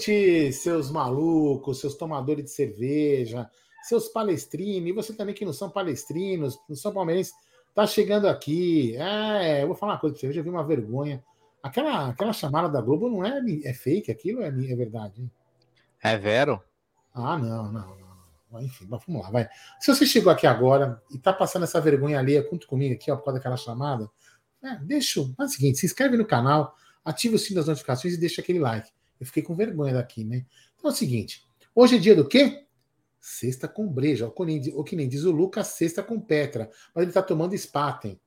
Noite, seus malucos, seus tomadores de cerveja, seus palestrinos, e você também que não são palestrinos, não são palmeirenses, tá chegando aqui. É, eu vou falar uma coisa pra você, eu já vi uma vergonha. Aquela, aquela chamada da Globo não é, é fake, aquilo é, é verdade. Hein? É vero? Ah, não, não, não. Enfim, vamos lá, vai. Se você chegou aqui agora e tá passando essa vergonha ali, junto comigo aqui, ó, por causa daquela chamada, é, deixa. Faz o seguinte: se inscreve no canal, ativa o sino das notificações e deixa aquele like. Eu fiquei com vergonha daqui, né? Então é o seguinte: hoje é dia do quê? Sexta com breja. O que nem diz o Lucas, sexta com Petra. Mas ele tá tomando Spaten.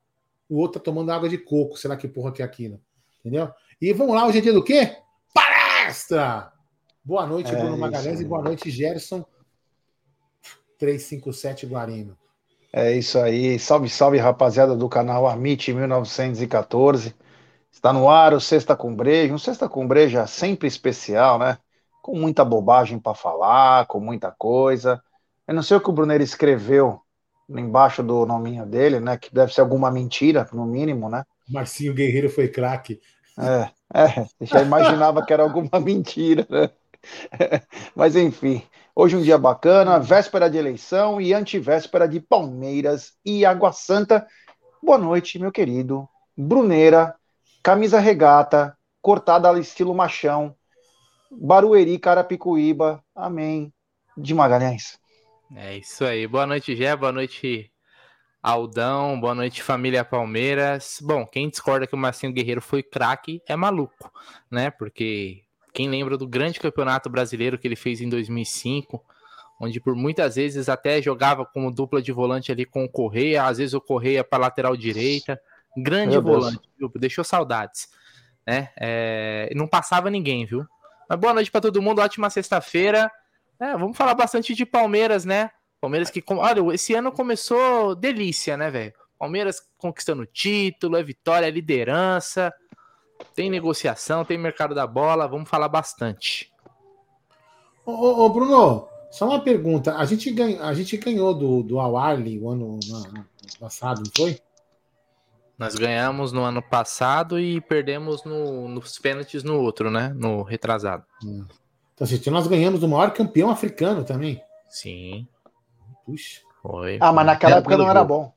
O outro tá tomando água de coco. Será que porra que é aquilo? Entendeu? E vamos lá, hoje é dia do quê? Palestra! Boa noite, é Bruno Magalhães, e boa noite, Gerson 357 Guarino. É isso aí. Salve, salve, rapaziada do canal Amit 1914. Está no ar o Sexta com Breja, um Sexta com Breja sempre especial, né? Com muita bobagem para falar, com muita coisa. Eu não sei o que o Brunner escreveu embaixo do nominho dele, né? Que deve ser alguma mentira, no mínimo, né? Marcinho Guerreiro foi craque. É, é, já imaginava que era alguma mentira, né? Mas enfim, hoje um dia bacana, véspera de eleição e antivéspera de Palmeiras e Água Santa. Boa noite, meu querido Bruneira, camisa regata, cortada estilo machão, Barueri, Carapicuíba, amém, de Magalhães. É isso aí, boa noite, Gé, boa noite, Aldão, boa noite, família Palmeiras. Bom, quem discorda que o Marcinho Guerreiro foi craque é maluco, né? Porque quem lembra do grande campeonato brasileiro que ele fez em 2005, onde por muitas vezes até jogava como dupla de volante ali com o Correia, às vezes o Correia para lateral direita, Grande Meu volante, viu? Deixou saudades. Né? É... Não passava ninguém, viu? Mas boa noite para todo mundo, ótima sexta-feira. É, vamos falar bastante de Palmeiras, né? Palmeiras que. Olha, esse ano começou delícia, né, velho? Palmeiras conquistando título, é vitória, é liderança. Tem negociação, tem mercado da bola, vamos falar bastante. Ô, ô, ô Bruno, só uma pergunta. A gente, ganha, a gente ganhou do, do Awali o ano passado, não foi? Nós ganhamos no ano passado e perdemos no, nos pênaltis no outro, né? No retrasado. Hum. Então, assim, nós ganhamos do maior campeão africano também. Sim. Puxa. Foi. Ah, mas naquela época não era bom.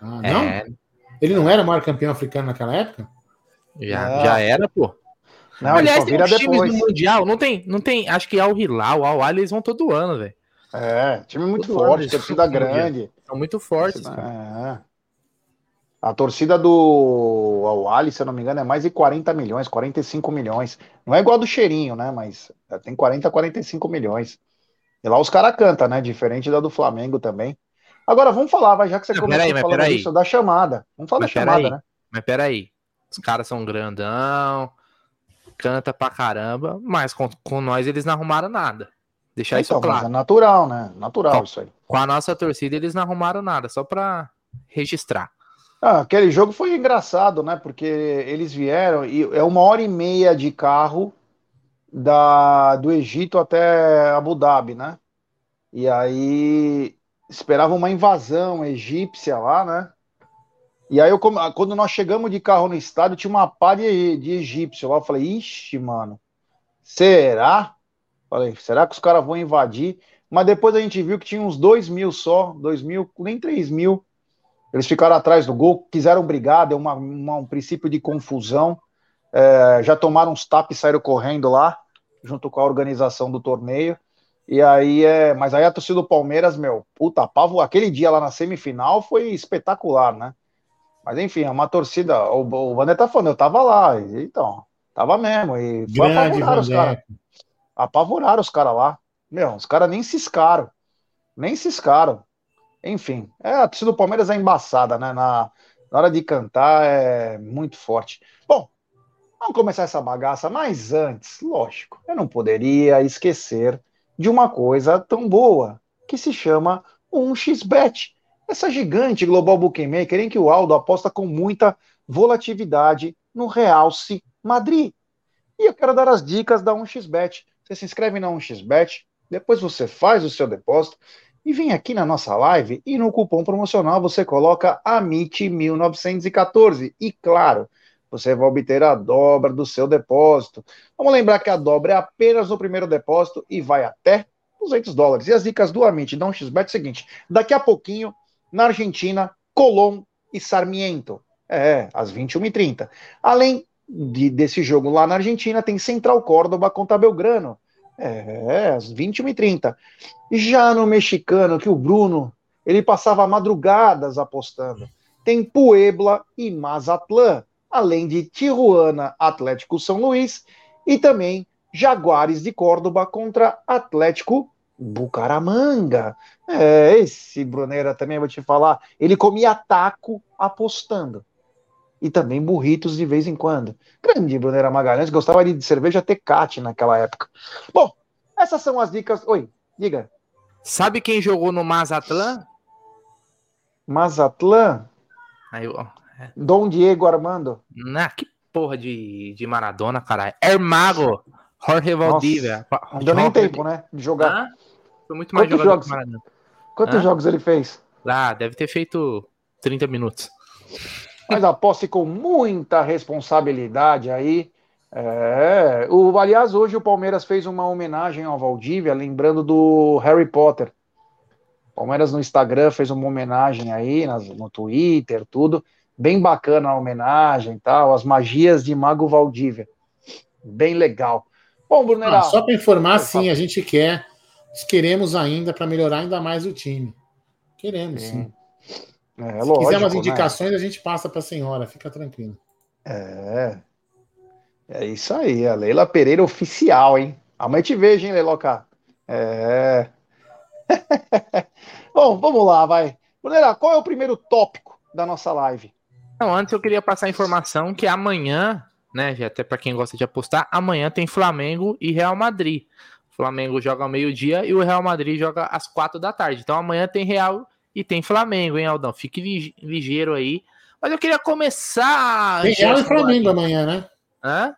Ah, não? É... Ele não era o maior campeão africano naquela época? Já, já era, pô. Não, Aliás, tem uns times do Mundial, não tem, não tem, acho que Al Hilal, o Al Ali, eles vão todo ano, velho. É, time muito todo forte, torcida grande. São muito fortes. É. A torcida do Al se eu não me engano, é mais de 40 milhões, 45 milhões. Não é igual a do Cheirinho, né? Mas tem 40, 45 milhões. E lá os caras cantam, né? Diferente da do Flamengo também. Agora, vamos falar, vai, já que você não, começou aí, falando isso, da chamada. Vamos falar mas da chamada, aí, né? Mas peraí. Os caras são grandão, canta pra caramba, mas com, com nós eles não arrumaram nada. Deixar então, isso claro. é natural, né? Natural com, isso aí. Com a nossa torcida eles não arrumaram nada, só pra registrar. Ah, aquele jogo foi engraçado, né? Porque eles vieram e é uma hora e meia de carro da, do Egito até Abu Dhabi, né? E aí esperava uma invasão egípcia lá, né? E aí eu, quando nós chegamos de carro no estádio, tinha uma pá de, de egípcio lá. Eu falei, ixi, mano, será? Falei, será que os caras vão invadir? Mas depois a gente viu que tinha uns dois mil só, dois mil, nem três mil eles ficaram atrás do gol, quiseram brigar, deu uma, uma, um princípio de confusão. É, já tomaram uns tapas e saíram correndo lá, junto com a organização do torneio. E aí é. Mas aí a torcida do Palmeiras, meu, puta, pavo, aquele dia lá na semifinal foi espetacular, né? Mas enfim, é uma torcida. O, o Vander tá falando, eu tava lá, então, tava mesmo. E foi apavorar os caras. Apavoraram os caras lá. Meu, os caras nem ciscaram. Nem ciscaram. Enfim, é, a torcida do Palmeiras é embaçada, né? Na, na hora de cantar é muito forte. Bom, vamos começar essa bagaça, mas antes, lógico, eu não poderia esquecer de uma coisa tão boa que se chama um xbet Essa gigante global bookmaker em que o Aldo aposta com muita volatilidade no Realce Madrid. E eu quero dar as dicas da 1xBet. Você se inscreve na 1xBet, depois você faz o seu depósito e vem aqui na nossa live e no cupom promocional você coloca AMIT1914. E claro, você vai obter a dobra do seu depósito. Vamos lembrar que a dobra é apenas no primeiro depósito e vai até 200 dólares. E as dicas do Amit dão um xbet é seguinte: daqui a pouquinho, na Argentina, Colón e Sarmiento. É, às 21h30. Além de, desse jogo lá na Argentina, tem Central Córdoba contra Belgrano. É, às 21h30. Já no mexicano, que o Bruno, ele passava madrugadas apostando. Tem Puebla e Mazatlán, além de Tijuana, Atlético São Luís e também Jaguares de Córdoba contra Atlético Bucaramanga. É, esse Bruneira também vou te falar, ele comia taco apostando. E também burritos de vez em quando. Grande Bruneira Magalhães, gostava de cerveja Tecate naquela época. Bom, essas são as dicas. Oi, diga. Sabe quem jogou no Mazatlán? Mazatlán? Aí, ó. É. Dom Diego Armando. Na, que porra de, de Maradona, caralho. Hermago. Jorge Valdívia. Não deu nem tempo, né? De jogar. Ah, foi muito mais Quantos jogos? Maradona. Quantos jogos ele fez? Ah, deve ter feito 30 minutos. Mas aposte com muita responsabilidade aí. É, o, aliás, hoje o Palmeiras fez uma homenagem ao Valdívia, lembrando do Harry Potter. Palmeiras no Instagram fez uma homenagem aí, nas, no Twitter, tudo. Bem bacana a homenagem tal, as magias de Mago Valdívia. Bem legal. Bom, Brunerá. Ah, só para informar, sim, a gente quer, queremos ainda para melhorar ainda mais o time. Queremos, sim. sim. É, Se lógico, quiser umas né? indicações, né? a gente passa para a senhora, fica tranquilo. É. É isso aí, a Leila Pereira oficial, hein? Amanhã te vejo, hein, Leiloca? É. Bom, vamos lá, vai. Galera, qual é o primeiro tópico da nossa live? Não, antes eu queria passar a informação que amanhã, né, até para quem gosta de apostar, amanhã tem Flamengo e Real Madrid. O Flamengo joga ao meio-dia e o Real Madrid joga às quatro da tarde. Então amanhã tem Real e tem Flamengo, hein, Aldão? Fique ligeiro aí. Mas eu queria começar. Tem Real e Flamengo amanhã, né? Hã?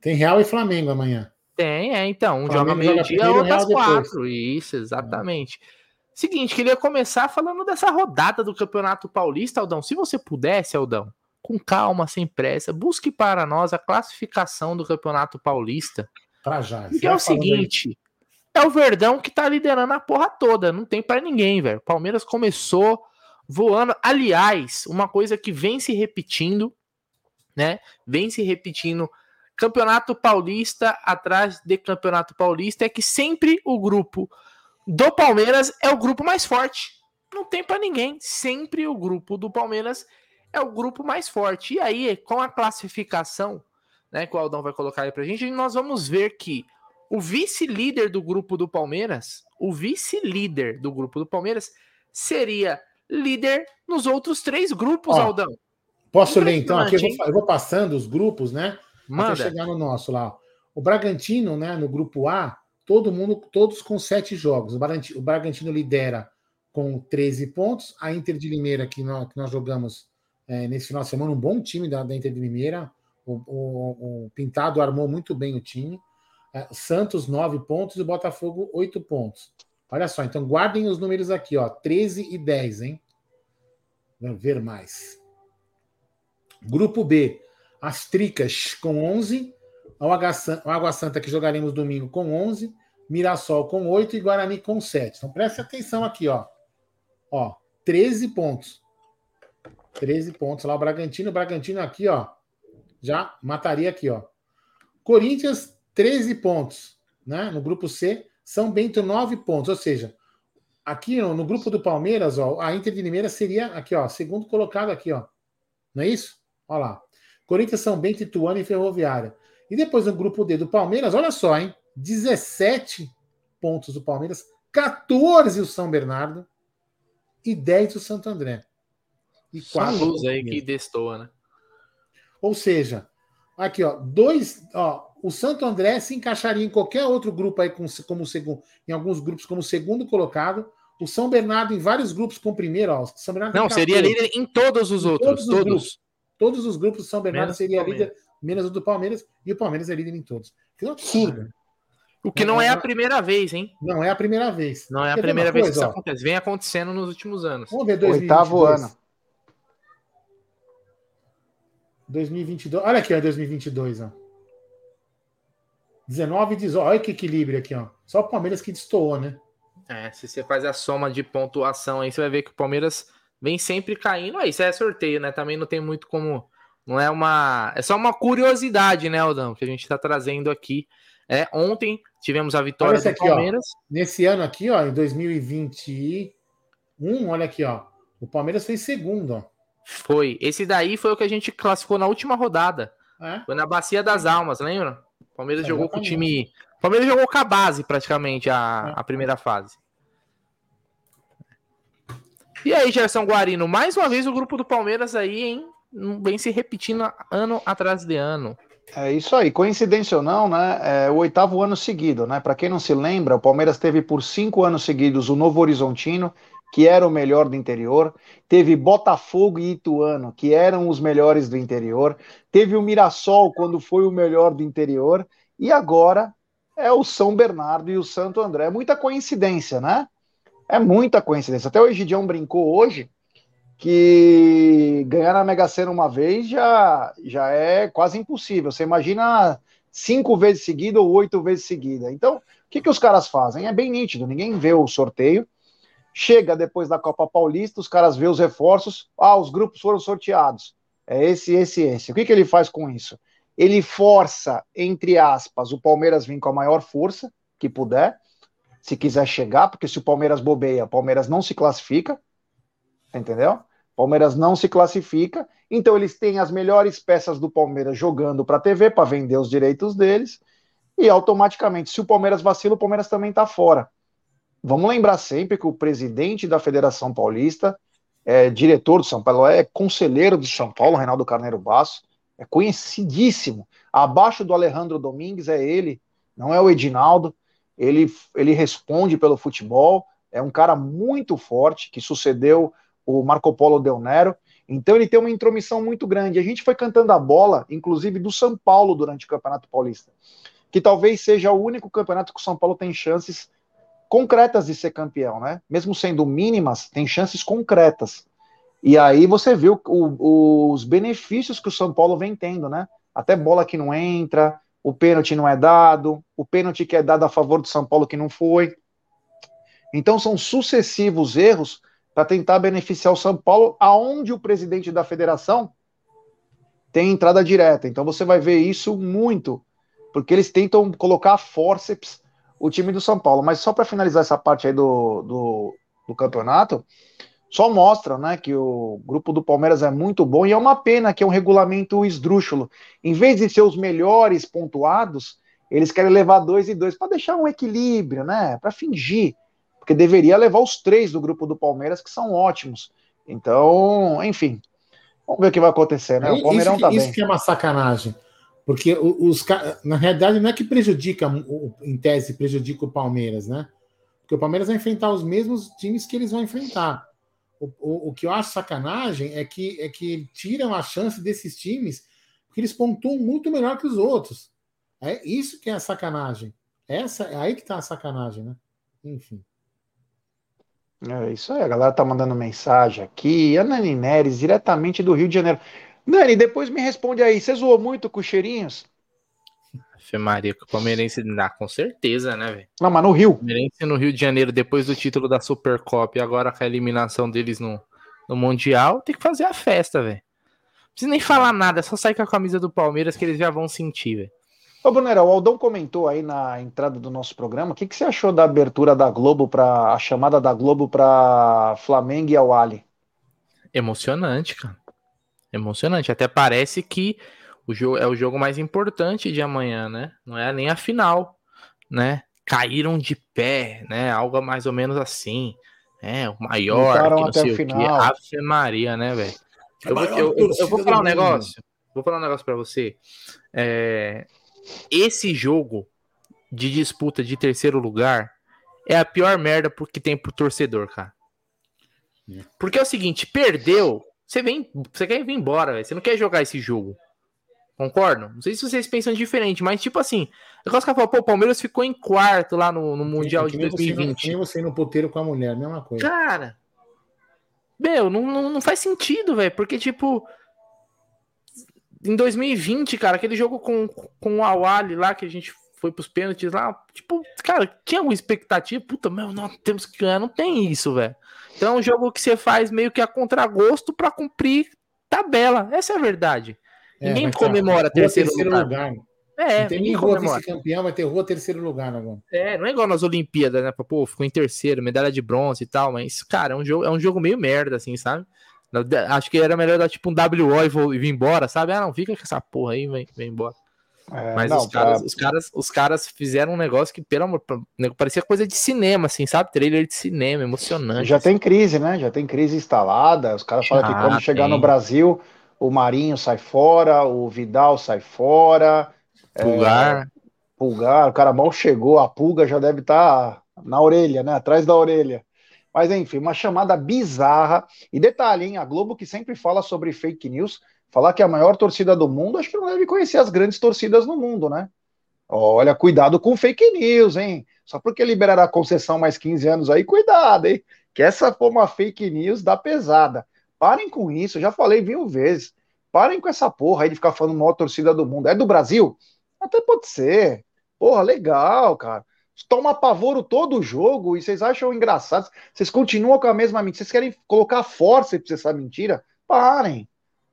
Tem Real e Flamengo amanhã. Tem, é, então. Um joga meio-dia, outro às quatro. Isso, exatamente. É. Seguinte, queria começar falando dessa rodada do Campeonato Paulista, Aldão. Se você pudesse, Aldão, com calma, sem pressa, busque para nós a classificação do Campeonato Paulista. Pra já. Porque é o seguinte, é o Verdão que tá liderando a porra toda, não tem para ninguém, velho. Palmeiras começou voando. Aliás, uma coisa que vem se repetindo, né? Vem se repetindo Campeonato Paulista atrás de Campeonato Paulista é que sempre o grupo do Palmeiras é o grupo mais forte. Não tem para ninguém. Sempre o grupo do Palmeiras é o grupo mais forte. E aí, com a classificação, né, que o Aldão vai colocar aí pra gente, nós vamos ver que o vice-líder do grupo do Palmeiras, o vice-líder do grupo do Palmeiras, seria líder nos outros três grupos, Ó, Aldão. Posso ler então? Aqui eu vou, eu vou passando os grupos, né? Manda. Até chegar no nosso lá. O Bragantino, né, no grupo A, todo mundo, todos com sete jogos. O Bragantino, o Bragantino lidera com 13 pontos. A Inter de Limeira, que nós, que nós jogamos é, nesse final de semana, um bom time da, da Inter de Limeira. O, o, o, Pintado armou muito bem o time. É, Santos, 9 pontos e o Botafogo, 8 pontos. Olha só, então guardem os números aqui, ó, 13 e 10, hein? Vamos ver mais. Grupo B, as Tricas com 11, o Água Santa que jogaremos domingo com 11, Mirassol com 8 e Guarani com 7. Então preste atenção aqui, ó. Ó, 13 pontos. 13 pontos lá o Bragantino, o Bragantino aqui, ó, já mataria aqui, ó. Corinthians 13 pontos, né? No grupo C, São Bento 9 pontos, ou seja, aqui no, no grupo do Palmeiras, ó, a Inter de Limeira seria aqui, ó, segundo colocado aqui, ó. Não é isso? Olha lá. Corinthians, São Bento, Ituano e Ferroviária. E depois no grupo D do Palmeiras, olha só, hein? 17 pontos do Palmeiras, 14 o São Bernardo e 10 o Santo André. E quatro luz aí que destoa, né? Ou seja, aqui, ó, dois, ó, o Santo André se encaixaria em qualquer outro grupo aí como, como segundo, em alguns grupos como segundo colocado. O São Bernardo em vários grupos com primeiro, ó, São Bernardo Não, seria líder em todos os em outros, todos. Os todos. Todos os grupos do São Bernardo menos seria líder, menos o do Palmeiras, e o Palmeiras é líder em todos. Que é um absurdo. O que não é a primeira vez, hein? Não é a primeira vez. Não é a Quer primeira vez coisa, que isso ó. acontece. Vem acontecendo nos últimos anos. Vamos ver 2022. Oitavo ano. 2022. Olha aqui, ó, 2022, ó. 19 e 18. Olha que equilíbrio aqui, ó. Só o Palmeiras que destoou, né? É, se você faz a soma de pontuação aí, você vai ver que o Palmeiras vem sempre caindo. Aí, isso é sorteio, né? Também não tem muito como. Não é uma. É só uma curiosidade, né, Aldão, que a gente está trazendo aqui. É, ontem tivemos a vitória do aqui, Palmeiras. Ó, nesse ano aqui, ó, em 2021, olha aqui, ó. O Palmeiras fez segundo, ó. Foi. Esse daí foi o que a gente classificou na última rodada. É? Foi na Bacia das Almas, lembra? O Palmeiras é, jogou com o time. O Palmeiras jogou com a base praticamente a, é. a primeira fase. E aí, Gerson Guarino, mais uma vez o grupo do Palmeiras aí, hein? Vem se repetindo ano atrás de ano. É isso aí, coincidência ou não, né? É o oitavo ano seguido, né? Para quem não se lembra, o Palmeiras teve por cinco anos seguidos o Novo Horizontino, que era o melhor do interior, teve Botafogo e Ituano, que eram os melhores do interior, teve o Mirassol quando foi o melhor do interior, e agora é o São Bernardo e o Santo André. É muita coincidência, né? É muita coincidência. Até o Egidião brincou hoje que ganhar na Mega Sena uma vez já, já é quase impossível. Você imagina cinco vezes seguida ou oito vezes seguida. Então, o que, que os caras fazem? É bem nítido, ninguém vê o sorteio. Chega depois da Copa Paulista, os caras vê os reforços. Ah, os grupos foram sorteados. É esse, esse, esse. O que, que ele faz com isso? Ele força, entre aspas, o Palmeiras vir com a maior força que puder se quiser chegar, porque se o Palmeiras bobeia, o Palmeiras não se classifica, entendeu? Palmeiras não se classifica, então eles têm as melhores peças do Palmeiras jogando para a TV para vender os direitos deles, e automaticamente, se o Palmeiras vacila, o Palmeiras também está fora. Vamos lembrar sempre que o presidente da Federação Paulista é diretor do São Paulo, é conselheiro de São Paulo, Reinaldo Carneiro Basso, é conhecidíssimo. Abaixo do Alejandro Domingues é ele, não é o Edinaldo ele, ele responde pelo futebol, é um cara muito forte que sucedeu o Marco Polo Del Nero, então ele tem uma intromissão muito grande. A gente foi cantando a bola, inclusive do São Paulo durante o Campeonato Paulista, que talvez seja o único campeonato que o São Paulo tem chances concretas de ser campeão, né? Mesmo sendo mínimas, tem chances concretas. E aí você viu o, os benefícios que o São Paulo vem tendo, né? Até bola que não entra, o pênalti não é dado, o pênalti que é dado a favor do São Paulo que não foi. Então são sucessivos erros para tentar beneficiar o São Paulo, aonde o presidente da federação tem entrada direta. Então você vai ver isso muito, porque eles tentam colocar forceps o time do São Paulo. Mas só para finalizar essa parte aí do, do, do campeonato, só mostra né, que o grupo do Palmeiras é muito bom e é uma pena que é um regulamento esdrúxulo. Em vez de ser os melhores pontuados, eles querem levar dois e dois para deixar um equilíbrio, né? Para fingir, porque deveria levar os três do grupo do Palmeiras que são ótimos. Então, enfim, vamos ver o que vai acontecer, né? O Palmeirão isso, tá isso bem. que é uma sacanagem, porque os na realidade não é que prejudica, em tese prejudica o Palmeiras, né? Porque o Palmeiras vai enfrentar os mesmos times que eles vão enfrentar. O, o, o, que eu acho sacanagem é que, é que tiram a chance desses times, porque eles pontuam muito melhor que os outros. É isso que é a sacanagem. Essa, é aí que tá a sacanagem, né? Enfim. É isso aí, a galera tá mandando mensagem aqui. A Nani Neres, diretamente do Rio de Janeiro. Nani, depois me responde aí. Você zoou muito com cheirinhos? Fê Maria, que o Palmeirense dá, com certeza, né, velho? Não, mas no Rio. O Palmeirense no Rio de Janeiro, depois do título da Supercopa e agora com a eliminação deles no, no Mundial, tem que fazer a festa, velho. Não precisa nem falar nada, só sair com a camisa do Palmeiras que eles já vão sentir, velho. Ô, Brunera, o Aldão comentou aí na entrada do nosso programa. O que, que você achou da abertura da Globo para a chamada da Globo para Flamengo e Awali? Emocionante, cara. Emocionante. Até parece que o jogo é o jogo mais importante de amanhã, né? Não é nem a final, né? Caíram de pé, né? Algo mais ou menos assim. É, o maior, que não sei o que. Ave Maria, né, velho? Eu, eu, eu, eu, vou falar um negócio. Vou falar um negócio para você. É, esse jogo de disputa de terceiro lugar é a pior merda porque tem pro torcedor, cara. É. Porque é o seguinte, perdeu, você vem, você quer vir embora, véio. você não quer jogar esse jogo. Concordo? Não sei se vocês pensam diferente, mas tipo assim, o negócio que falou, pô, o Palmeiras ficou em quarto lá no, no Mundial de 2020. Você, você ir no puteiro com a mulher, mesma coisa. Cara, meu, não, não, não faz sentido, velho, porque tipo. em 2020, cara, aquele jogo com, com o Awali lá, que a gente foi pros pênaltis lá, tipo, cara, tinha alguma expectativa? Puta, meu, nós temos que ganhar. Não tem isso, velho. Então é um jogo que você faz meio que a contragosto para cumprir tabela. Essa é a verdade. É, ninguém comemora terceiro, terceiro lugar. lugar. É, não tem nem rua vice-campeão, vai ter rua terceiro lugar agora. É, não é igual nas Olimpíadas, né? Pô, ficou em terceiro, medalha de bronze e tal, mas, cara, é um jogo, é um jogo meio merda, assim, sabe? Acho que era melhor dar tipo um WO e, vou, e vir embora, sabe? Ah, não, fica com essa porra aí, vem, vem embora. É, Mas não, os, caras, pra... os, caras, os caras fizeram um negócio que, pelo amor, parecia coisa de cinema, assim, sabe? Trailer de cinema, emocionante. Já assim. tem crise, né? Já tem crise instalada. Os caras falam ah, que quando chegar no Brasil, o Marinho sai fora, o Vidal sai fora. Pulgar. É, pulgar, o cara mal chegou, a pulga já deve estar tá na orelha, né? Atrás da orelha. Mas enfim, uma chamada bizarra. E detalhe, hein? A Globo que sempre fala sobre fake news Falar que é a maior torcida do mundo, acho que não deve conhecer as grandes torcidas no mundo, né? Olha, cuidado com fake news, hein? Só porque liberará a concessão mais 15 anos aí, cuidado, hein? Que essa for uma fake news da pesada. Parem com isso, já falei mil vezes. Parem com essa porra aí de ficar falando maior torcida do mundo. É do Brasil? Até pode ser. Porra, legal, cara. Toma pavoro todo o jogo e vocês acham engraçado. Vocês continuam com a mesma mentira. Vocês querem colocar força pra essa mentira? Parem.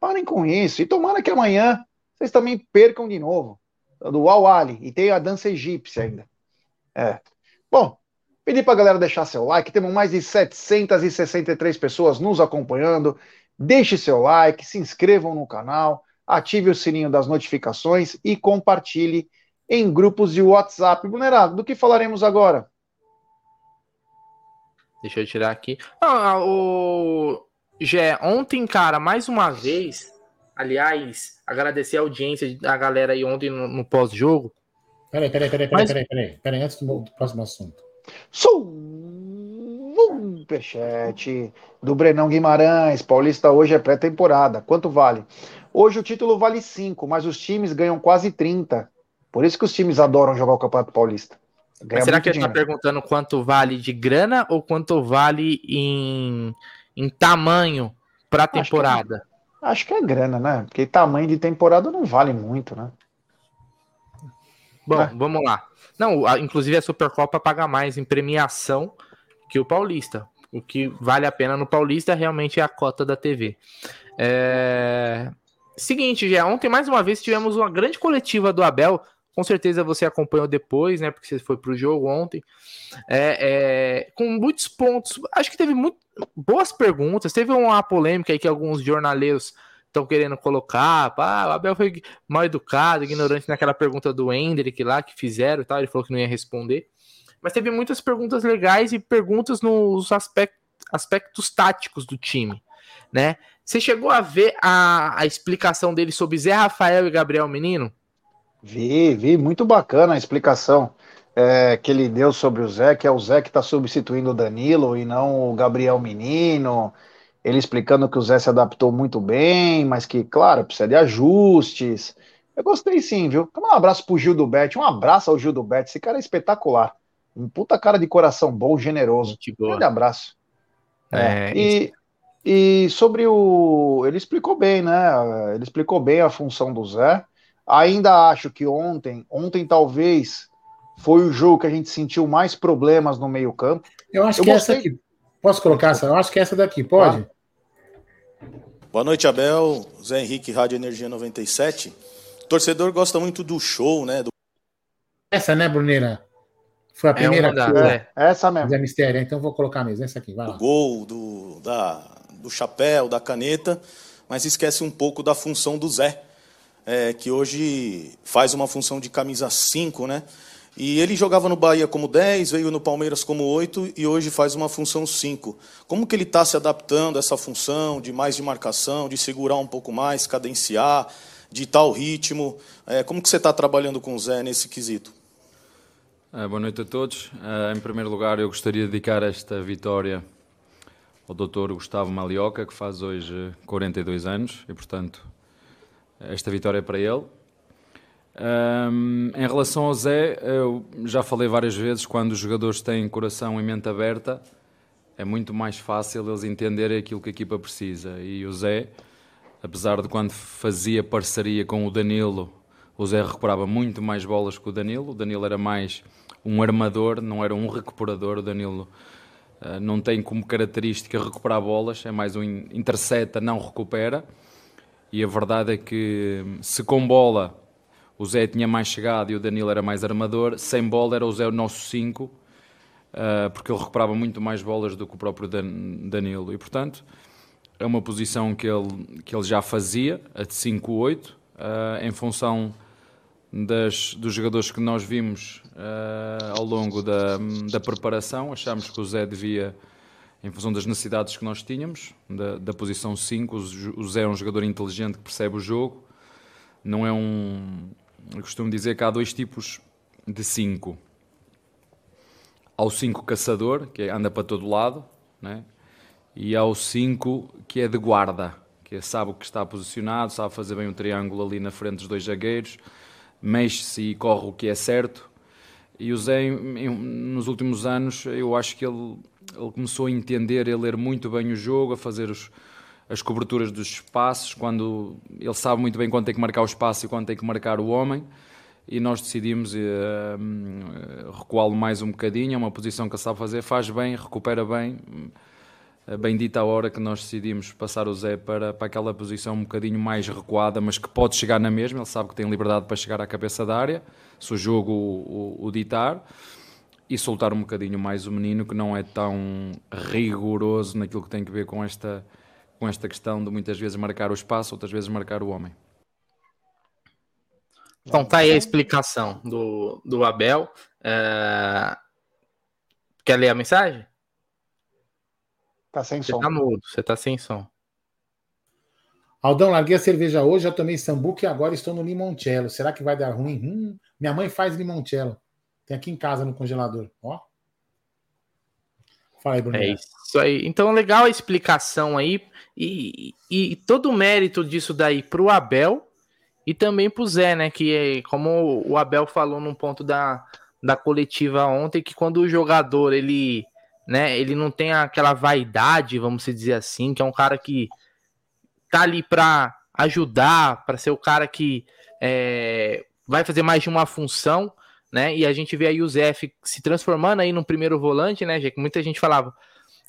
Parem com isso. E tomara que amanhã vocês também percam de novo. Do Awali. E tem a dança egípcia ainda. É. Bom, pedi para a galera deixar seu like. Temos mais de 763 pessoas nos acompanhando. Deixe seu like, se inscrevam no canal, ative o sininho das notificações e compartilhe em grupos de WhatsApp. Vulnerado, do que falaremos agora? Deixa eu tirar aqui. Ah, o... Jé, ontem, cara, mais uma vez, aliás, agradecer a audiência da galera aí ontem no, no pós-jogo. Peraí, peraí, peraí, peraí, Mas... peraí, peraí, peraí, antes do, do próximo assunto. Superchat do Brenão Guimarães. Paulista hoje é pré-temporada. Quanto vale? Hoje o título vale 5, mas os times ganham quase 30. Por isso que os times adoram jogar o Campeonato Paulista. será que ele está perguntando quanto vale de grana ou quanto vale em em tamanho para a temporada? Acho que, é, acho que é grana, né? Porque tamanho de temporada não vale muito, né? Bom, é. vamos lá. Não, a, inclusive a Supercopa paga mais em premiação que o Paulista. O que vale a pena no Paulista realmente é a cota da TV. É... Seguinte, já ontem mais uma vez tivemos uma grande coletiva do Abel com certeza você acompanhou depois, né? Porque você foi para o jogo ontem. É, é, com muitos pontos. Acho que teve muito, boas perguntas. Teve uma polêmica aí que alguns jornaleiros estão querendo colocar. Ah, o Abel foi mal educado, ignorante naquela pergunta do Hendrick lá que fizeram e tal. Ele falou que não ia responder. Mas teve muitas perguntas legais e perguntas nos aspectos, aspectos táticos do time, né? Você chegou a ver a, a explicação dele sobre Zé Rafael e Gabriel Menino? Vi, vi, muito bacana a explicação é, que ele deu sobre o Zé, que é o Zé que está substituindo o Danilo e não o Gabriel Menino. Ele explicando que o Zé se adaptou muito bem, mas que, claro, precisa de ajustes. Eu gostei sim, viu? Um abraço pro Gil do Bet, um abraço ao Gil do Bet, esse cara é espetacular. Um puta cara de coração bom, generoso. Um grande abraço. É, e, e sobre o. Ele explicou bem, né? Ele explicou bem a função do Zé. Ainda acho que ontem, ontem talvez foi o jogo que a gente sentiu mais problemas no meio-campo. Eu acho eu que gostei... essa aqui. Posso colocar essa? Eu acho que essa daqui, pode? Boa noite, Abel. Zé Henrique, Rádio Energia 97. O torcedor gosta muito do show, né? Do... Essa, né, Bruneira? Foi a é primeira. É, é, essa mesmo. Zé Mistério, então vou colocar mesmo. Essa aqui, vai lá. O gol, do, da, do chapéu, da caneta, mas esquece um pouco da função do Zé é, que hoje faz uma função de camisa 5, né? E ele jogava no Bahia como 10, veio no Palmeiras como 8 e hoje faz uma função 5. Como que ele está se adaptando a essa função de mais de marcação, de segurar um pouco mais, cadenciar, de tal ritmo? É, como que você está trabalhando com o Zé nesse quesito? É, boa noite a todos. É, em primeiro lugar, eu gostaria de dedicar esta vitória ao Dr. Gustavo Malioca, que faz hoje 42 anos e, portanto, esta vitória para ele. Um, em relação ao Zé, eu já falei várias vezes, quando os jogadores têm coração e mente aberta, é muito mais fácil eles entenderem aquilo que a equipa precisa. E o Zé apesar de quando fazia parceria com o Danilo, o Zé recuperava muito mais bolas que o Danilo. O Danilo era mais um armador, não era um recuperador. O Danilo uh, não tem como característica recuperar bolas, é mais um intercepta, não recupera. E a verdade é que se com bola o Zé tinha mais chegado e o Danilo era mais armador, sem bola era o Zé o nosso 5, uh, eh, porque ele recuperava muito mais bolas do que o próprio Dan Danilo. E portanto é uma posição que ele, que ele já fazia, a de 5-8, uh, em função das, dos jogadores que nós vimos uh, ao longo da, da preparação. Achámos que o Zé devia, em função das necessidades que nós tínhamos, da, da posição 5, o Zé é um jogador inteligente que percebe o jogo, não é um. Eu costumo dizer que há dois tipos de 5. Há o 5 caçador, que anda para todo lado, né? e há o 5 que é de guarda, que é, sabe o que está posicionado, sabe fazer bem um triângulo ali na frente dos dois zagueiros, mexe-se e corre o que é certo. E o Zé, nos últimos anos, eu acho que ele, ele começou a entender, a ler muito bem o jogo, a fazer os, as coberturas dos espaços, quando ele sabe muito bem quando tem que marcar o espaço e quando tem que marcar o homem. E nós decidimos uh, recuá-lo mais um bocadinho, é uma posição que ele sabe fazer, faz bem, recupera bem bendita a hora que nós decidimos passar o Zé para, para aquela posição um bocadinho mais recuada, mas que pode chegar na mesma. Ele sabe que tem liberdade para chegar à cabeça da área, se o jogo o, o, o ditar, e soltar um bocadinho mais o menino, que não é tão rigoroso naquilo que tem que ver com esta, com esta questão de muitas vezes marcar o espaço, outras vezes marcar o homem. Então tá aí a explicação do, do Abel. É... Quer ler a mensagem? Tá sem você som. Tá mudo, você tá sem som. Aldão, larguei a cerveja hoje, já tomei sambuca e agora estou no limoncello. Será que vai dar ruim? Hum, minha mãe faz limoncello. Tem aqui em casa no congelador. Ó. Fala aí, Bruno. É isso aí. Então, legal a explicação aí. E, e, e todo o mérito disso daí pro Abel e também pro Zé, né? Que é, como o Abel falou num ponto da, da coletiva ontem, que quando o jogador ele né? Ele não tem aquela vaidade, vamos dizer assim, que é um cara que tá ali para ajudar, para ser o cara que é, vai fazer mais de uma função, né? E a gente vê aí o Zé se transformando aí no primeiro volante, né? Que muita gente falava,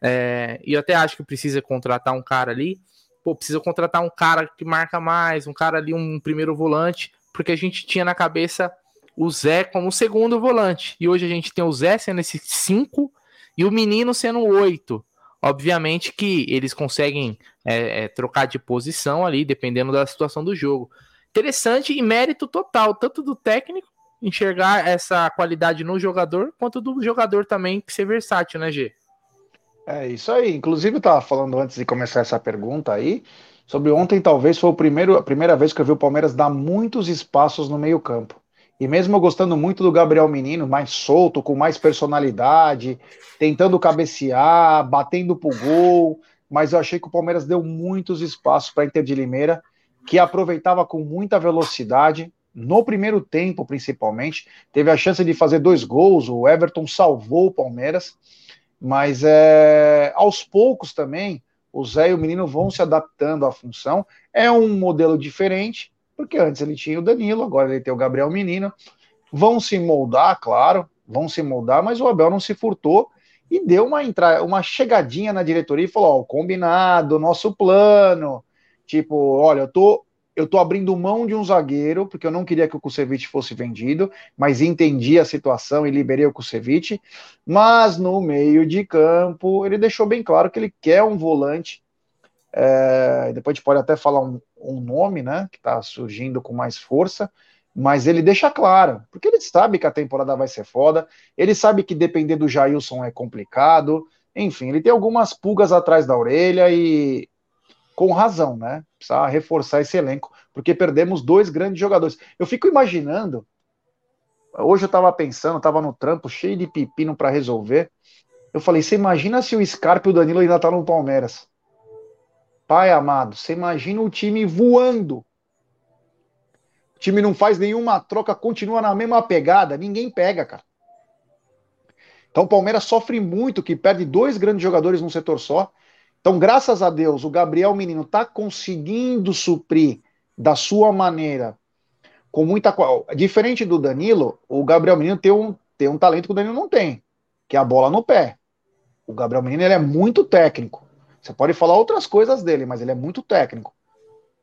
é, e eu até acho que precisa contratar um cara ali, pô, precisa contratar um cara que marca mais, um cara ali, um primeiro volante, porque a gente tinha na cabeça o Zé como segundo volante, e hoje a gente tem o Zé sendo esse cinco e o menino sendo oito. Obviamente que eles conseguem é, é, trocar de posição ali, dependendo da situação do jogo. Interessante e mérito total, tanto do técnico enxergar essa qualidade no jogador, quanto do jogador também ser versátil, né, G? É isso aí. Inclusive, eu estava falando antes de começar essa pergunta aí, sobre ontem, talvez foi o primeiro, a primeira vez que eu vi o Palmeiras dar muitos espaços no meio-campo. E mesmo gostando muito do Gabriel Menino, mais solto, com mais personalidade, tentando cabecear, batendo pro gol, mas eu achei que o Palmeiras deu muitos espaços para Inter de Limeira, que aproveitava com muita velocidade, no primeiro tempo principalmente, teve a chance de fazer dois gols, o Everton salvou o Palmeiras, mas é, aos poucos também, o Zé e o Menino vão se adaptando à função, é um modelo diferente, porque antes ele tinha o Danilo, agora ele tem o Gabriel Menino. Vão se moldar, claro, vão se moldar, mas o Abel não se furtou e deu uma entrada, uma chegadinha na diretoria e falou: ó, combinado, nosso plano. Tipo, olha, eu tô, eu tô abrindo mão de um zagueiro, porque eu não queria que o Kusevich fosse vendido, mas entendi a situação e liberei o Kusevich. Mas no meio de campo, ele deixou bem claro que ele quer um volante é, depois a gente pode até falar um, um nome, né, que está surgindo com mais força, mas ele deixa claro, porque ele sabe que a temporada vai ser foda, ele sabe que depender do Jailson é complicado, enfim, ele tem algumas pulgas atrás da orelha e com razão, né? Precisa reforçar esse elenco, porque perdemos dois grandes jogadores. Eu fico imaginando, hoje eu estava pensando, estava no trampo, cheio de pepino para resolver. Eu falei, você imagina se o Scarpa e o Danilo ainda tá no Palmeiras? Pai amado, você imagina o time voando. O time não faz nenhuma troca, continua na mesma pegada, ninguém pega, cara. Então o Palmeiras sofre muito, que perde dois grandes jogadores num setor só. Então, graças a Deus, o Gabriel Menino está conseguindo suprir da sua maneira, com muita. Diferente do Danilo, o Gabriel Menino tem um, tem um talento que o Danilo não tem, que é a bola no pé. O Gabriel Menino ele é muito técnico. Você pode falar outras coisas dele, mas ele é muito técnico.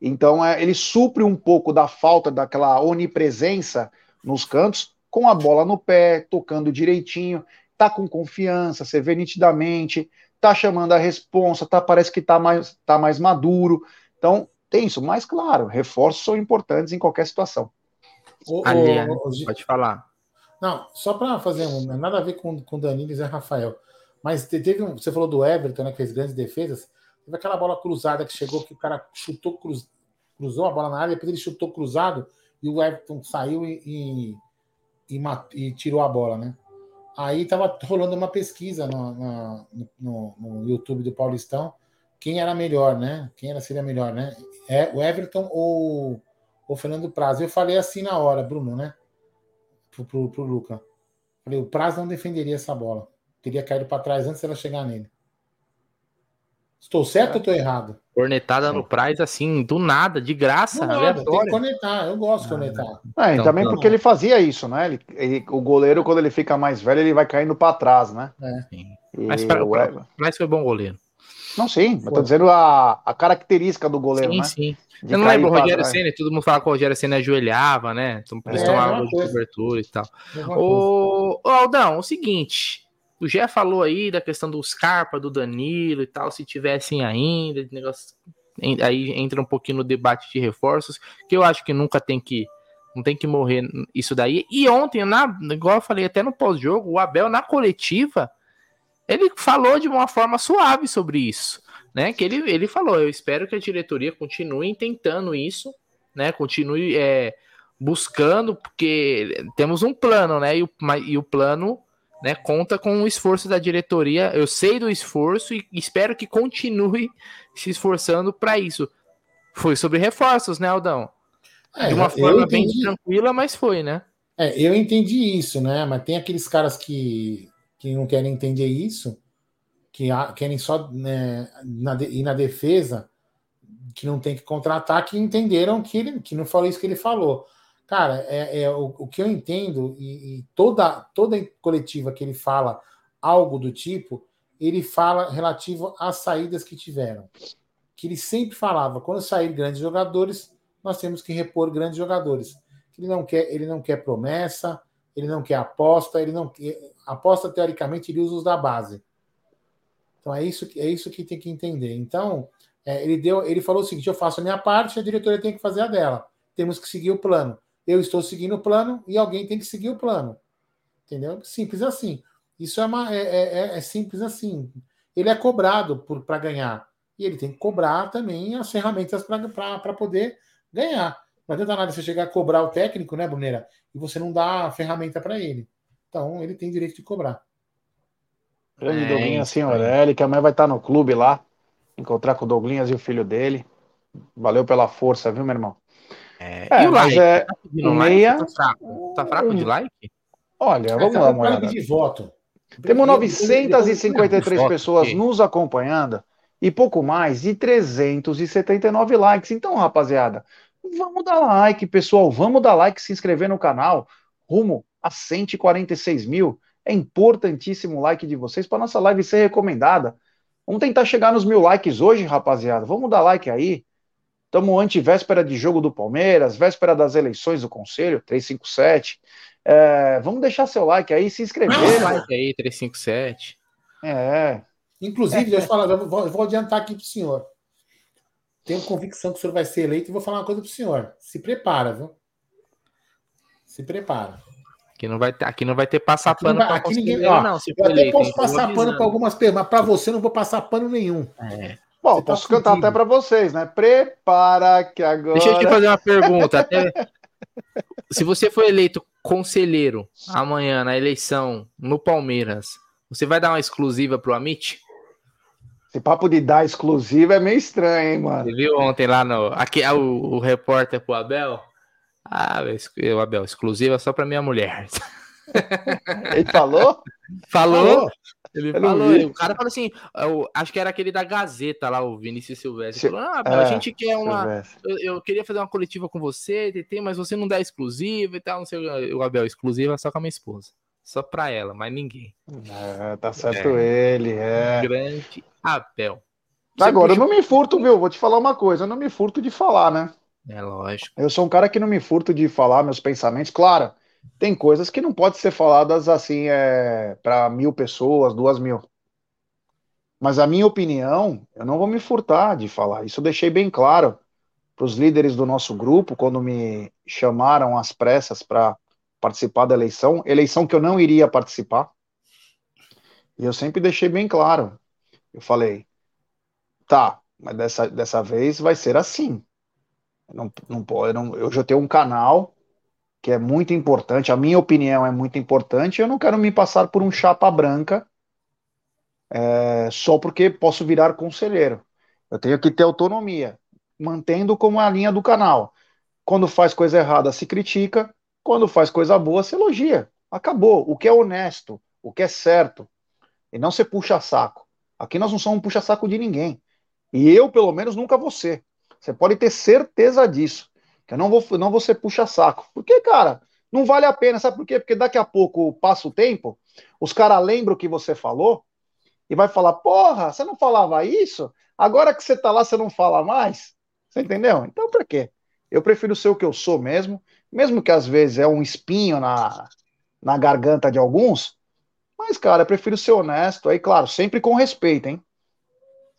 Então, é, ele supre um pouco da falta daquela onipresença nos cantos com a bola no pé, tocando direitinho, tá com confiança, você vê nitidamente, tá chamando a responsa, tá, parece que tá mais, tá mais maduro. Então, tem isso. Mas, claro, reforços são importantes em qualquer situação. O, Aliás, o, o, pode falar. Não, só para fazer um. Nada a ver com, com Danilo e Zé Rafael. Mas teve um. Você falou do Everton, né? Que fez grandes defesas. Teve aquela bola cruzada que chegou, que o cara chutou, cruz, cruzou a bola na área, depois ele chutou cruzado e o Everton saiu e, e, e, e tirou a bola, né? Aí tava rolando uma pesquisa no, no, no, YouTube do Paulistão, quem era melhor, né? Quem era seria melhor, né? É o Everton ou o Fernando Praz? Eu falei assim na hora, Bruno, né? Pro, pro, pro Luca. Falei, o Praz não defenderia essa bola. Teria caído para trás antes dela chegar nele. Estou certo ou estou errado? Cornetada no Price, assim, do nada, de graça. Não, nada, tem que cornetar, eu gosto de cornetar. É, então, também porque ele fazia isso, né? Ele, ele, o goleiro, quando ele fica mais velho, ele vai caindo para trás, né? É. Mas o Price foi bom goleiro. Não, sim, eu tô dizendo a, a característica do goleiro, sim, né? Sim, sim. Eu não lembro o Rogério Senna, todo mundo fala que o Rogério Senna ajoelhava, né? Então, isso é, tomava de cobertura e tal. Ô, Aldão, o seguinte, o Gé falou aí da questão do Scarpa, do Danilo e tal, se tivessem ainda, negócio, aí entra um pouquinho no debate de reforços, que eu acho que nunca tem que não tem que morrer isso daí. E ontem, na, igual eu falei até no pós-jogo, o Abel na coletiva, ele falou de uma forma suave sobre isso, né? Que ele, ele falou, eu espero que a diretoria continue tentando isso, né? Continue é, buscando, porque temos um plano, né? E o, e o plano né, conta com o esforço da diretoria. Eu sei do esforço e espero que continue se esforçando para isso. Foi sobre reforços, né, Aldão? É, De uma forma bem tranquila, mas foi, né? É, eu entendi isso, né? Mas tem aqueles caras que, que não querem entender isso, que querem só né, na, ir na defesa, que não tem que contratar, que entenderam que ele que não falou isso que ele falou. Cara, é, é o, o, que eu entendo, e, e, toda, toda coletiva que ele fala algo do tipo, ele fala relativo às saídas que tiveram. Que ele sempre falava, quando sair grandes jogadores, nós temos que repor grandes jogadores. Ele não quer, ele não quer promessa, ele não quer aposta, ele não quer. Aposta, teoricamente, ele usa os da base. Então é isso, é isso que tem que entender. Então, é, ele deu, ele falou o seguinte: eu faço a minha parte, a diretoria tem que fazer a dela. Temos que seguir o plano eu estou seguindo o plano e alguém tem que seguir o plano. Entendeu? Simples assim. Isso é, uma, é, é, é, é simples assim. Ele é cobrado para ganhar. E ele tem que cobrar também as ferramentas para poder ganhar. Não adianta nada você chegar a cobrar o técnico, né, Bruneira? E você não dá a ferramenta para ele. Então, ele tem direito de cobrar. Grande é, Douglinhas Senhorelli, que amanhã vai estar no clube lá, encontrar com o Douglinhas e o filho dele. Valeu pela força, viu, meu irmão? É, é, e o like? É, tá meia... Like? Tá fraco? Tá fraco de like? Olha, vamos lá, moeda. de voto. Temos 953 pessoas nos acompanhando e pouco mais de 379 likes. Então, rapaziada, vamos dar like, pessoal. Vamos dar like, se inscrever no canal. Rumo a 146 mil. É importantíssimo o like de vocês para nossa live ser recomendada. Vamos tentar chegar nos mil likes hoje, rapaziada. Vamos dar like aí. Estamos anti-véspera de jogo do Palmeiras, véspera das eleições do Conselho, 357. É, vamos deixar seu like aí, se inscrever. Né? like aí, 357. É. Inclusive, deixa eu falar, eu vou, eu vou adiantar aqui para o senhor. Tenho convicção que o senhor vai ser eleito e vou falar uma coisa para o senhor. Se prepara, viu? Se prepara. Aqui não vai ter, aqui não vai ter passar pano para ninguém, ó, não. Se eu até eleito, posso passar pano para algumas pessoas, mas para você não vou passar pano nenhum. É. Bom, Você posso tá cantar até para vocês, né? Prepara que agora. Deixa eu te fazer uma pergunta. Até... Se você for eleito conselheiro amanhã na eleição no Palmeiras, você vai dar uma exclusiva pro Amit? Esse papo de dar exclusiva é meio estranho, hein, mano? Você viu ontem lá no. Aqui, ah, o, o repórter pro Abel? Ah, o Abel, exclusiva só pra minha mulher. Ele falou? Falou. falou. Ele falou, o cara falou assim, eu, acho que era aquele da Gazeta lá, o Vinícius Silvestre. Falou, ah, é, a gente quer uma. Eu, eu, queria fazer uma coletiva com você, TT, mas você não dá exclusiva e tal, não sei o Abel, exclusiva só com a minha esposa. Só pra ela, mas ninguém. É, tá certo é. ele, é. Grande Abel. Agora, puxa... eu não me furto, viu? Vou te falar uma coisa, eu não me furto de falar, né? É lógico. Eu sou um cara que não me furto de falar meus pensamentos. Claro, tem coisas que não podem ser faladas assim é, para mil pessoas, duas mil. Mas a minha opinião, eu não vou me furtar de falar. Isso eu deixei bem claro para os líderes do nosso grupo quando me chamaram às pressas para participar da eleição, eleição que eu não iria participar. E eu sempre deixei bem claro. Eu falei, tá, mas dessa, dessa vez vai ser assim. Não, não pode, não, eu já tenho um canal que é muito importante, a minha opinião é muito importante, eu não quero me passar por um chapa branca é, só porque posso virar conselheiro. Eu tenho que ter autonomia, mantendo como a linha do canal. Quando faz coisa errada, se critica, quando faz coisa boa, se elogia. Acabou. O que é honesto, o que é certo. E não se puxa saco. Aqui nós não somos um puxa-saco de ninguém. E eu, pelo menos, nunca vou ser. Você pode ter certeza disso. Que eu não vou, não vou ser puxa-saco. Porque, cara, não vale a pena. Sabe por quê? Porque daqui a pouco passa o tempo, os caras lembram o que você falou e vai falar: porra, você não falava isso? Agora que você tá lá, você não fala mais? Você entendeu? Então, pra quê? Eu prefiro ser o que eu sou mesmo, mesmo que às vezes é um espinho na, na garganta de alguns. Mas, cara, eu prefiro ser honesto. Aí, claro, sempre com respeito, hein?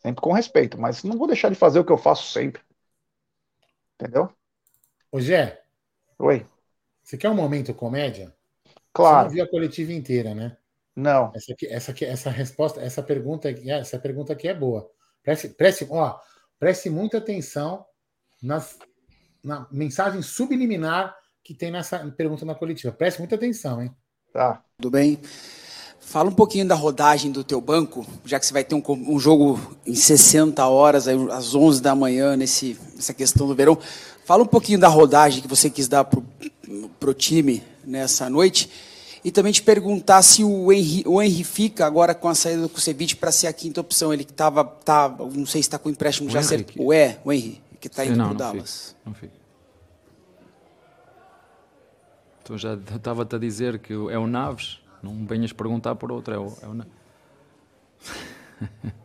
Sempre com respeito, mas não vou deixar de fazer o que eu faço sempre. Entendeu? Ô, Gé. Oi. Você quer um momento comédia? Claro. Você não viu a coletiva inteira, né? Não. Essa, aqui, essa, aqui, essa resposta, essa pergunta, essa pergunta aqui é boa. Preste, preste, ó, preste muita atenção nas, na mensagem subliminar que tem nessa pergunta na coletiva. Preste muita atenção, hein? Tá. Tudo bem. Fala um pouquinho da rodagem do teu banco, já que você vai ter um, um jogo em 60 horas, aí, às 11 da manhã, nesse, nessa questão do verão. Fala um pouquinho da rodagem que você quis dar para o time nessa noite. E também te perguntar se o Henry, o Henry fica agora com a saída do Kusevich para ser a quinta opção. Ele que estava, tá, não sei se está com empréstimo o já certo. O é, o Henry, que está indo para o Dallas. Não fica. Então já estava-te a dizer que é o Naves. Não venhas perguntar por outro, é o, é o... Não.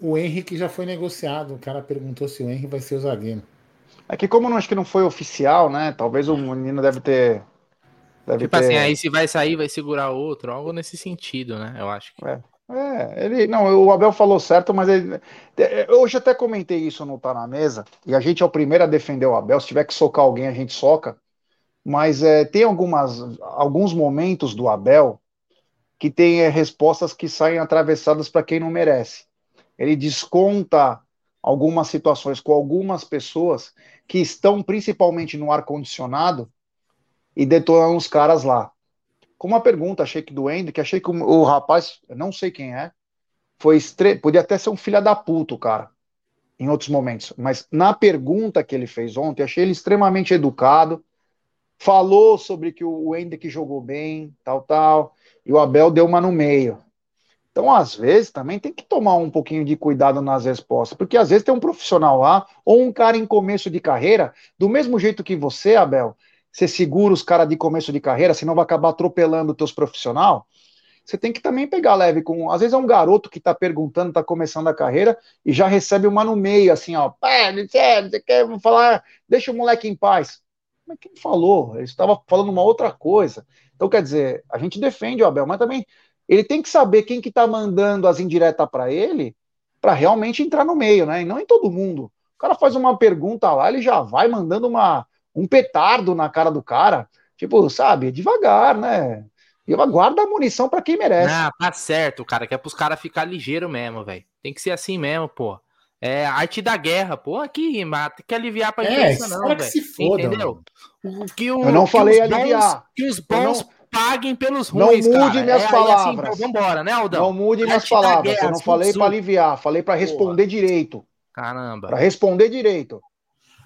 O Henrique já foi negociado. O cara perguntou se o Henrique vai ser o zagueiro. É que como não, acho que não foi oficial, né? Talvez o menino deve ter. Deve tipo assim, ter... assim, aí se vai sair, vai segurar outro, algo nesse sentido, né? Eu acho que. É. É, ele não, o Abel falou certo, mas ele, eu hoje até comentei isso no Tá na Mesa, e a gente é o primeiro a defender o Abel. Se tiver que socar alguém, a gente soca mas é, tem algumas, alguns momentos do Abel que tem é, respostas que saem atravessadas para quem não merece. Ele desconta algumas situações com algumas pessoas que estão principalmente no ar-condicionado e detonam os caras lá. Com uma pergunta, achei que do Andy, que achei que o, o rapaz, não sei quem é, foi estre... podia até ser um filho da puta, cara, em outros momentos. Mas na pergunta que ele fez ontem, achei ele extremamente educado, falou sobre que o Hendrick jogou bem, tal, tal, e o Abel deu uma no meio. Então, às vezes, também tem que tomar um pouquinho de cuidado nas respostas, porque às vezes tem um profissional lá, ou um cara em começo de carreira, do mesmo jeito que você, Abel, você segura os caras de começo de carreira, senão vai acabar atropelando os teus profissional. Você tem que também pegar leve com. Às vezes é um garoto que está perguntando, está começando a carreira e já recebe uma no meio, assim, ó. Pé, você quer falar, deixa o moleque em paz. Mas quem falou? Ele estava falando uma outra coisa. Então, quer dizer, a gente defende o Abel, mas também ele tem que saber quem que está mandando as indiretas para ele para realmente entrar no meio, né? E não em todo mundo. O cara faz uma pergunta lá, ele já vai mandando uma, um petardo na cara do cara. Tipo, sabe, devagar, né? E guarda a munição para quem merece. Ah, tá certo, cara, que é pros caras ficar ligeiro mesmo, velho. Tem que ser assim mesmo, pô. É arte da guerra, pô, aqui, mata, tem que aliviar pra é, imprensa, não, velho. se foda, entendeu? que o, eu não falei que aliviar. Bons, que os bons não, paguem pelos ruins, Não mude cara. minhas é, palavras. Assim, vambora, né, Aldão? Não mude minhas palavras, guerra, eu não falei para aliviar, falei para responder direito. Caramba. Para responder direito.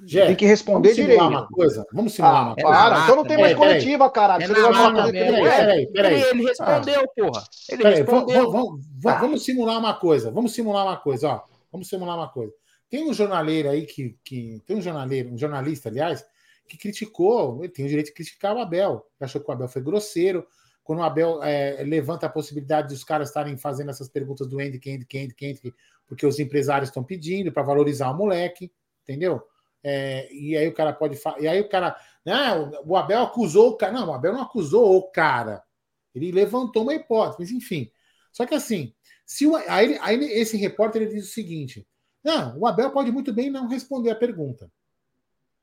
Jé, tem que responder vamos simular direito. uma coisa. Vamos simular Ah, uma coisa. para, então não tem mais É, coletiva, caralho. É. Peraí, peraí. Ele, respondeu, porra. Ele Peraí, respondeu. vamos, vamos, vamos simular uma coisa. Vamos simular uma coisa, ó. Vamos simular uma coisa. Tem um jornaleiro aí que, que tem um jornaleiro, um jornalista, aliás, que criticou, ele tem o direito de criticar o Abel, achou que o Abel foi grosseiro. Quando o Abel é, levanta a possibilidade dos caras estarem fazendo essas perguntas do Andy, Andy, Andy, Andy, porque os empresários estão pedindo para valorizar o moleque, entendeu? É, e aí o cara pode falar. E aí o cara. Não, o Abel acusou o cara. Não, o Abel não acusou o cara. Ele levantou uma hipótese, mas enfim. Só que assim, se o, aí, aí esse repórter ele diz o seguinte: não, o Abel pode muito bem não responder a pergunta.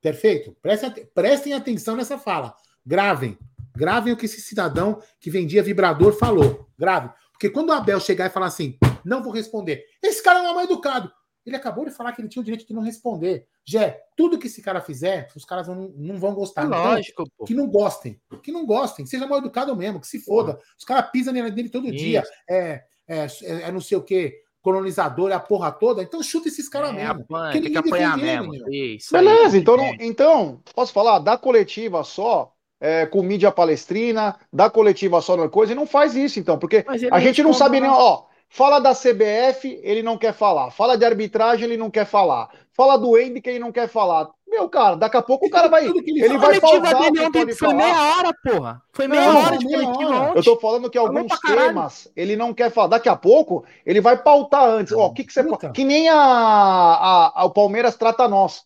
Perfeito? Prestem, prestem atenção nessa fala. Gravem. Gravem o que esse cidadão que vendia vibrador falou. Gravem. Porque quando o Abel chegar e falar assim, não vou responder, esse cara não é mal educado. Ele acabou de falar que ele tinha o direito de não responder. Jé, tudo que esse cara fizer, os caras não, não vão gostar. Então, Lógico, pô. que não gostem, que não gostem, seja mal educado mesmo, que se foda. Os caras pisam nele, nele todo Isso. dia, é, é, é, é não sei o que, colonizador, é a porra toda. Então chuta esses caras É, mesmo. apanha, tem que apanhar defende ele, mesmo. meu. Isso aí. Beleza, então, não- É. então, posso falar? Da coletiva só, é, com mídia palestrina, da coletiva só na coisa, e não faz isso, então, porque ele a gente não sabe nem, ó, fala da CBF, ele não quer falar, fala de arbitragem, ele não quer falar, fala do que ele não quer falar. Meu, cara, daqui a pouco o cara vai, ele vai pausar o dele que ontem pode foi falar. meia hora, porra. Foi meia Não, hora de meia coletiva ontem. Eu tô falando que alguns pra temas ele não quer falar. Daqui a pouco ele vai pautar antes. Ó, o que, que você Puta. Que nem a, a- a- o Palmeiras trata nós.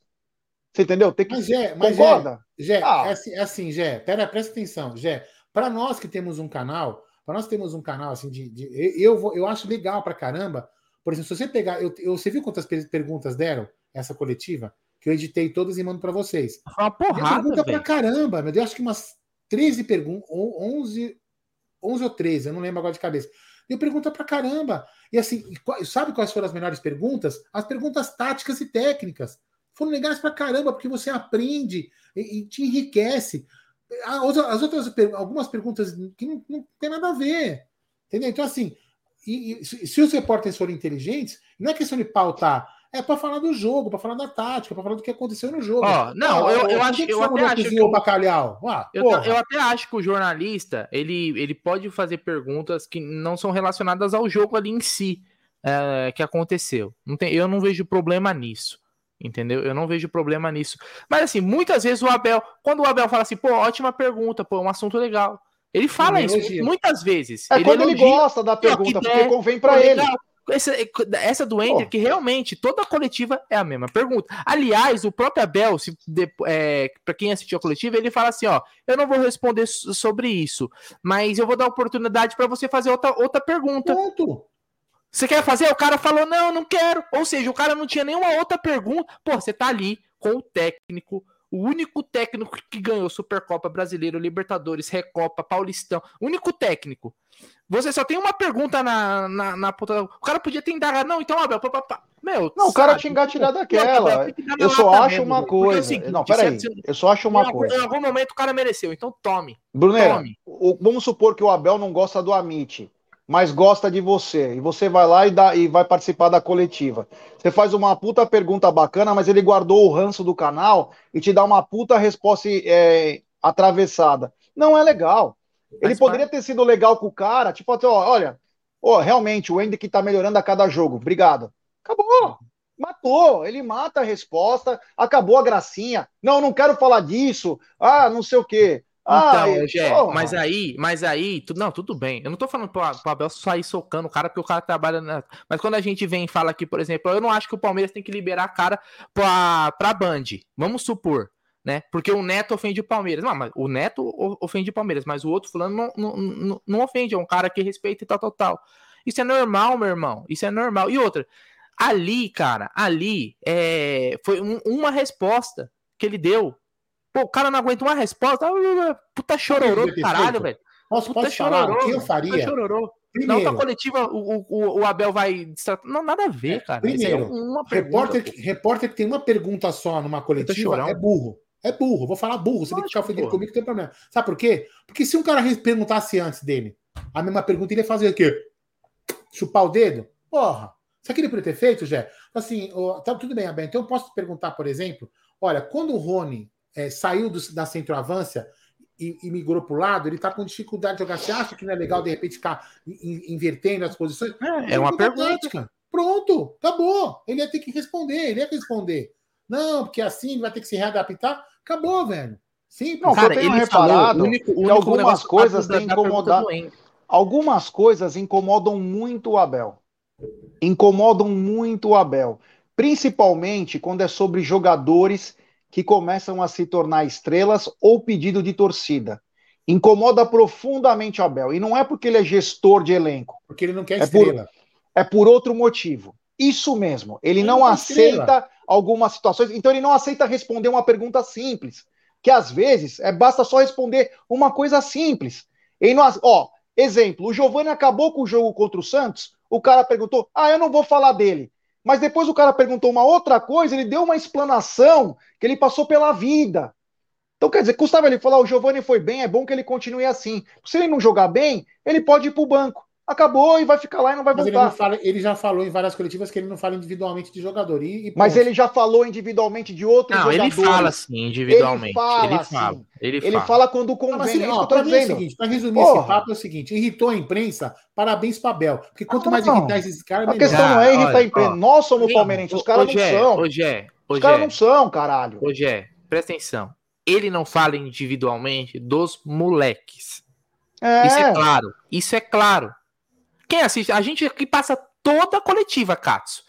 Você entendeu? Tem que. Mas é, mas Concorda? Jé, Ah. é assim, é assim, Jé, pera, presta atenção, Jé. Para nós que temos um canal, para nós que temos um canal assim de, de- eu vou, eu acho legal pra caramba. Por exemplo, se você pegar, eu, eu- você viu quantas per- perguntas deram essa coletiva? Que eu editei todas e mando para vocês. Uma porrada, pergunta pra velho. caramba, meu Deus, acho que umas 13 perguntas, 11, 11 ou 13, eu não lembro agora de cabeça. Deu pergunta pra caramba. E assim, sabe quais foram as melhores perguntas? As perguntas táticas e técnicas. Foram legais pra caramba, porque você aprende e, e te enriquece. As outras, algumas perguntas que não, não tem nada a ver. Entendeu? Então, assim, e- e se os repórteres forem inteligentes, não é questão de pautar, é para falar do jogo, para falar da tática, para falar do que aconteceu no jogo. Ó, não, Ah, eu, eu acho, que que eu até acho que o- bacalhau? Ah, Eu, eu até acho que o jornalista ele, ele pode fazer perguntas que não são relacionadas ao jogo ali em si é, que aconteceu. Não tem, eu não vejo problema nisso. Entendeu? Eu não vejo problema nisso. Mas assim, muitas vezes o Abel, quando o Abel fala assim, pô, ótima pergunta, pô, um assunto legal. Ele fala Ele isso elogia. muitas vezes. É quando ele elogia, gosta da pergunta, der, porque convém pra pô, ele. legal. Essa, essa do Ender, Pô. que realmente toda coletiva é a mesma pergunta. Aliás, o próprio Abel, se, de, é, para quem assistiu a coletiva, ele fala assim: ó, eu não vou responder so- sobre isso, mas eu vou dar oportunidade para você fazer outra, outra pergunta. Ponto. Você quer fazer? O cara falou: não, não quero. Ou seja, o cara não tinha nenhuma outra pergunta. Pô, você tá ali com o técnico. O único técnico que ganhou Supercopa Brasileiro, Libertadores, Recopa, Paulistão. Único técnico. Você só tem uma pergunta na, na, na ponta. O cara podia ter indagado. Não, então, Abel, pá, pá, pá. Meu, Não, o cara sabe? tinha engatilhado aquela. Eu só acho mesmo, uma é coisa. seguinte, Não, peraí. Eu só acho uma coisa. em algum momento o cara mereceu, então tome. Brunera, Tome. o- vamos supor que o Abel não gosta do Amit, mas gosta de você. E você vai lá e, dá, e vai participar da coletiva. Você faz uma puta pergunta bacana, mas ele guardou o ranço do canal e te dá uma puta resposta é, atravessada. Não é legal. Ele Faz poderia ter sido legal com o cara, tipo, assim, ó, olha, ó, realmente o Andy que tá melhorando a cada jogo. Obrigado. Acabou. Matou, ele mata a resposta, acabou a gracinha. Não, não quero falar disso. Ah, não sei o quê. Ah, Então, e- Gé, mas aí, mas aí, tu, não, tudo bem. Eu não tô falando pro, pro Abel sair socando o cara, porque o cara trabalha na. Mas quando a gente vem e fala aqui, por exemplo, eu não acho que o Palmeiras tem que liberar a cara pra, pra Band. Vamos supor, né? Porque o Neto ofende o Palmeiras. Não, mas o Neto ofende o Palmeiras, mas o outro fulano não, não, não, não ofende, é um cara que respeita e tal, tal, tal. Isso é normal, meu irmão. Isso é normal. E outra, ali, cara, ali é, foi um- uma resposta que ele deu. Pô, o cara não aguenta uma resposta. ah, Puta chororô do caralho, velho. Posso, Puta posso falar o que eu faria? chororô. Na outra coletiva, o, o, o Abel vai. Não, nada a ver, cara. Isso aí é primeiro, uma pergunta. repórter, que- repórter que tem uma pergunta só numa coletiva é burro. É burro. Vou falar burro. Você tem que ficar ofendido comigo, não tem problema. Sabe por quê? Porque se um cara perguntasse antes dele a mesma pergunta, ele ia fazer o quê? Chupar o dedo? Porra. Sabe o que ele poderia ter feito, Jé? Assim, ó, tá tudo bem, Abel. Então eu posso te perguntar, por exemplo, Olha, quando o Rony é, saiu do, da centroavância e, e migrou para o lado, ele está com dificuldade de jogar. Você acha que não é legal, de repente, ficar in, invertendo as posições? É, é uma pergunta. Tática. Pronto, acabou. Ele ia ter que responder, ele ia responder. Não, porque assim ele vai ter que se readaptar. Acabou, velho. Sim, não, cara, eu tenho reparado falou, único, que algumas coisas têm incomodado. Algumas coisas incomodam muito o Abel. Incomodam muito o Abel. Principalmente quando é sobre jogadores que começam a se tornar estrelas ou pedido de torcida. Incomoda profundamente o Abel. E não é porque ele é gestor de elenco. Porque ele não quer é estrela. Por, é por outro motivo. Isso mesmo. Ele, ele não, não aceita estrela. algumas situações. Então ele não aceita responder uma pergunta simples que às vezes é basta só responder uma coisa simples. Ele não, ó, exemplo, o Giovani acabou com o jogo contra o Santos, o cara perguntou: "Ah, eu não vou falar dele". Mas depois o cara perguntou uma outra coisa, ele deu uma explanação que ele passou pela vida. Então, quer dizer, custava ele falar: o Giovani foi bem, é bom que ele continue assim. Se ele não jogar bem, ele pode ir para o banco acabou e vai ficar lá e não vai mas voltar. Ele, fala, ele, já falou em várias coletivas que ele não fala individualmente de jogador. E, e mas ele já falou individualmente de outros não, jogadores. Ele fala sim, individualmente. Ele fala, ele fala, assim. ele, ele fala. fala quando convém. Assim, é tô É seguinte, para resumir Porra. esse papo é o seguinte: irritou a imprensa, parabéns para Abel. Porque quanto ah, mais irritar esses caras, melhor. A questão não é irritar a imprensa. Nós somos palmeirenses, os caras não são. Hoje é, os caras não são, caralho. Hoje é, presta atenção. Ele não fala individualmente dos moleques. É. Isso é claro. Isso é claro. Quem assiste, a gente aqui passa toda a coletiva, Katsu.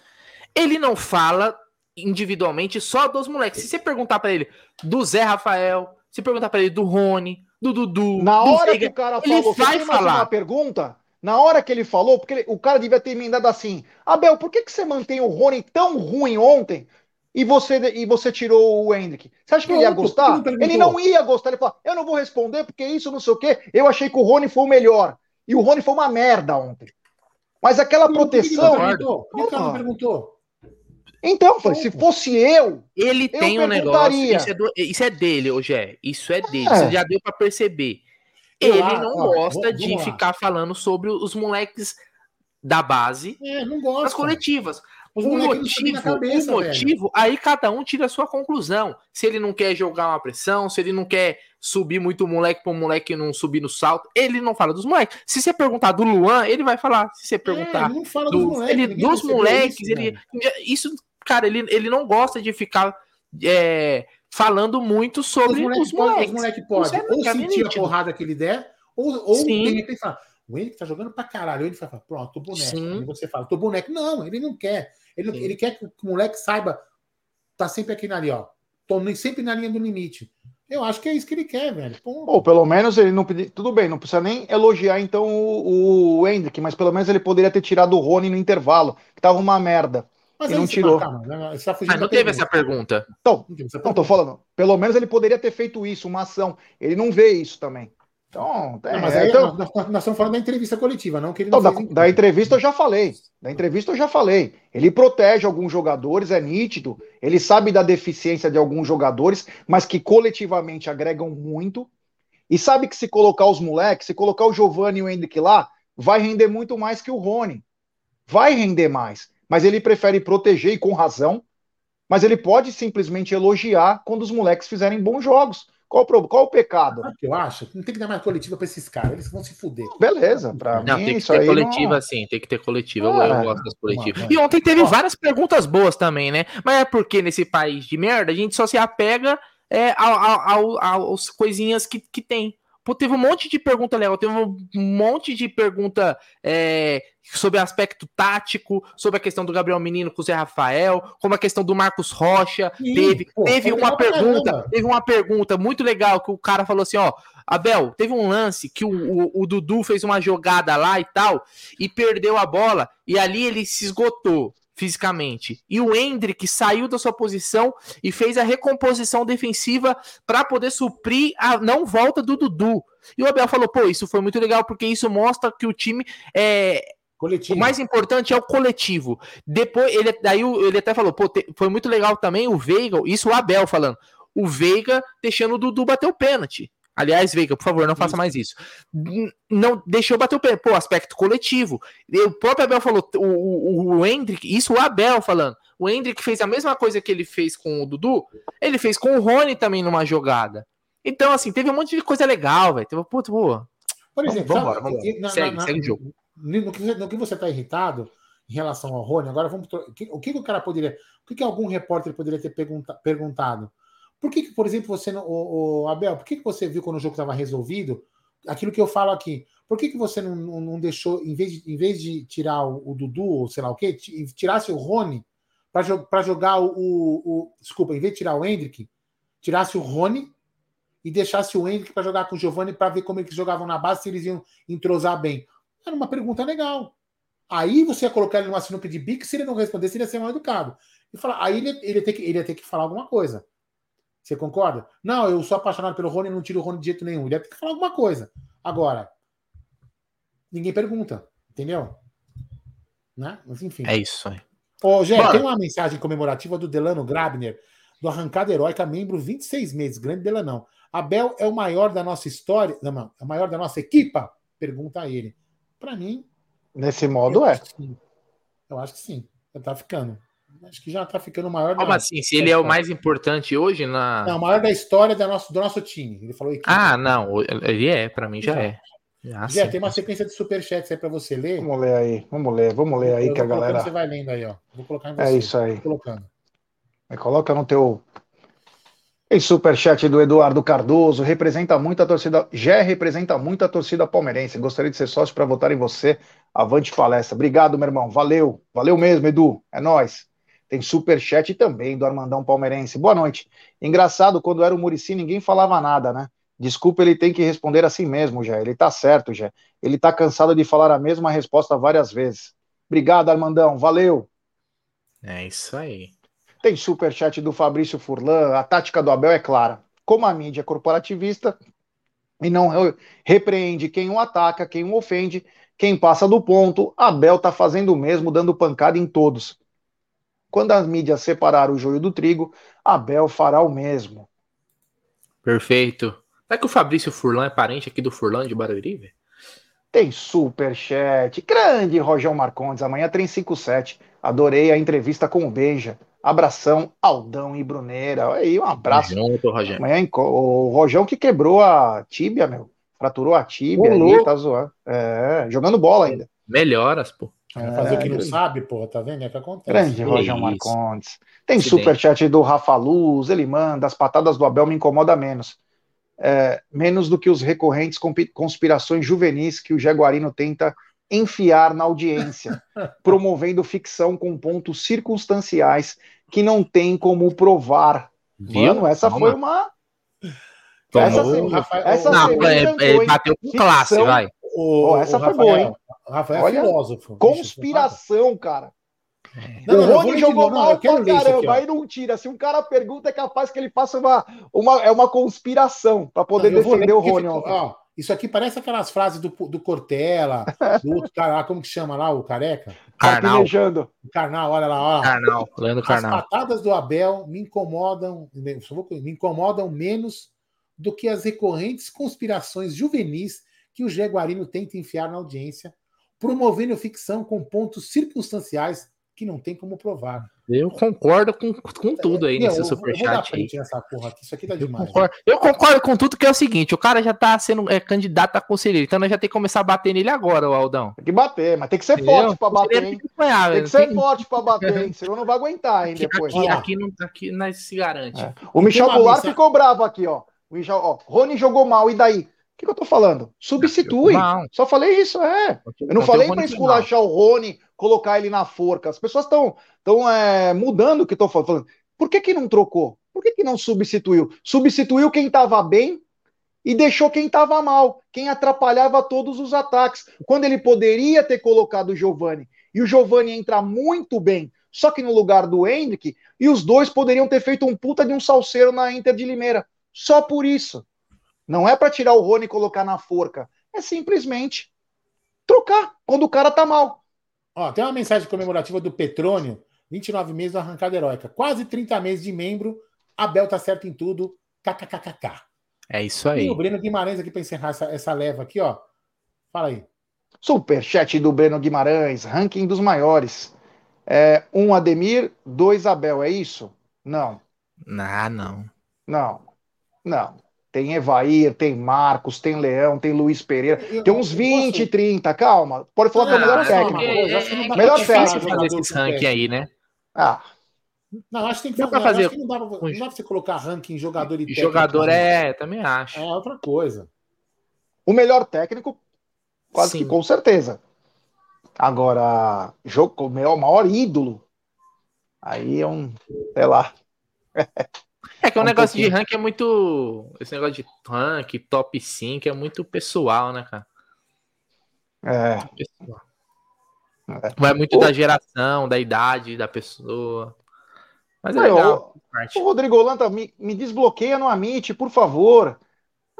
Ele não fala individualmente só dos moleques. Se você perguntar para ele do Zé Rafael, se perguntar para ele do Rony, do Dudu, na hora Veiga, que o cara falou, ele vai falar. uma pergunta? Na hora que ele falou, porque ele, o cara devia ter emendado assim: Abel, por que, que você mantém o Rony tão ruim ontem e você, e você tirou o Hendrick? Você acha que ele ia gostar? Ele não ia gostar. Ele falou: eu não vou responder porque isso, não sei o quê. Eu achei que o Rony foi o melhor. E o Rony foi uma merda ontem. Mas aquela proteção. Por que não perguntou? Então, foi, se fosse eu. Ele eu tem um negócio. Isso é, do, isso é dele, é. Isso é dele. É. Isso já deu para perceber. Ele não ó, gosta de ficar falando sobre os moleques da base é, não gosta. das coletivas. Os o motivo, cabeça, o motivo, aí cada um tira a sua conclusão. Se ele não quer jogar uma pressão, se ele não quer subir muito o moleque para o moleque não subir no salto, ele não fala dos moleques. Se você perguntar do Luan, ele vai falar. Se você perguntar é, não fala do, dos moleques, ele, dos moleques, isso, ele, isso, cara, ele, ele não gosta de ficar é, falando muito sobre os moleques. Os moleques, moleque pode é ou sentir a porrada que ele der, ou, ou de repente falar, o Henrique tá jogando pra caralho. Ele fala, pronto, tô boneco. Sim. E você fala, tô boneco. Não, ele não quer. Ele, ele quer que o moleque saiba, tá sempre aqui na linha, ó. Tô sempre na linha do limite. Eu acho que é isso que ele quer, velho. Ou pelo menos ele não pediu. Tudo bem, não precisa nem elogiar então o, o Hendrick, mas pelo menos ele poderia ter tirado o Rony no intervalo, que tava uma merda. Mas e não tirou. Tá ah, não teve essa pergunta. Então, não tô falando. Pelo menos ele poderia ter feito isso, uma ação. Ele não vê isso também. Então, é, mas aí então, nós, nós, estamos falando da entrevista coletiva, não que ele não da, da, entrevista eu já falei. Da entrevista eu já falei. Ele protege alguns jogadores, é nítido. Ele sabe da deficiência de alguns jogadores, mas que coletivamente agregam muito. E sabe que se colocar os moleques, se colocar o Giovanni e o Hendrick lá, vai render muito mais que o Rony. Vai render mais. Mas ele prefere proteger e com razão. Mas ele pode simplesmente elogiar quando os moleques fizerem bons jogos. Qual o, qual o pecado? Sabe o que eu acho? Não tem que dar mais coletiva para esses caras, eles vão se fuder. Beleza, para mim. Tem que ter coletiva, não... sim, tem que ter coletiva. eu, eu gosto das coletivas. E ontem teve várias perguntas boas também, né? Mas é porque nesse país de merda a gente só se apega é, aos coisinhas que, que tem. Pô, teve um monte de pergunta legal, teve um monte de pergunta é, sobre aspecto tático, sobre a questão do Gabriel Menino com o Zé Rafael, como a questão do Marcos Rocha. Teve pô, teve uma pergunta, caramba. teve uma pergunta muito legal que o cara falou assim: ó, Abel, teve um lance que o, o, o Dudu fez uma jogada lá e tal, e perdeu a bola, e ali ele se esgotou fisicamente. E o Hendrick saiu da sua posição e fez a recomposição defensiva para poder suprir a não volta do Dudu. E o Abel falou: pô, isso foi muito legal porque isso mostra que o time é. Coletivo. O mais importante é o coletivo. Depois, ele, daí ele até falou: pô, te, foi muito legal também o Veiga, isso o Abel falando, o Veiga deixando o Dudu bater o pênalti. Aliás, Veiga, por favor, não faça Isso. mais isso. Não deixou bater o pé. Pô, aspecto coletivo. O próprio Abel falou, o, o, o Hendrick, isso o Abel falando. O Hendrick fez a mesma coisa que ele fez com o Dudu, ele fez com o Rony também numa jogada. Então, assim, teve um monte de coisa legal, velho. Teve, puto, pô. Por Vamos- exemplo, vambora, sabe, vamos e- na- Segue, na- segue o jogo. No que, você- no que você está irritado em relação ao Rony, agora vamos. o que- O que o cara poderia. O que, que algum repórter poderia ter pergunta- perguntado? Por que, que, por exemplo, você. não- O, o Abel, por que, que você viu quando o jogo estava resolvido? Aquilo que eu falo aqui. Por que, que você não, não- não deixou, em vez, de, em vez de tirar o, o Dudu, ou sei lá o quê, ti- tirasse o Rony para jogar o, o, o- Desculpa, em vez de tirar o Hendrick, tirasse o Rony e deixasse o Hendrick para jogar com o Giovanni para ver como eles jogavam na base, se eles iam entrosar bem. Era uma pergunta legal. Aí você ia colocar ele numa sinuca de bico, se ele não respondesse, ele ia ser mal educado. E falar, aí ele, ele, ia ter que, ele ia ter que falar alguma coisa. Você concorda? Não, eu sou apaixonado pelo Rony, não tiro o Rony de jeito nenhum. Ele ia ter que falar alguma coisa. Agora, ninguém pergunta, entendeu? Né? Mas enfim. É isso aí. Ô, Gé, Bora. tem uma mensagem comemorativa do Delano Grabner, do Arrancada Heróica, membro 26 meses. Grande Delanão. Abel é o maior da nossa história? Não, não, é o maior da nossa equipa? Pergunta ele. Para mim, Nesse modo eu é. acho que sim. Eu acho que sim. Já tá ficando. Acho que já tá ficando o maior Como da assim? Se ele é o mais importante hoje na. Não, o maior da história da nosso, do nosso time. Ele falou equipe. Ah, não. Ele é, pra mim já é. Ah, Zé, sim. tem uma sequência de superchats aí para você ler. Vamos ler aí, vamos ler, vamos ler aí Eu que a galera. Você vai lendo aí, ó. Vou colocar em você. É isso aí. Vou colocando. Aí Coloca no teu. Em superchat do Eduardo Cardoso, representa muito a torcida. Gé representa muito a torcida palmeirense. Gostaria de ser sócio para votar em você. Avante palestra. Obrigado, meu irmão. Valeu. Valeu mesmo, Edu. É nóis. Tem superchat também do Armandão Palmeirense. Boa noite. Engraçado, quando era o Murici, ninguém falava nada, né? Desculpa, ele tem que responder assim mesmo, Jé. Ele tá certo, Jé. Ele tá cansado de falar a mesma resposta várias vezes. Obrigado, Armandão. Valeu. É isso aí. Tem superchat do Fabrício Furlan. A tática do Abel é clara. Como a mídia é corporativista e não re- repreende quem o ataca, quem o ofende, quem passa do ponto, Abel tá fazendo o mesmo, dando pancada em todos. Quando as mídias separar o joio do trigo, Abel fará o mesmo. Perfeito. Será que o Fabrício Furlan é parente aqui do Furlan de Barueri, velho? Tem superchat. Grande Rojão Marcondes. Amanhã 357. Adorei a entrevista com o Beija. Abração, Aldão e Bruneira. Aí, um abraço. Junto, Rogério. Amanhã o Rojão que quebrou a tíbia, meu. Fraturou a tíbia Ô, aí, louco. tá zoando. É, jogando bola ainda. Melhoras, pô. Vai fazer o que não grande- sabe, porra, tá vendo? É o que acontece. Grande Que Rojão. Marcondes. Tem superchat do Rafa Luz, ele manda, as patadas do Abel me incomoda menos. É, menos do que os recorrentes conspirações juvenis que o Jaguarino tenta enfiar na audiência, promovendo ficção com pontos circunstanciais que não tem como provar. Mano, essa foi uma. Tomou. Essa, Ô, se- Rafael, essa Não, semana é, é, bateu com Ficção. classe, vai. O, Ó, essa o foi Rafael, boa, hein? O Rafael Olha, é filósofo. Conspiração, cara. Não, o Rony jogou não, mal pra aqui, caramba, aí não tira. Se um cara pergunta, é capaz que ele faça uma. uma é uma conspiração pra poder Não, defender o Rony ficou- ó, isso aqui parece aquelas frases do, do Cortella, do outro cara lá, como que chama lá, o careca? Carnal. O Karnal, olha lá, olha. Carnal. Leandro As Carnal. patadas do Abel me incomodam, me incomodam menos do que as recorrentes conspirações juvenis que o Jaguarino tenta enfiar na audiência, promovendo ficção com pontos circunstanciais que não tem como provar. Eu concordo com, com tudo aí Meu, nesse eu, eu superchat aí. print nessa porra aqui, isso aqui tá Eu demais. concordo, eu concordo com tudo que é o seguinte: o cara já tá sendo é, candidato a conselheiro, então nós já tem que começar a bater nele agora, o Aldão. Tem que bater, mas tem que ser Entendeu? forte pra bater, tem que apanhar, Tem que ser forte pra bater, hein? Senão não vai aguentar, hein? Aqui, Depois. aqui, aqui, não, aqui nós se garante. É. O Michel Goulart ficou bravo aqui, ó. O Michel, ó. Rony jogou mal, e daí? O que, que eu tô falando? Substitui. Mal. Só falei isso, é. Eu não falei Rony esculachar o Rony, colocar ele na forca. As pessoas estão tão, é, mudando o que estão falando. Por que, que não trocou? Por que, que não substituiu? Substituiu quem estava bem e deixou quem estava mal, quem atrapalhava todos os ataques. Quando ele poderia ter colocado o Giovani e o Giovani entra muito bem, só que no lugar do Hendrick, e os dois poderiam ter feito um puta de um salseiro na Inter de Limeira. Só por isso. Não é para tirar o Rony e colocar na forca. É simplesmente trocar quando o cara tá mal. Ó, tem uma mensagem comemorativa do Petrônio, 29 meses da arrancada heróica. Quase 30 meses de membro, Abel tá certo em tudo. KKKKK. É isso E aí. o Breno Guimarães aqui para encerrar essa, essa leva aqui, ó. Fala aí. Superchat do Breno Guimarães, ranking dos maiores. É, um Ademir, dois Abel, é isso? Não, Ah, não. não, não. Tem Evair, tem Marcos, tem Leão, tem Luiz Pereira. Eu- Tem uns eu 20, posso- 30, calma. Pode falar que é o melhor técnico. que não dá Melhor técnico. fazer esse ranking aí, né? Ah, Não, acho que tem que fazer. pra fazer acho que não dá, pra, não dá pra você colocar ranking jogador e técnico. Jogador né? é, também acho. É outra coisa. o melhor técnico, quase Sim. que com certeza. Agora, jogo o meu maior ídolo. Aí é um, sei lá. É que o um negócio de pouquinho. ranking é muito. Esse negócio de ranking, top 5 é muito pessoal, né, cara? É, Pessoal. É. Vai muito Ô. da geração, da idade da pessoa. Mas é legal. o Rodrigo Holanda, me, me desbloqueia no Amit, por favor.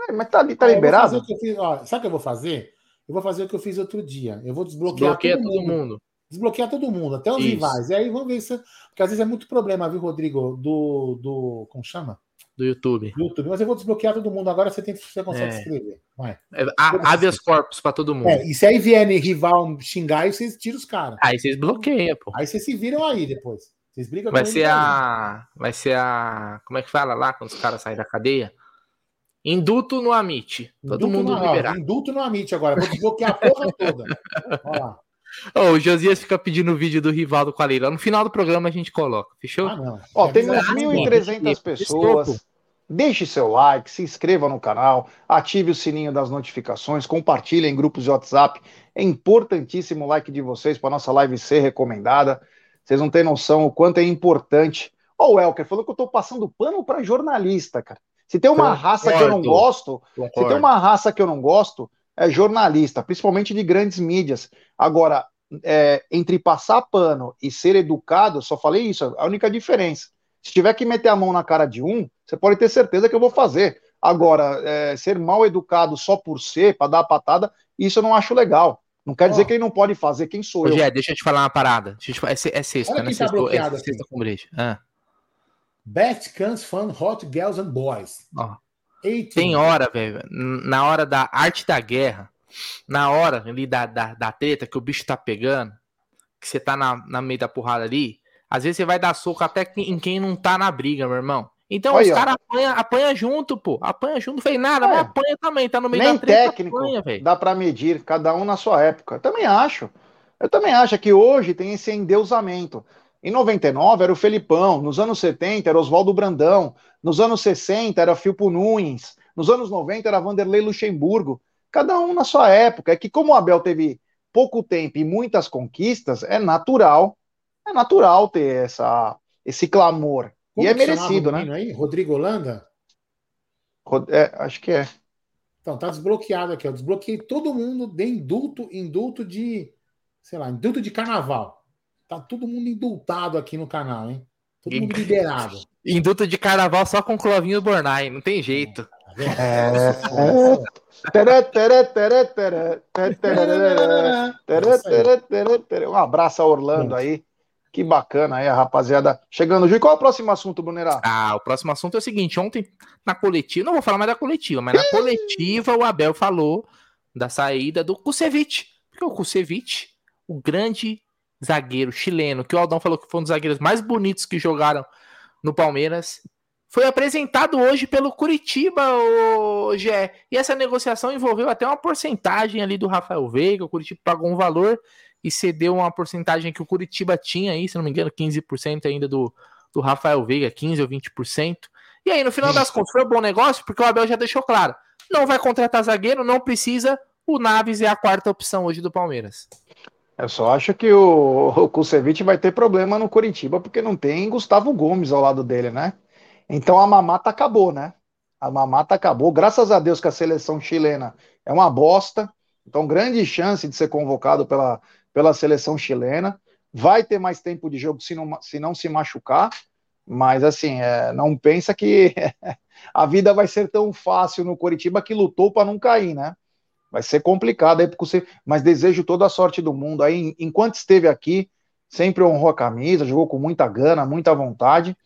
É, mas tá, tá eu liberado? fazer o que eu fiz, ó, sabe o que eu vou fazer? Eu vou fazer o que eu fiz outro dia. Eu vou desbloquear Bloqueia todo, todo mundo. Desbloquear todo mundo, até os Isso. rivais. E aí vamos ver se. Porque às vezes é muito problema, viu, Rodrigo? Do. do como chama? do YouTube. Do YouTube. Mas eu vou desbloquear todo mundo. Agora você, tem, você consegue É. escrever. Vai. É, habeas corpus pra todo mundo. É, e se aí vier rival xingar, aí vocês tiram os caras. Aí vocês bloqueiam, pô. Aí vocês se viram aí depois. Vocês brigam Vai ser eles aí. a. Vai ser a. Como é que fala lá quando os caras saem da cadeia? Induto no Amit. Todo mundo no, ó, liberar. Indulto no Amit agora. Vou desbloquear a porra toda. Olha lá. Ô, o Josias fica pedindo o vídeo do Rivaldo com a Leila. No final do programa a gente coloca. Fechou? Ah. Ó, Já tem uns Ah, 1.300 sim. pessoas. Deixe seu like, se inscreva no canal, ative o sininho das notificações, compartilhe em grupos de WhatsApp. É importantíssimo o like de vocês para nossa live ser recomendada. Vocês não têm noção o quanto é importante. Ó, o Elker falou que eu tô passando pano para jornalista, cara. Se tem uma raça que eu não gosto, se tem uma raça que eu não gosto, é jornalista, principalmente de grandes mídias. Agora, é, entre passar pano e ser educado, eu só falei isso, a única diferença. Se tiver que meter a mão na cara de um, você pode ter certeza que eu vou fazer. Agora, é, ser mal educado só por ser, para dar a patada, isso eu não acho legal. Não quer dizer Ó. que ele não pode fazer, quem sou Ô, eu? Gé, deixa eu te falar uma parada. Deixa eu te É, é sexta, Olha né? quem tá Sexta, é bloqueado sexta com breja. Ah, Best Cans Fun Hot Girls and Boys. ó. 18. Tem hora, velho. Na hora da arte da guerra, na hora ali da, da, da treta que o bicho tá pegando, que você tá na, na meio da porrada ali, às vezes você vai dar soco até em quem não tá na briga, meu irmão. Então Aí, os caras apanham apanha junto, pô. Apanha junto, não fez nada, É. mas apanha também. Tá no meio Nem da treta, técnico apanha, dá para medir, cada um na sua época. Eu também acho. Eu também acho que hoje tem esse endeusamento. Em 99 era o Felipão, nos anos 70 era Oswaldo Brandão, nos anos 60 era Filpo Nunes, nos anos 90 era Vanderlei Luxemburgo. Cada um na sua época. É que como o Abel teve pouco tempo e muitas conquistas, é natural, é natural ter essa, esse clamor. Como e é merecido, né? Aí? Rodrigo Holanda? Rod- é, acho que é. Então, tá desbloqueado aqui. Eu desbloqueei todo mundo de indulto, indulto de, sei lá, indulto de carnaval. Tá todo mundo indultado aqui no canal, hein? Todo mundo liberado. Induto de carnaval só com Clovinho Bornai, não tem jeito. É. Um abraço a Orlando aí. Que bacana aí, a rapaziada. Chegando, Ju. E qual é o próximo assunto, Brunerá? Ah, o próximo assunto é o seguinte: ontem, na coletiva, não vou falar mais da coletiva, mas na coletiva o Abel falou da saída do Kusevich. Porque o Kusevich, o grande zagueiro chileno, que o Aldão falou que foi um dos zagueiros mais bonitos que jogaram no Palmeiras, foi apresentado hoje pelo Curitiba, o Gé. E essa negociação envolveu até uma porcentagem ali do Rafael Veiga. O Curitiba pagou um valor e cedeu uma porcentagem que o Curitiba tinha aí, se não me engano, 15% ainda do, do Rafael Veiga, 15% ou 20%. E aí, no final das contas, foi um bom negócio, porque o Abel já deixou claro: não vai contratar zagueiro, não precisa. O Naves é a quarta opção hoje do Palmeiras. Eu só acho que o, o Kusevich vai ter problema no Curitiba, porque não tem Gustavo Gomes ao lado dele, né? Então a mamata acabou, né? A mamata acabou. Graças a Deus que a seleção chilena é uma bosta. Então, grande chance de ser convocado pela, pela seleção chilena. Vai ter mais tempo de jogo se não se, não se machucar. Mas, assim, é, não pensa que a vida vai ser tão fácil no Curitiba que lutou para não cair, né? Vai ser complicado aí, porque você... mas desejo toda a sorte do mundo. Aí, enquanto esteve aqui, sempre honrou a camisa, jogou com muita gana, muita vontade.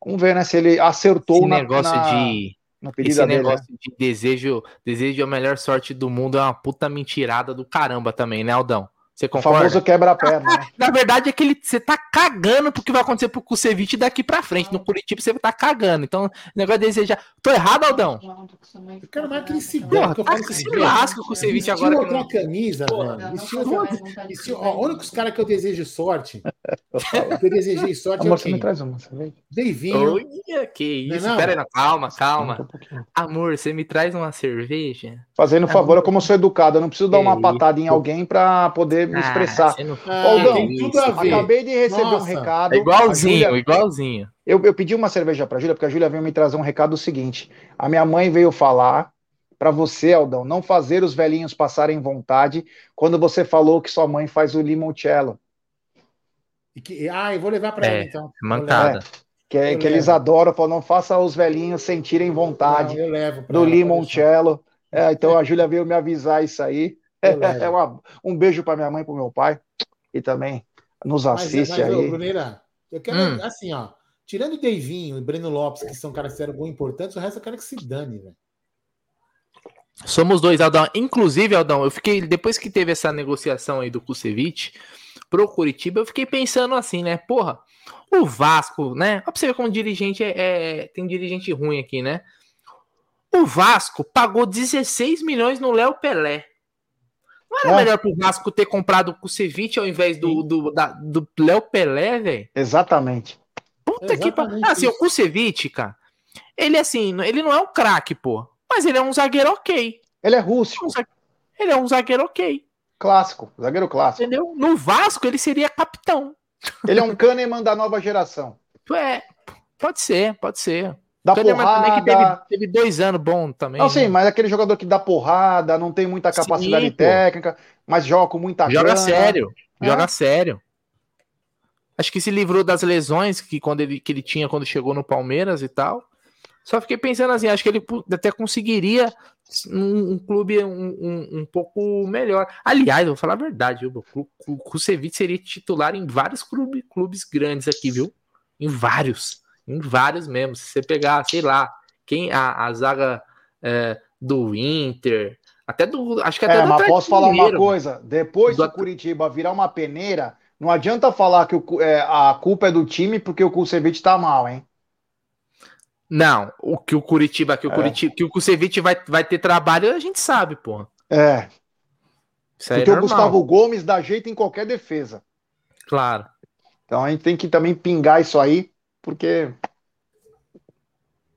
Vamos ver, né, se ele acertou Esse na, negócio na- de Na Esse dele, né? negócio de desejo, desejo a melhor sorte do mundo é uma puta mentirada do caramba também, né, Aldão? Você O concorda? famoso quebra-perna, né? Na verdade é que ele, você tá cagando pro que vai acontecer pro Kusevich daqui pra frente. No Curitiba você tá cagando. Então, o negócio de desejar. Tô errado, Aldão? Eu quero mais que ele se eu tá se lasca o Kusevich vestiu agora. que outra não- camisa, velho. Vestiu outra- vestiu- O único cara que eu desejo sorte, que eu desejo sorte é Amor, o você me traz uma cerveja? Deivinho. Olha, que é isso. não? Pera aí, calma, calma. Um. Amor, você me traz uma cerveja? Fazendo um favor, eu como sou educado, eu não preciso dar uma patada em alguém pra poder me expressar. Ah, não... Ah, Aldão, tem tudo a ver. Acabei de receber um Nossa. recado. É igualzinho, A Júlia- igualzinho. eu, eu pedi uma cerveja pra Júlia, porque a Júlia veio me trazer um recado seguinte. A minha mãe veio falar pra você, Aldão, não fazer os velhinhos passarem vontade quando você falou que sua mãe faz o limoncello. E que- ah, eu vou levar pra É, ela então. Mancada. Que, é, Eu que eles adoram, falou, não faça os velhinhos sentirem Não, vontade eu levo pra do limoncello. É, então a Júlia veio me avisar isso aí. Eu levo. É uma- um beijo pra minha mãe e pro meu pai, e também nos Mas, assiste mas, ô, aí. Bruneira, eu quero, Hum. assim, ó. Tirando o Deivinho e Breno Lopes, que são caras que fizeram gol importantes, o resto eu quero que se dane, velho. Somos dois, Aldão. Inclusive, Aldão, eu fiquei, depois que teve essa negociação aí do Kusevich pro Curitiba, eu fiquei pensando assim, né? Porra, o Vasco, né? Ó pra você ver como dirigente é, é- tem dirigente ruim aqui, né? O Vasco pagou 16 milhões no Léo Pelé. Não era É. melhor pro Vasco ter comprado o Kusevich ao invés do, do, da- do Léo Pelé, velho? Exatamente. Puta que pariu. Exatamente Assim, o. Kusevich, cara, ele assim, ele não é um craque, pô. Mas ele é um zagueiro ok. Ele é rústico, Um zague- Ele é um zagueiro ok. clássico, zagueiro clássico. Entendeu? No Vasco ele seria capitão. Ele é um Kahneman da nova geração. É, pode ser, pode ser. Dá Kahneman também que porrada. teve, teve dois anos bom também. Não, sim, né? mas é aquele jogador que dá porrada, não tem muita Sim, capacidade pô. técnica, mas joga com muita Joga grana. sério, É. joga sério. Acho que se livrou das lesões que, quando ele, que ele tinha quando chegou no Palmeiras e tal. Só fiquei pensando assim, acho que ele até conseguiria um, um clube um, um, um pouco melhor. Aliás, vou falar a verdade, viu? O Kusevich seria titular em vários clube, clubes grandes aqui, viu? Em vários. Em vários mesmo. Se você pegar, sei lá, quem a, a zaga é, do Inter, até do. Acho que até É, do mas posso falar uma coisa? Depois Do do Curitiba virar uma peneira, não adianta falar que o é, a culpa é do time porque o Kusevich tá mal, hein? Não, o que o Curitiba, que o É. Curitiba, que o Kusevich vai, vai ter trabalho, a gente sabe, pô. É, Isso aí é porque o Gustavo Gomes dá jeito em qualquer defesa. claro. Então a gente tem que também pingar isso aí, porque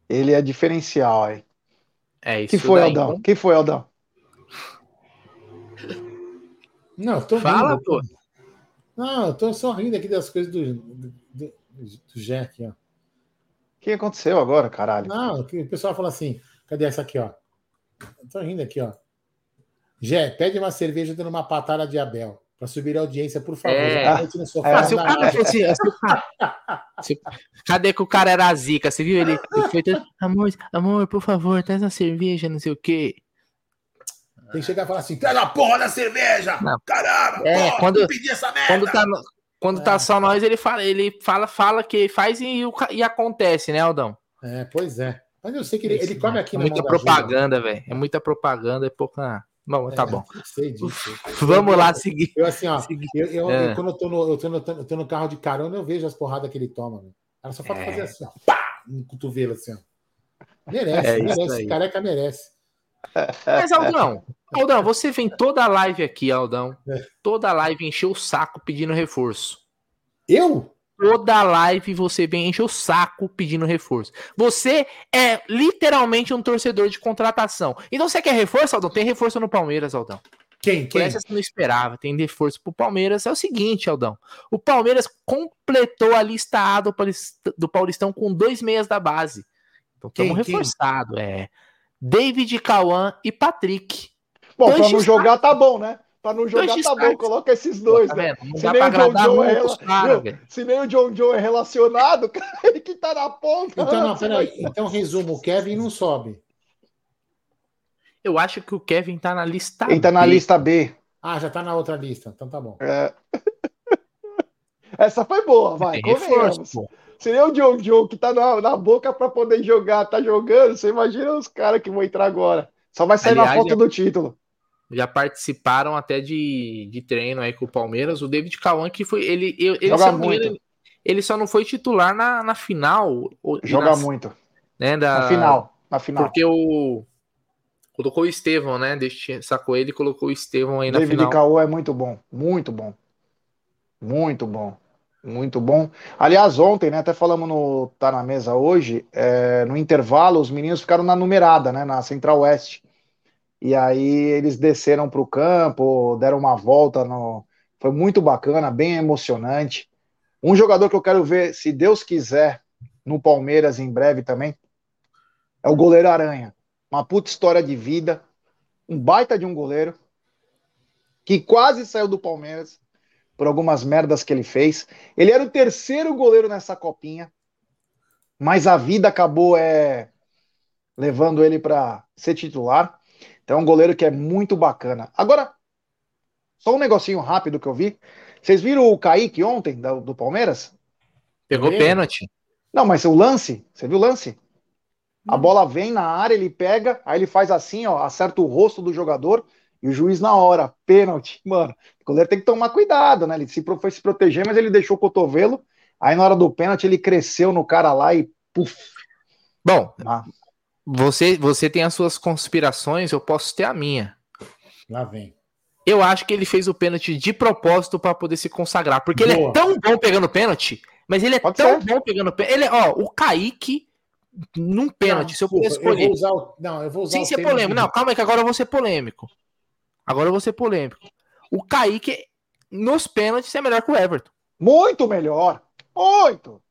ele é diferencial aí. É isso. que foi, daí. Aldão? que foi, Aldão? Não, tô Fala, rindo. pô. Não, eu tô só rindo aqui das coisas do, do, do, do aqui, ó. O que aconteceu agora, caralho? Não, o pessoal fala assim, cadê essa aqui, ó? Eu tô rindo aqui, ó. Jé, pede uma cerveja dando uma patada de Abel. Pra subir a audiência, por favor. É. Sofá, É. Ah, se o cara fosse. se- cadê que o cara era zica? Você viu ele? ele foi todo, amor, amor, por favor, traz uma cerveja, não sei o quê. Tem que chegar e falar assim: traz a porra da cerveja! Não. Caramba! É, porra, quando- pedi essa merda! Quando tá, quando tá É. só nós, ele fala, ele fala, fala que faz e, e acontece, né, Aldão? É, pois é. Mas eu sei que ele, ele come aqui é na muita propaganda, velho. É muita propaganda, é pouca. Bom, tá bom. sei disso. Vamos lá seguir. Eu assim, ó, seguir. eu, eu- É. eu- quando eu tô, no, eu, tô no, eu tô no carro de carona, eu vejo as porradas que ele toma. Meu. Ela só falta É. fazer assim, ó, pá, no cotovelo, assim, ó. Merece, É merece. Careca merece. Mas, Aldão, Aldão, você vem toda a live aqui, Aldão. É. Toda a live encheu o saco pedindo reforço. Eu? Toda live você vem encher o saco pedindo reforço. Você é literalmente um torcedor de contratação. Então você quer reforço, Aldão? Tem reforço no Palmeiras, Aldão. Quem? Quem? essa você não esperava. Tem reforço pro Palmeiras. É o seguinte, Aldão. O Palmeiras completou a lista A do Paulist- do Paulistão com dois meias da base. Então estamos reforçados. É David Cauã e Patrick. Bom, Dois pra não jogar tá bom, né? Pra não jogar tá bom, coloca esses dois, Tá né? Não Se dá nem pra John John é rela- velho. Se nem o John John é relacionado, cara, ele que tá na ponta. Então, não, peraí. Então, resumo: o Kevin não sobe. Eu acho que o Kevin tá na lista Ele tá na B. lista B. Ah, já tá na outra lista. Então tá bom. É. Essa foi boa, vai. Reforço, convenhamos. pô. se nem o John John que tá na, na boca para poder jogar, tá jogando, você imagina os caras que vão entrar agora. Só vai sair Aliás, na foto já, do título. Já participaram até de, de treino aí com o Palmeiras. O David Cauã, que foi. Ele, ele, Joga muito. Ele, ele só não foi titular na, na final. Joga muito. Né, da, na final. Na final. Porque o. Colocou o Estevão, né? Deixa, sacou ele e colocou o Estevão aí David na final. David Caô é muito bom. Muito bom. Muito bom. Muito bom. Aliás, ontem, né? Até falamos no Tá na Mesa hoje, é, no intervalo, os meninos ficaram na numerada, né? Na Central Oeste. E aí eles desceram para o campo, deram uma volta no. Foi muito bacana, bem emocionante. Um jogador que eu quero ver, se Deus quiser, no Palmeiras em breve também, é o goleiro Aranha. Uma puta história de vida, um baita de um goleiro, que quase saiu do Palmeiras por algumas merdas que ele fez. Ele era o terceiro goleiro nessa copinha, mas a vida acabou é, levando ele para ser titular. Então é um goleiro que é muito bacana. Agora, só um negocinho rápido que eu vi. Vocês viram o Kaique ontem, do, do Palmeiras? Pegou pênalti. Não, mas o lance, você viu o lance? A bola vem na área, ele pega, aí ele faz assim, ó, acerta o rosto do jogador e o juiz na hora, pênalti. Mano, o goleiro tem que tomar cuidado, né? Ele se, foi se proteger, mas ele deixou o cotovelo. Aí na hora do pênalti ele cresceu no cara lá e puf. Bom, ah. Você, você tem as suas conspirações, eu posso ter a minha. Lá vem. Eu acho que ele fez o pênalti de propósito para poder se consagrar, porque Boa. ele é tão bom pegando pênalti, mas ele é Pode tão ser. bom pegando pênalti. Ele, ó, o Kaique num pênalti, se eu puder escolher. Eu vou usar não, eu vou usar Sem ser polêmico. De... Não, calma aí que agora eu vou ser polêmico. Agora eu vou ser polêmico. O Kaique, nos pênaltis, é melhor que o Everton. Muito melhor. Muito.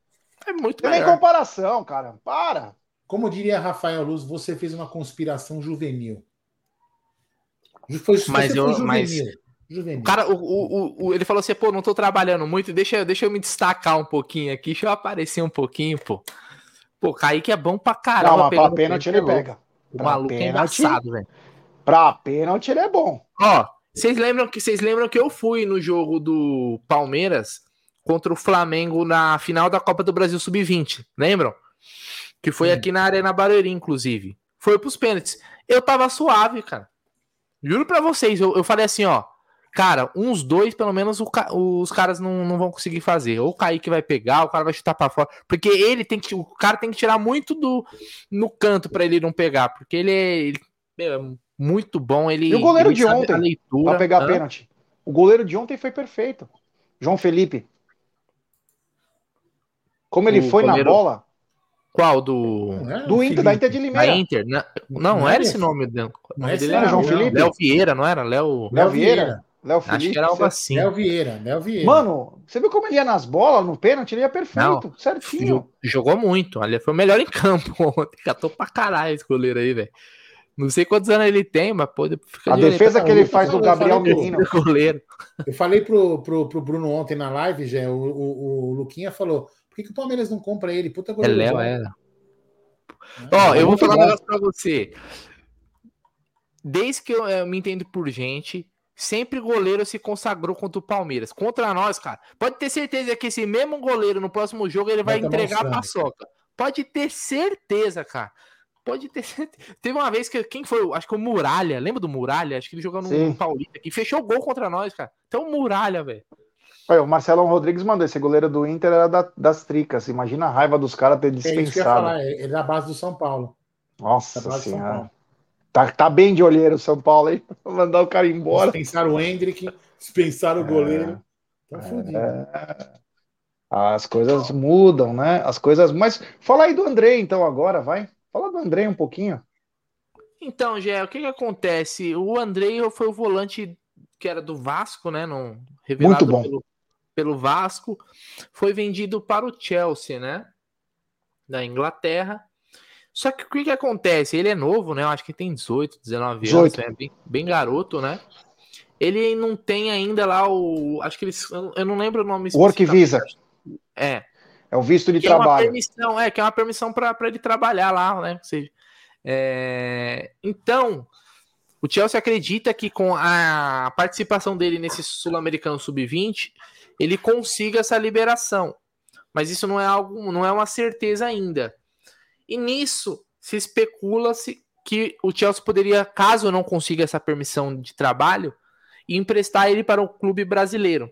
É muito Tem melhor. Tem comparação, cara. Para. Como diria Rafael Luz, você fez uma conspiração juvenil. Foi, mas eu, juvenil. mas juvenil. O cara, o, o, o, ele falou assim, pô, não tô trabalhando muito, deixa, deixa eu me destacar um pouquinho aqui, deixa eu aparecer um pouquinho, pô. Pô, Kaique é bom pra caramba. Não, mas pra pênalti ele pega. O pra maluco pênalti, é embaçado, velho. Pra pênalti ele é bom. Ó, vocês lembram que vocês lembram que eu fui no jogo do Palmeiras contra o Flamengo na final da Copa do Brasil Sub-20, lembram? Que foi Sim. aqui na Arena Barueri, inclusive. Foi pros pênaltis. Eu tava suave, cara. Juro pra vocês, eu, eu falei assim, ó. Cara, uns dois, pelo menos, o, os caras não, não vão conseguir fazer. Ou o Kaique vai pegar, o cara vai chutar pra fora. Porque ele tem que. O cara tem que tirar muito do no canto para ele não pegar. Porque ele é, ele é muito bom. Ele, e o goleiro de ontem, leitura, pra pegar pênalti. O goleiro de ontem foi perfeito. João Felipe. Como ele o foi goleiro... na bola. Qual? Do. É, do Inter, da Inter de Limeira. Da Inter. Não, não, não era esse nome dele. O nome dele era João Felipe. Léo Vieira, não era? Léo, Léo Vieira. Léo Felipe. Acho que era algo assim. Léo Vieira, Léo Vieira. Mano, você viu como ele ia nas bolas, no pênalti? Ele ia perfeito, Não, certinho. Jogou muito. Ali foi o melhor em campo ontem. Catou pra caralho esse goleiro aí, velho. Não sei quantos anos ele tem, mas pode ficar. A de defesa que ele faz do Gabriel Menino. Goleiro. Eu falei pro, pro, pro Bruno ontem na live, já, o, o, o Luquinha falou: que, que o Palmeiras não compra ele? Puta goleiro. É Léo, era. Ó, eu vou falar um negócio pra você. Desde que eu, eu me entendo por gente, sempre goleiro se consagrou contra o Palmeiras. Contra nós, cara. Pode ter certeza que esse mesmo goleiro no próximo jogo ele vai, vai entregar a paçoca. Pode ter certeza, cara. Pode ter certeza. Teve uma vez que quem foi? Acho que o Muralha. Lembra do Muralha? Acho que ele jogou no, no Paulista que fechou o gol contra nós, cara. Então Muralha, velho. O Marcelo Rodrigues mandou. Esse goleiro do Inter era da, das tricas. Imagina a raiva dos caras ter dispensado. É isso que eu ia falar. Ele é da base do São Paulo. Nossa senhora. Tá, tá bem de olheiro o São Paulo aí. Mandar o cara embora. Dispensar o Hendrick, dispensar o goleiro. Tá é, as coisas mudam, né? As coisas. Mas fala aí do André, então, agora, vai. Fala do André um pouquinho. Então, Gé, o que que acontece? O André foi o volante que era do Vasco, né? No, revelado Muito bom. Pelo, pelo Vasco. Foi vendido para o Chelsea, né? Da Inglaterra. Só que o que, que acontece? Ele é novo, né? Eu acho que tem 18, 19 18. anos, é bem, bem garoto, né? Ele não tem ainda lá o. Acho que eles. Eu não lembro o nome Work Visa. É. É o visto de que trabalho. É, permissão, é, que é uma permissão para ele trabalhar lá, né? Ou seja, é... Então, o Chelsea acredita que com a participação dele nesse Sul-Americano Sub-20, ele consiga essa liberação. mas isso não é algo, não é uma certeza ainda. E nisso se especula-se que o Chelsea poderia, caso não consiga essa permissão de trabalho, emprestar ele para um clube brasileiro.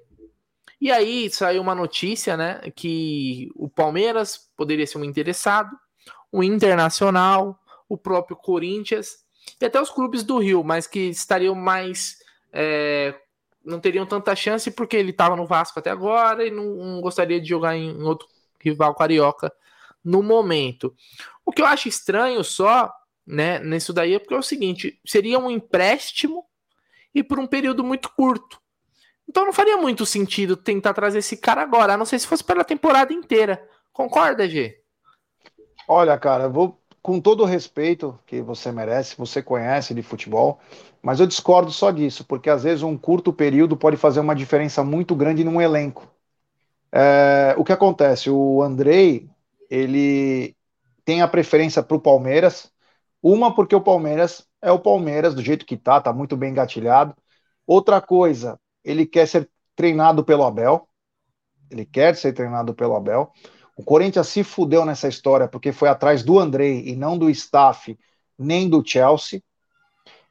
E aí saiu uma notícia, né, que o Palmeiras poderia ser um interessado, o Internacional, o próprio Corinthians e até os clubes do Rio, mas que estariam mais é, não teriam tanta chance porque ele estava no Vasco até agora e não, não gostaria de jogar em, em outro rival carioca no momento. O que eu acho estranho só, né, nisso daí é porque é o seguinte, seria um empréstimo e por um período muito curto. Então não faria muito sentido tentar trazer esse cara agora, a não ser se fosse pela temporada inteira. Concorda, G? Olha, cara, vou com todo o respeito que você merece, você conhece de futebol, mas eu discordo só disso, porque às vezes um curto período pode fazer uma diferença muito grande num elenco. É, o que acontece? O Andrei, ele tem a preferência para o Palmeiras, uma porque o Palmeiras é o Palmeiras do jeito que tá, tá muito bem engatilhado. Outra coisa, ele quer ser treinado pelo Abel, ele quer ser treinado pelo Abel. O Corinthians se fudeu nessa história porque foi atrás do Andrei e não do staff, nem do Chelsea.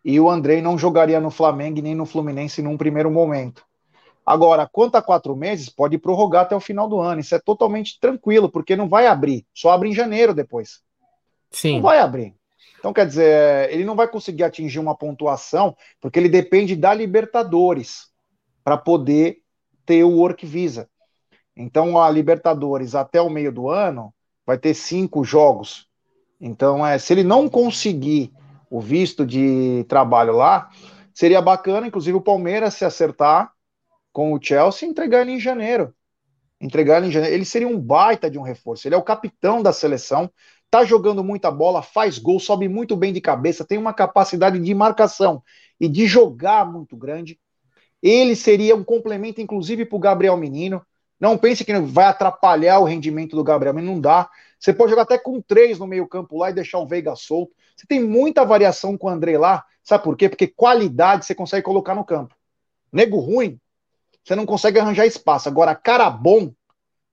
E o Andrei não jogaria no Flamengo nem no Fluminense num primeiro momento. Agora, quanto a quatro meses, pode prorrogar até o final do ano. Isso é totalmente tranquilo, porque não vai abrir. Só abre em janeiro depois. Sim. Não vai abrir. Então, quer dizer, ele não vai conseguir atingir uma pontuação, porque ele depende da Libertadores para poder ter o Work Visa. Então, a Libertadores, até o meio do ano, vai ter cinco jogos. Então, é, se ele não conseguir o visto de trabalho lá, seria bacana, inclusive, o Palmeiras se acertar com o Chelsea e entregar ele em janeiro. Entregar ele em janeiro. Ele seria um baita de um reforço. Ele é o capitão da seleção, tá jogando muita bola, faz gol, sobe muito bem de cabeça, tem uma capacidade de marcação e de jogar muito grande. Ele seria um complemento, inclusive, para o Gabriel Menino. Não pense que vai atrapalhar o rendimento do Gabriel, mas não dá. Você pode jogar até com três no meio-campo lá e deixar o Veiga solto. Você tem muita variação com o André lá. Sabe por quê? Porque qualidade você consegue colocar no campo. Nego ruim, você não consegue arranjar espaço. Agora, cara bom,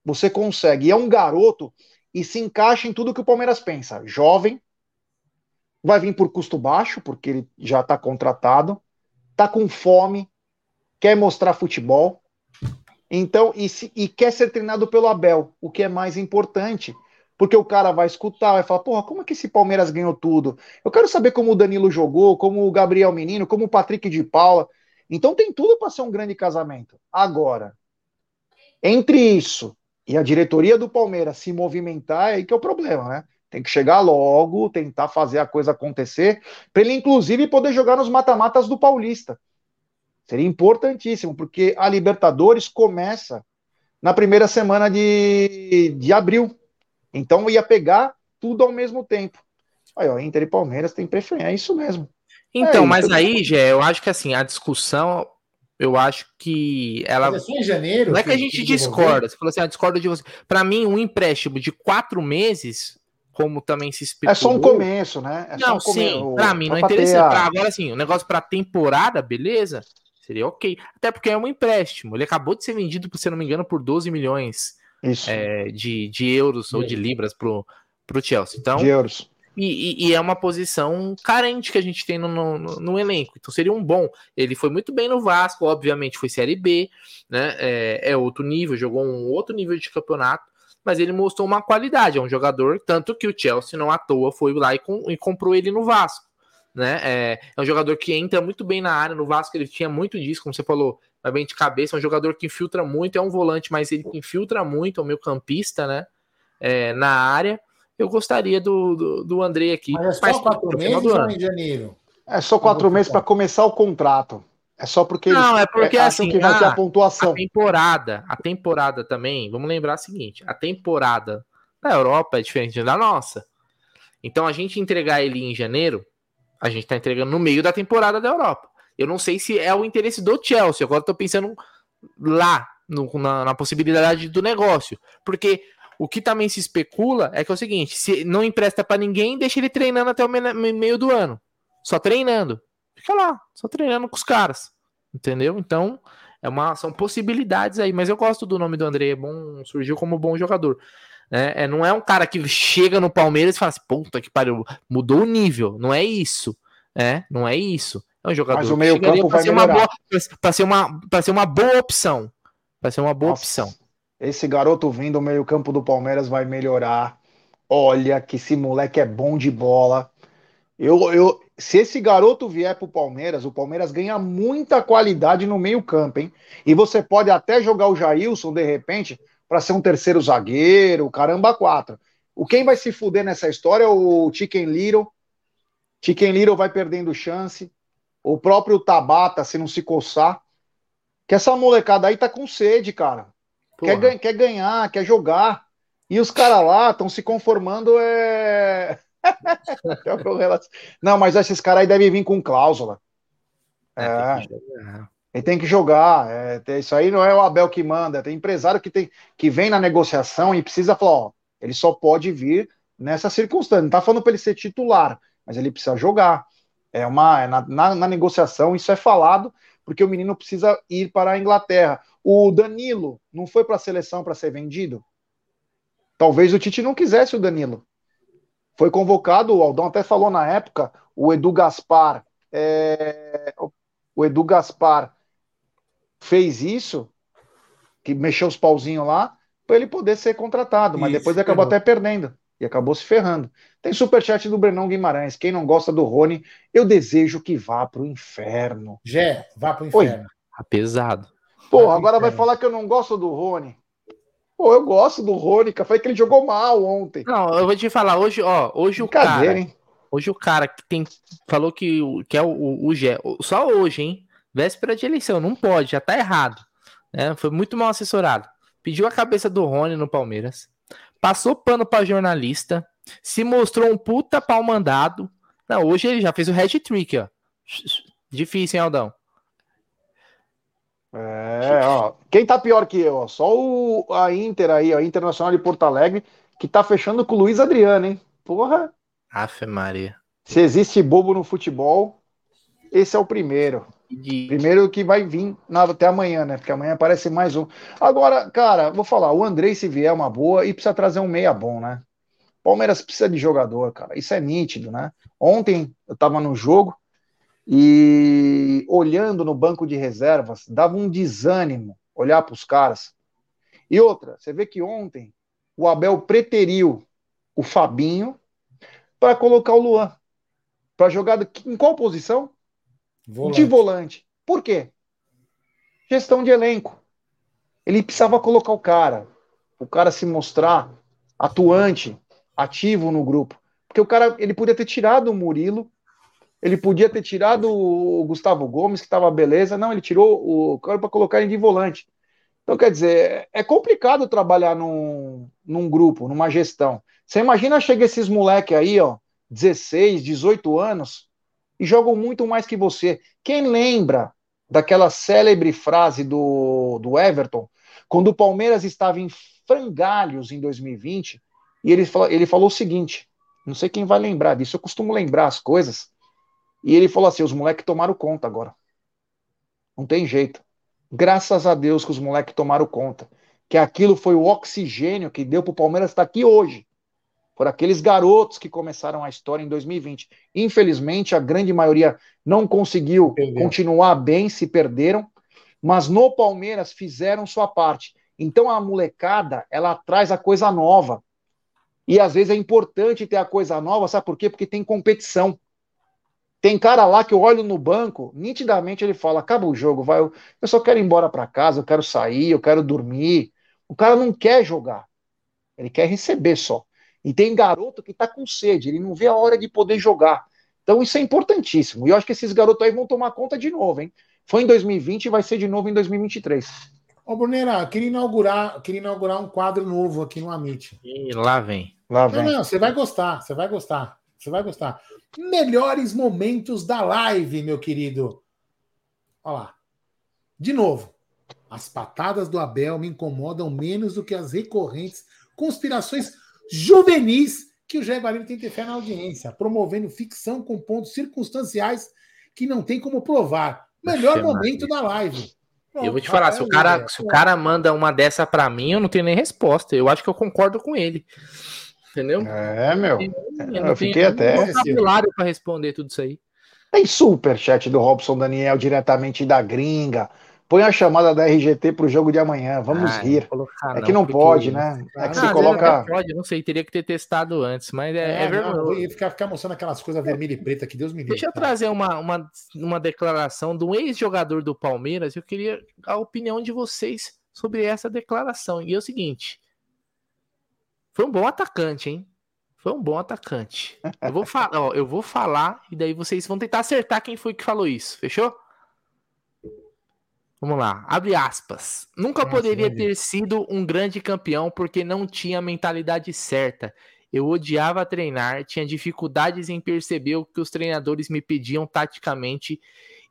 você consegue. E é um garoto e se encaixa em tudo que o Palmeiras pensa. Jovem, vai vir por custo baixo, porque ele já está contratado, tá com fome, quer mostrar futebol então, e, se, e quer ser treinado pelo Abel, o que é mais importante. Porque o cara vai escutar, vai falar, porra, como é que esse Palmeiras ganhou tudo? Eu quero saber como o Danilo jogou, como o Gabriel Menino, como o Patrick de Paula. Então tem tudo para ser um grande casamento. Agora, entre isso e a diretoria do Palmeiras se movimentar, é aí que é o problema, né? Tem que chegar logo, tentar fazer a coisa acontecer, para ele, inclusive, poder jogar nos mata-matas do Paulista. Seria importantíssimo, porque a Libertadores começa na primeira semana de, de abril. Então ia pegar tudo ao mesmo tempo. Aí, ó, Inter e Palmeiras tem preferência, é isso mesmo. Então, é, mas aí, Gé, eu acho que assim, a discussão, eu acho que ela. Mas assim, em janeiro. Não é que, a gente discorda. Você falou assim, ah, discordo de você. Para mim, um empréstimo de quatro meses, como também se especulou. É só um começo, né? É não, um sim. Para mim, não é interessante. A... Agora, sim, o negócio para temporada, beleza? Seria ok. Até porque é um empréstimo. Ele acabou de ser vendido, se não me engano, por 12 milhões é, de, de euros ou de libras pro, pro Chelsea. Então, de euros. E, e, e, é uma posição carente que a gente tem no, no, no, elenco. Então seria um bom. Ele foi muito bem no Vasco, obviamente foi Série B, né? É, é, outro nível, jogou um outro nível de campeonato, mas ele mostrou uma qualidade. É um jogador, tanto que o Chelsea não à toa foi lá e, com, e comprou ele no Vasco né? É, é, um jogador que entra muito bem na área. No Vasco ele tinha muito disso, como você falou, vai bem de cabeça. É um jogador que infiltra muito, é um volante, mas ele infiltra muito, é um meio campista, né? É, na área. Eu gostaria do, do, do André aqui. Mas é só quatro meses ou em janeiro? É só quatro meses para começar o contrato. É só porque não, é porque assim, que vai ter a pontuação. A temporada, a temporada também, vamos lembrar o seguinte, a temporada da Europa é diferente da nossa. Então a gente entregar ele em janeiro, a gente está entregando no meio da temporada da Europa. Eu não sei se é o interesse do Chelsea. Agora estou pensando lá, no, na, na, possibilidade do negócio. Porque o que também se especula é que é o seguinte: se não empresta para ninguém, deixa ele treinando até o meio do ano. Só treinando. Fica lá, só treinando com os caras. Entendeu? Então, É uma, são possibilidades aí, mas eu gosto do nome do André, é bom, surgiu como bom jogador. É, é, não é um cara que chega no Palmeiras e fala assim, puta que pariu, mudou o nível. Não é isso. É, não é isso. É um jogador Mas o meio campo para vai ser, melhorar. boa, pra ser, uma, pra ser uma boa opção. Pra ser uma boa Nossa, opção. Esse garoto vindo do meio campo do Palmeiras vai melhorar. Olha que esse moleque é bom de bola. Eu, eu, se esse garoto vier pro Palmeiras, o Palmeiras ganha muita qualidade no meio campo, hein? E você pode até jogar o Jailson, de repente, para ser um terceiro zagueiro, caramba, quatro. O quem vai se fuder nessa história é o Chicken Little. Chicken Little vai perdendo chance. O próprio Tabata, se não se coçar. Que essa molecada aí tá com sede, cara. Quer, Porra. quer ganhar, quer jogar. E os caras lá estão se conformando. É... É. Não, mas esses caras aí devem vir com cláusula. É, É. Ele tem que jogar. é, isso aí não é o Abel que manda. Tem empresário que, tem, que vem na negociação e precisa falar: ó, ele só pode vir nessa circunstância. Não tá falando para ele ser titular, mas ele precisa jogar. É uma é na, na, na negociação isso é falado porque o menino precisa ir para a Inglaterra. O Danilo não foi para a seleção para ser vendido. Talvez o Tite não quisesse o Danilo. Foi convocado, o Aldão até falou na época, o Edu Gaspar. é, o Edu Gaspar fez isso, que mexeu os pauzinhos lá, para ele poder ser contratado, mas Isso, depois acabou até perdendo e acabou se ferrando. Tem superchat do Brenão Guimarães. Quem não gosta do Rony, eu desejo que vá pro inferno. Jé, vá pro Oi. inferno. Tá pesado. Porra, pro agora vai falar que eu não gosto do Rony. Pô, eu gosto do Rony, cara. Falei que ele jogou mal ontem. Não, eu vou te falar, hoje, ó, hoje o cara, hein? hoje o cara que tem, falou que, o- que é o, o, o Gé, só hoje, hein, véspera de eleição, não pode, já tá errado, né, foi muito mal assessorado, pediu a cabeça do Rony no Palmeiras, passou pano pra jornalista, se mostrou um puta pau mandado, não, hoje ele já fez o hat-trick, ó, difícil, hein, Aldão? É, ó. Quem tá pior que eu? Ó? Só o, a Inter aí, ó, Internacional de Porto Alegre, que tá fechando com o Luiz Adriano, hein? Porra, Afe Maria. se existe bobo no futebol, esse é o primeiro. E- Primeiro que vai vir na- até amanhã, né? Porque amanhã aparece mais um. Agora, cara, vou falar, o Andrei, se vier, é uma boa e precisa trazer um meia bom, né? Palmeiras precisa de jogador, cara. Isso é nítido, né? Ontem eu tava no jogo e olhando no banco de reservas, dava um desânimo olhar para os caras. E outra, você vê que ontem o Abel preteriu o Fabinho para colocar o Luan. Para jogar em qual posição? Volante. de volante. Por quê? Gestão de elenco. Ele precisava colocar o cara, o cara se mostrar atuante, ativo no grupo. Porque o cara, ele podia ter tirado o Murilo, ele podia ter tirado o Gustavo Gomes, que estava beleza. Não, ele tirou o cara para colocar ele de volante. Então, quer dizer, é complicado trabalhar num, num grupo, numa gestão. Você imagina chega esses moleque aí, ó, 16, 18 anos, e jogam muito mais que você. Quem lembra daquela célebre frase do, do Everton, quando o Palmeiras estava em frangalhos em 2020, e ele, fala- ele falou o seguinte: não sei quem vai lembrar disso, eu costumo lembrar as coisas. E ele falou assim: os moleques tomaram conta agora. Não tem jeito. Graças a Deus que os moleques tomaram conta. Que aquilo foi o oxigênio que deu para o Palmeiras estar aqui hoje. Por aqueles garotos que começaram a história em 2020. Infelizmente, a grande maioria não conseguiu continuar bem, se perderam, mas no Palmeiras fizeram sua parte. Então a molecada, ela traz a coisa nova. E às vezes é importante ter a coisa nova, sabe por quê? Porque tem competição. Tem cara lá que eu olho no banco, nitidamente ele fala: acaba o jogo, vai, eu, eu só quero ir embora para casa, eu quero sair, eu quero dormir. O cara não quer jogar, ele quer receber só. E tem garoto que tá com sede, ele não vê a hora de poder jogar. Então isso é importantíssimo. E eu acho que esses garotos aí vão tomar conta de novo, hein? Foi em 2020 e vai ser de novo em 2023. Ô, Bruneira, eu queria inaugurar, queria inaugurar um quadro novo aqui no Amit. E lá vem. Lá Não, vem. não, você vai gostar, você vai gostar, você vai gostar. Melhores momentos da live, meu querido. Olha lá. De novo, as patadas do Abel me incomodam menos do que as recorrentes conspirações juvenis que o Jair Guarino tem que ter fé na audiência, promovendo ficção com pontos circunstanciais que não tem como provar. Melhor momento da live. Eu vou te falar, se o, cara, se o cara manda uma dessa pra mim, eu não tenho nem resposta. Eu acho que eu concordo com ele. Entendeu? É, meu. Eu, eu, eu fiquei até. vocabulário pra responder tudo isso aí. Tem superchat do Robson Daniel diretamente da gringa. Põe a chamada da RGT pro jogo de amanhã. Vamos ah, rir. é que não pode, né? É que ah, você coloca. Não pode, não sei, teria que ter testado antes, mas é, é, é verdade. Ficar, ficar mostrando aquelas coisas vermelha e preta que Deus me livre. Deixa eu trazer uma, uma, uma declaração de um ex-jogador do Palmeiras. Eu queria a opinião de vocês sobre essa declaração. E é o seguinte: foi um bom atacante, hein? Foi um bom atacante. Eu vou falar, ó, eu vou falar e daí vocês vão tentar acertar quem foi que falou isso. Fechou? Vamos lá, abre aspas. Nunca Nossa, poderia ter sido um grande campeão porque não tinha a mentalidade certa. Eu odiava treinar, tinha dificuldades em perceber o que os treinadores me pediam taticamente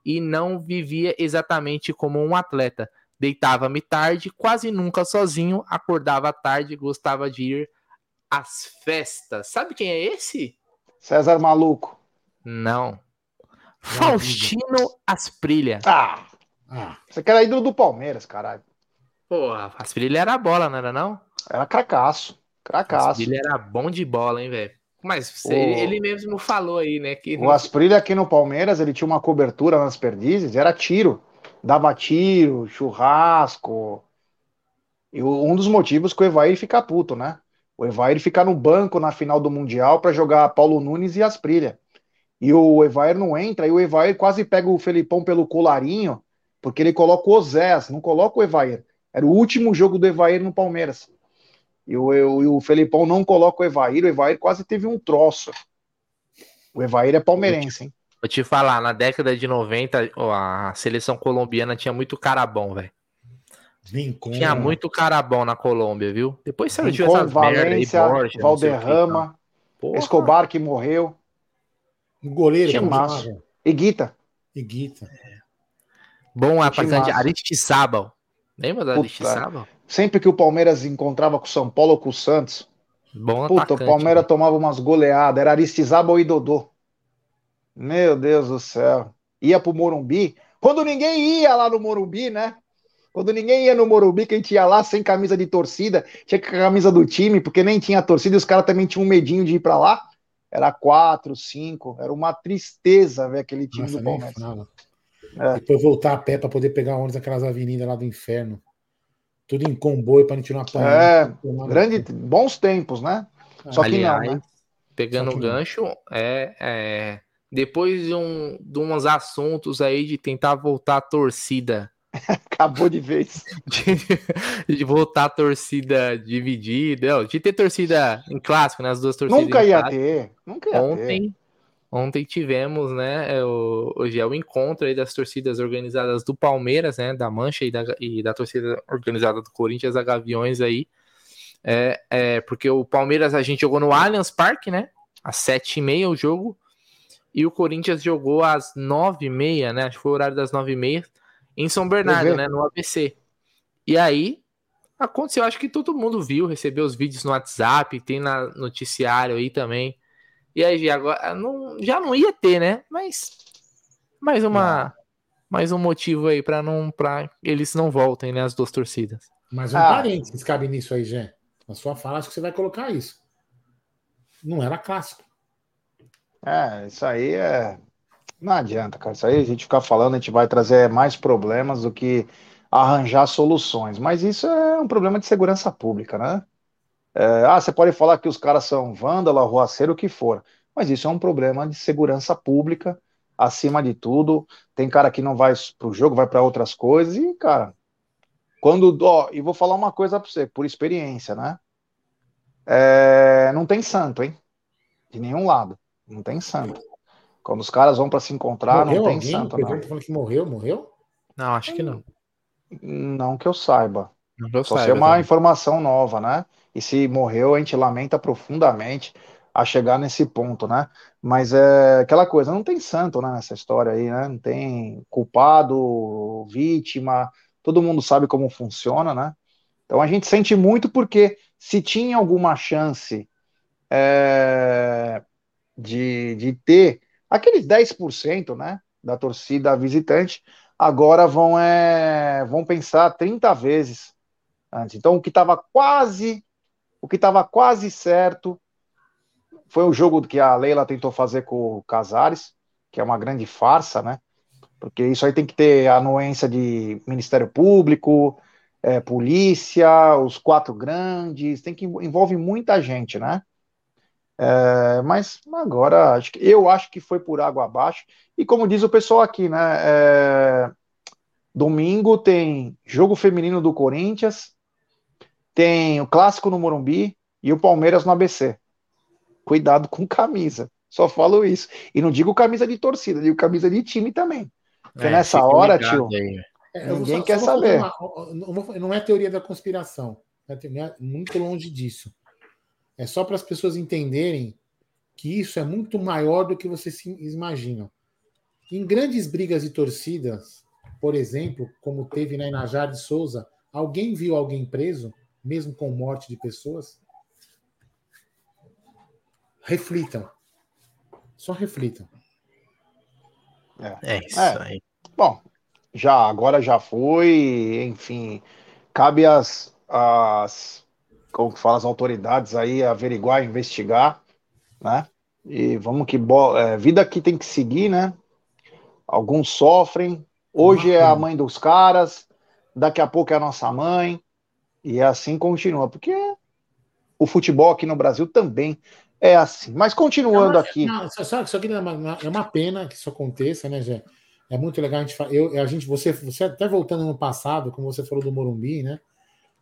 e não vivia exatamente como um atleta. Deitava-me tarde, quase nunca sozinho, acordava tarde, gostava de ir às festas. Sabe quem é esse? César Maluco. Não. Faustino Asprilha. Ah! Ah. Você quer ídolo do Palmeiras, caralho. Porra, Asprilha era bola, não era não? Era cracaço. Cracaço. Asprilha era bom de bola, hein, velho? Mas o... ele mesmo falou aí, né? Que o Asprilha aqui no Palmeiras, ele tinha uma cobertura nas perdizes, era tiro. Dava tiro, churrasco. E um dos motivos que o Evair fica puto, né? O Evair fica no banco na final do Mundial para jogar Paulo Nunes e Asprilha. E o Evair não entra, e o Evair quase pega o Felipão pelo colarinho porque ele coloca o Osés, não coloca o Evair. Era o último jogo do Evair no Palmeiras. E o, eu, e o Felipão não coloca o Evair, o Evair quase teve um troço. O Evair é palmeirense, hein? Vou te falar, na década de 90, a seleção colombiana tinha muito cara bom, velho. Tinha muito cara bom na Colômbia, viu? Depois surgiu essas Valência, merda aí, Borja, Valderrama, Escobar que morreu. O goleiro. Tinha massa. Iguita. Iguita. Bom atacante Aristizábal. Lembra da Aristizábal? Sempre que o Palmeiras encontrava com o São Paulo ou com o Santos, Bom puta, atacante, o Palmeiras né? tomava umas goleadas. Era Aristizábal e Dodô. Meu Deus do céu. Ia pro Morumbi. Quando ninguém ia lá no Morumbi, né? Quando ninguém ia no Morumbi, que a gente ia lá sem camisa de torcida, tinha que a camisa do time, porque nem tinha torcida e os caras também tinham um medinho de ir pra lá. Era quatro, cinco. Era uma tristeza ver aquele time Nossa, do Palmeiras. É. Depois voltar a pé para poder pegar ônibus daquelas avenidas lá do inferno. Tudo em comboio para a gente não apanhar. É, grande, bons tempos, né? Só Aliás, que não, né? Pegando o gancho, é, é, depois de, um, de uns assuntos aí de tentar voltar a torcida. Acabou de vez. De, de, voltar a torcida dividida, de ter torcida em clássico, né? As duas torcidas. Nunca ia ter. Nunca ia Ontem, ter. Ontem tivemos, né, o, hoje é o encontro aí das torcidas organizadas do Palmeiras, né, da Mancha e da, e da torcida organizada do Corinthians, a Gaviões aí, é, é, porque o Palmeiras a gente jogou no Allianz Parque, né, às sete e meia o jogo, e o Corinthians jogou às nove e meia, né, acho que foi o horário das nove e meia, em São Bernardo, né, no ABC. E aí, aconteceu, acho que todo mundo viu, recebeu os vídeos no WhatsApp, tem na noticiário aí também, e aí, agora não, já não ia ter, né? Mas mais uma não. mais um motivo aí para não para eles não voltem, né, as duas torcidas. Mas um ah. parênteses cabe nisso aí, Jé. Na sua fala acho que você vai colocar isso. Não era clássico. É, isso aí é não adianta, cara. Isso aí a gente ficar falando, a gente vai trazer mais problemas do que arranjar soluções. Mas isso é um problema de segurança pública, né? É, ah, você pode falar que os caras são vândalo, arruaceiro, o que for, mas isso é um problema de segurança pública, acima de tudo. Tem cara que não vai para o jogo, vai para outras coisas, e, cara, quando. Ó, e vou falar uma coisa para você, por experiência, né? É, não tem santo, hein? De nenhum lado. Não tem santo. Quando os caras vão para se encontrar, morreu não tem alguém? santo. Não. falando que morreu, morreu? Não, acho que não. Não que eu saiba. Só saiba, é uma informação nova, né? e se morreu, a gente lamenta profundamente a chegar nesse ponto, né? Mas é aquela coisa, não tem santo né, nessa história aí, né? Não tem culpado, vítima, todo mundo sabe como funciona, né? Então a gente sente muito porque se tinha alguma chance é, de, de ter aqueles 10%, né, da torcida visitante, agora vão, é, vão pensar 30 vezes antes. Então, o que estava quase, o que estava quase certo foi o jogo que a Leila tentou fazer com o Casares, que é uma grande farsa, né? Porque isso aí tem que ter anuência de Ministério Público, é, polícia, os quatro grandes, tem que envolve muita gente, né? É, mas agora acho que, eu acho que foi por água abaixo. E como diz o pessoal aqui, né? É, domingo tem jogo feminino do Corinthians, tem o clássico no Morumbi e o Palmeiras no ABC. Cuidado com camisa. Só falo isso. E não digo camisa de torcida, digo camisa de time também. Porque é, nessa hora, tio, é, ninguém só, quer só saber. Uma, não é teoria da conspiração. É muito longe disso. É só para as pessoas entenderem que isso é muito maior do que vocês se imaginam. Em grandes brigas de torcidas, por exemplo, como teve na Inajar de Souza, alguém viu alguém preso, mesmo com morte de pessoas? Reflitam. Só reflitam. É, é isso é. aí. Bom, já agora já foi, enfim, cabe às, às como que fala, as autoridades aí averiguar, investigar, né? E vamos que é, vida que tem que seguir, né? Alguns sofrem. Hoje é a mãe dos caras, daqui a pouco é a nossa mãe, e assim continua, porque o futebol aqui no Brasil também é assim. Mas continuando aqui. Não, só, só, só que é uma, é uma pena que isso aconteça, né, Jé? É muito legal a gente, eu, a gente você, você até voltando no passado, como você falou do Morumbi, né?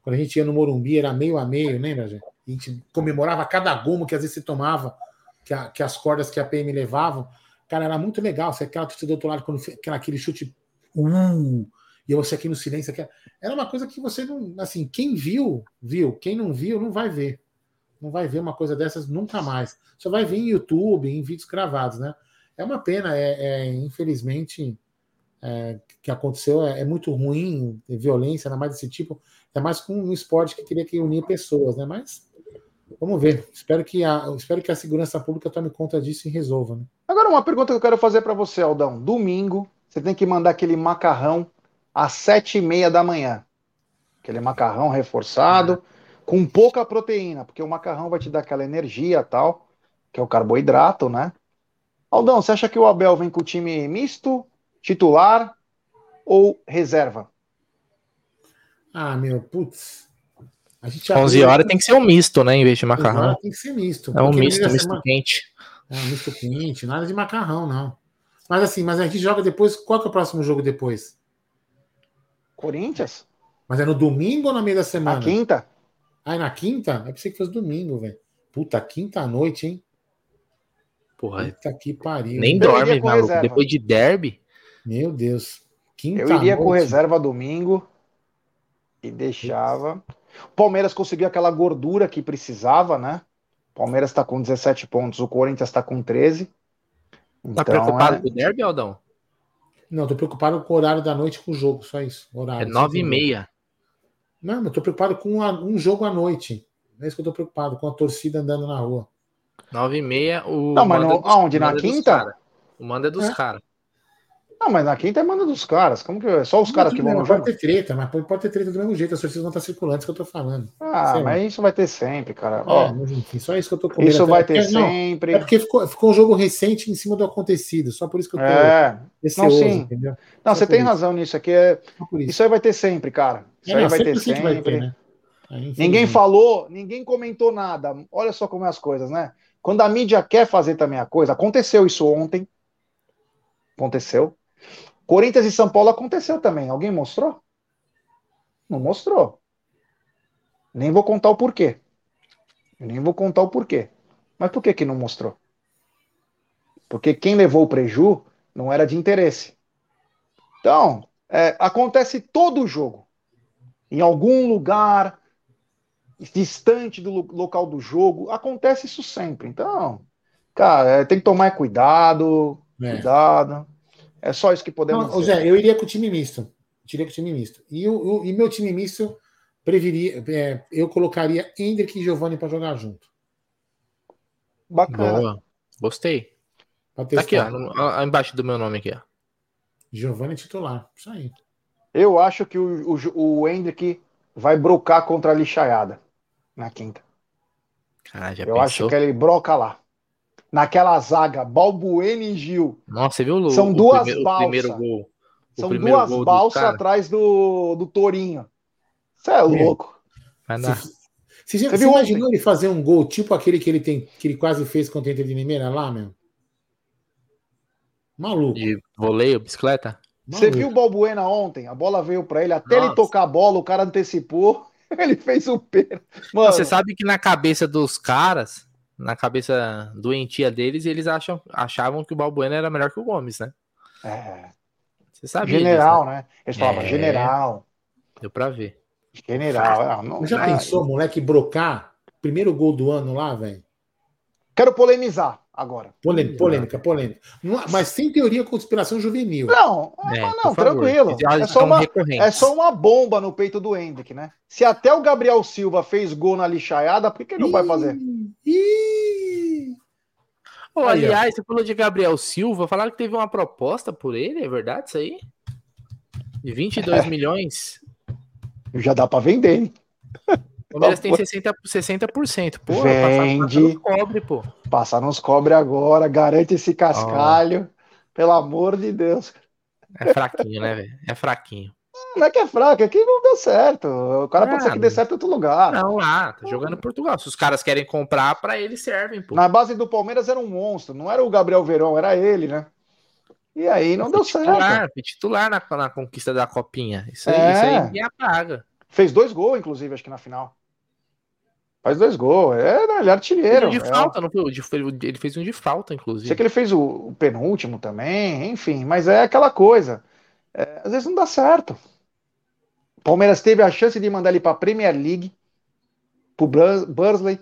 Quando a gente ia no Morumbi, era meio a meio, lembra, gente? A gente comemorava cada gomo que às vezes se tomava, que, a, que as cordas que a PM levavam. Cara, era muito legal. Você aquela torcida do outro lado, quando aquela, aquele chute. Uh, e você aqui no silêncio. Aquela, era uma coisa que você não. Assim, quem viu, viu. Quem não viu, não vai ver. Não vai ver uma coisa dessas nunca mais. Só vai ver em YouTube, em vídeos gravados, né? É uma pena, é, é infelizmente é, que aconteceu é, é, muito ruim, violência, ainda mais desse tipo, é mais com um esporte que queria que unir pessoas, né? Mas vamos ver. Espero que a, espero que a segurança pública tome conta disso e resolva. Né? Agora, uma pergunta que eu quero fazer para você, Aldão. Domingo, você tem que mandar aquele macarrão às sete e meia da manhã. Aquele macarrão reforçado, com pouca proteína, porque o macarrão vai te dar aquela energia tal, que é o carboidrato, né? Aldão, você acha que o Abel vem com o time misto titular ou reserva? Ah, meu, putz. A gente 11 horas tem que ser um misto, né? Em vez de macarrão. Tem que ser misto. É um misto, misto semana... quente. É um misto quente, nada de macarrão, não. Mas assim, mas a gente joga depois. Qual que é o próximo jogo depois? Corinthians. Mas é no domingo ou na meia da semana? Na quinta. Ah, é na quinta? Eu pensei que fosse domingo, velho. Puta, quinta à noite, hein? Porra. Puta que pariu. Nem dorme, maluco. Depois de derby. Meu Deus. Quinta eu iria noite. com reserva domingo e deixava. O Palmeiras conseguiu aquela gordura que precisava, né? O Palmeiras está com 17 pontos, o Corinthians está com 13. Tá então, preocupado é... com o derby, Aldão? Não, tô preocupado com o horário da noite com o jogo, só isso. Horário, é 9 e meia. Não, eu tô preocupado com um jogo à noite. É isso que eu tô preocupado, com a torcida andando na rua. 9 e meia, o. Não, mas no, aonde? Na quinta? O manda é dos é. caras. Ah, mas na quinta é manda dos caras. Como que é? Só os caras que vão no Pode ter treta, mas pode ter treta do mesmo jeito. As torcidas vão estar circulando, isso que eu tô falando. Ah, Sei mas isso vai ter sempre, cara. É, Ó, mas enfim, só isso que eu tô com Isso vai ter é, sempre. Não, é porque ficou, ficou um jogo recente em cima do acontecido. Só por isso que eu tô. É, não, sim. Entendeu? Não, só você tem isso. razão nisso. Aqui é... Isso. isso. aí vai ter sempre, cara. Isso é, aí não, vai ter sempre. Vai ter, né? ninguém falou, ninguém comentou nada. Olha só como é as coisas, né? Quando a mídia quer fazer também a coisa, aconteceu isso ontem. Aconteceu. Corinthians e São Paulo aconteceu também. Alguém mostrou? Não mostrou. Nem vou contar o porquê. nem vou contar o porquê. Mas por que que não mostrou? Porque quem levou o preju não era de interesse. Então, é, acontece todo o jogo. Em algum lugar distante do local do jogo, acontece isso sempre. Então, cara, é, tem que tomar cuidado, é. cuidado. É só isso que podemos não, dizer. Zé, eu iria com o time misto. Eu iria com o time misto. E, o, e meu time misto, preferia, é, eu colocaria Hendrick e Giovanni para jogar junto. Bacana. Boa. Gostei. Tá aqui, ó, embaixo do meu nome aqui, ó. Giovanni titular. Isso aí. Eu acho que o, o, o Hendrick vai brocar contra a lixaiada na quinta. Ah, já Eu pensou? acho que ele broca lá. Naquela zaga, Balbuena e Gil. Nossa, você viu o São o duas primeiro, balsas. primeiro gol? São duas gol balsas atrás do, do Torinho. Você é louco. Vai dar. Você, já, Você você viu imaginou ele fazer um gol tipo aquele que ele, tem, que ele quase fez contra o Inter de Limeira lá, meu? Maluco. De voleio, bicicleta? Você maluco. viu o Balbuena ontem? A bola veio pra ele, até ele Nossa. tocar a bola, o cara antecipou. Ele fez o pênalti. Mano, Você sabe que na cabeça dos caras, na cabeça doentia deles, eles acham, achavam que o Balbuena era melhor que o Gomes, né? é, Você sabia general, disso, né? Eles falavam É. general. né? Deu pra ver. General. Ah, não- já ah, pensou, moleque, brocar? Primeiro gol do ano lá, velho? Quero polemizar agora. Polêmica, polêmica, polêmica. Mas sem teoria conspiração juvenil. Não, É, não, tranquilo. É só, uma, é só uma bomba no peito do Hendrick, né? Se até o Gabriel Silva fez gol na lixaiada, por que, que ele não vai fazer? Ih! Ó. aliás, você falou de Gabriel Silva, falaram que teve uma proposta por ele, é verdade isso aí? De 22 milhões. Já dá pra vender, hein? O Palmeiras tem Pô. 60%, 60%. Pô, Vende. cobre, pô. Passar nos cobre agora, garante esse cascalho. Pelo amor de Deus. É fraquinho, né, velho? É fraquinho. Não é que é fraco, é que não deu certo. O cara pode Ah, ser que dê certo em outro lugar. Não, lá, tá jogando em Portugal. Se os caras querem comprar, pra eles servem, pô. Na base do Palmeiras era um monstro, não era o Gabriel Verão, era ele, né? E aí não deu certo. titular, foi titular na, na conquista da copinha. Isso aí, É. isso aí ninguém apaga. Fez dois gols, inclusive, acho que na final. Faz dois gols. É, né, ele é artilheiro. de é. falta, não foi? O Ele fez um de falta, inclusive. Sei que ele fez o, o penúltimo também, enfim, mas é aquela coisa. É, às vezes não dá certo. O Palmeiras teve a chance de mandar ele para a Premier League, pro Burs- Bursley.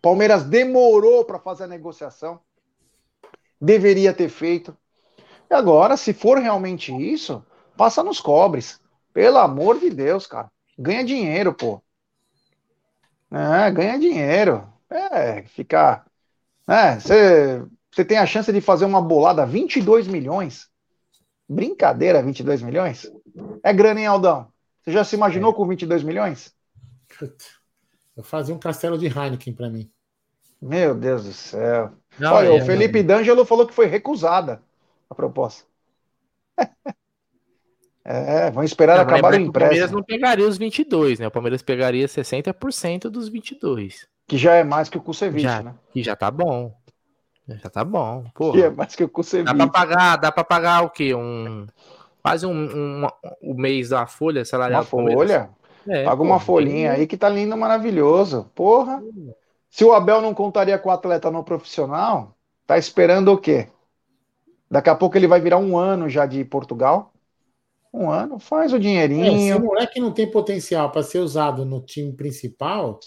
Palmeiras demorou para fazer a negociação. Deveria ter feito. E agora, se for realmente isso, passa nos cobres. Pelo amor de Deus, cara. Ganha dinheiro, pô. É, ganha dinheiro. É, ficar. É, você tem a chance de fazer uma bolada 22 milhões. Brincadeira, 22 milhões? É grana, hein, Aldão? Você já se imaginou com 22 milhões? Eu fazia um castelo de Heineken pra mim. Meu Deus do céu. Não, Olha, é, o Felipe D'Angelo falou que foi recusada a proposta. É, vão esperar Não, acabar o que o Palmeiras empréstimo, não pegaria os 22, né? O Palmeiras pegaria 60% dos 22. que já é mais que o Kusevich, Já. né? E já tá bom. Já tá bom. Pô, Que é mais que o dá Kusevich. pra pagar, dá pra pagar o quê? Um quase um, um- o mês da folha salarial Uma folha? É, Paga pô, uma folhinha aí que tá lindo, maravilhoso. Porra. Se o Abel não contaria com o atleta no profissional, tá esperando o quê? Daqui a pouco ele vai virar um ano já de Portugal. Um ano, faz o É, se o dinheirinho. moleque não tem potencial pra ser usado no time principal,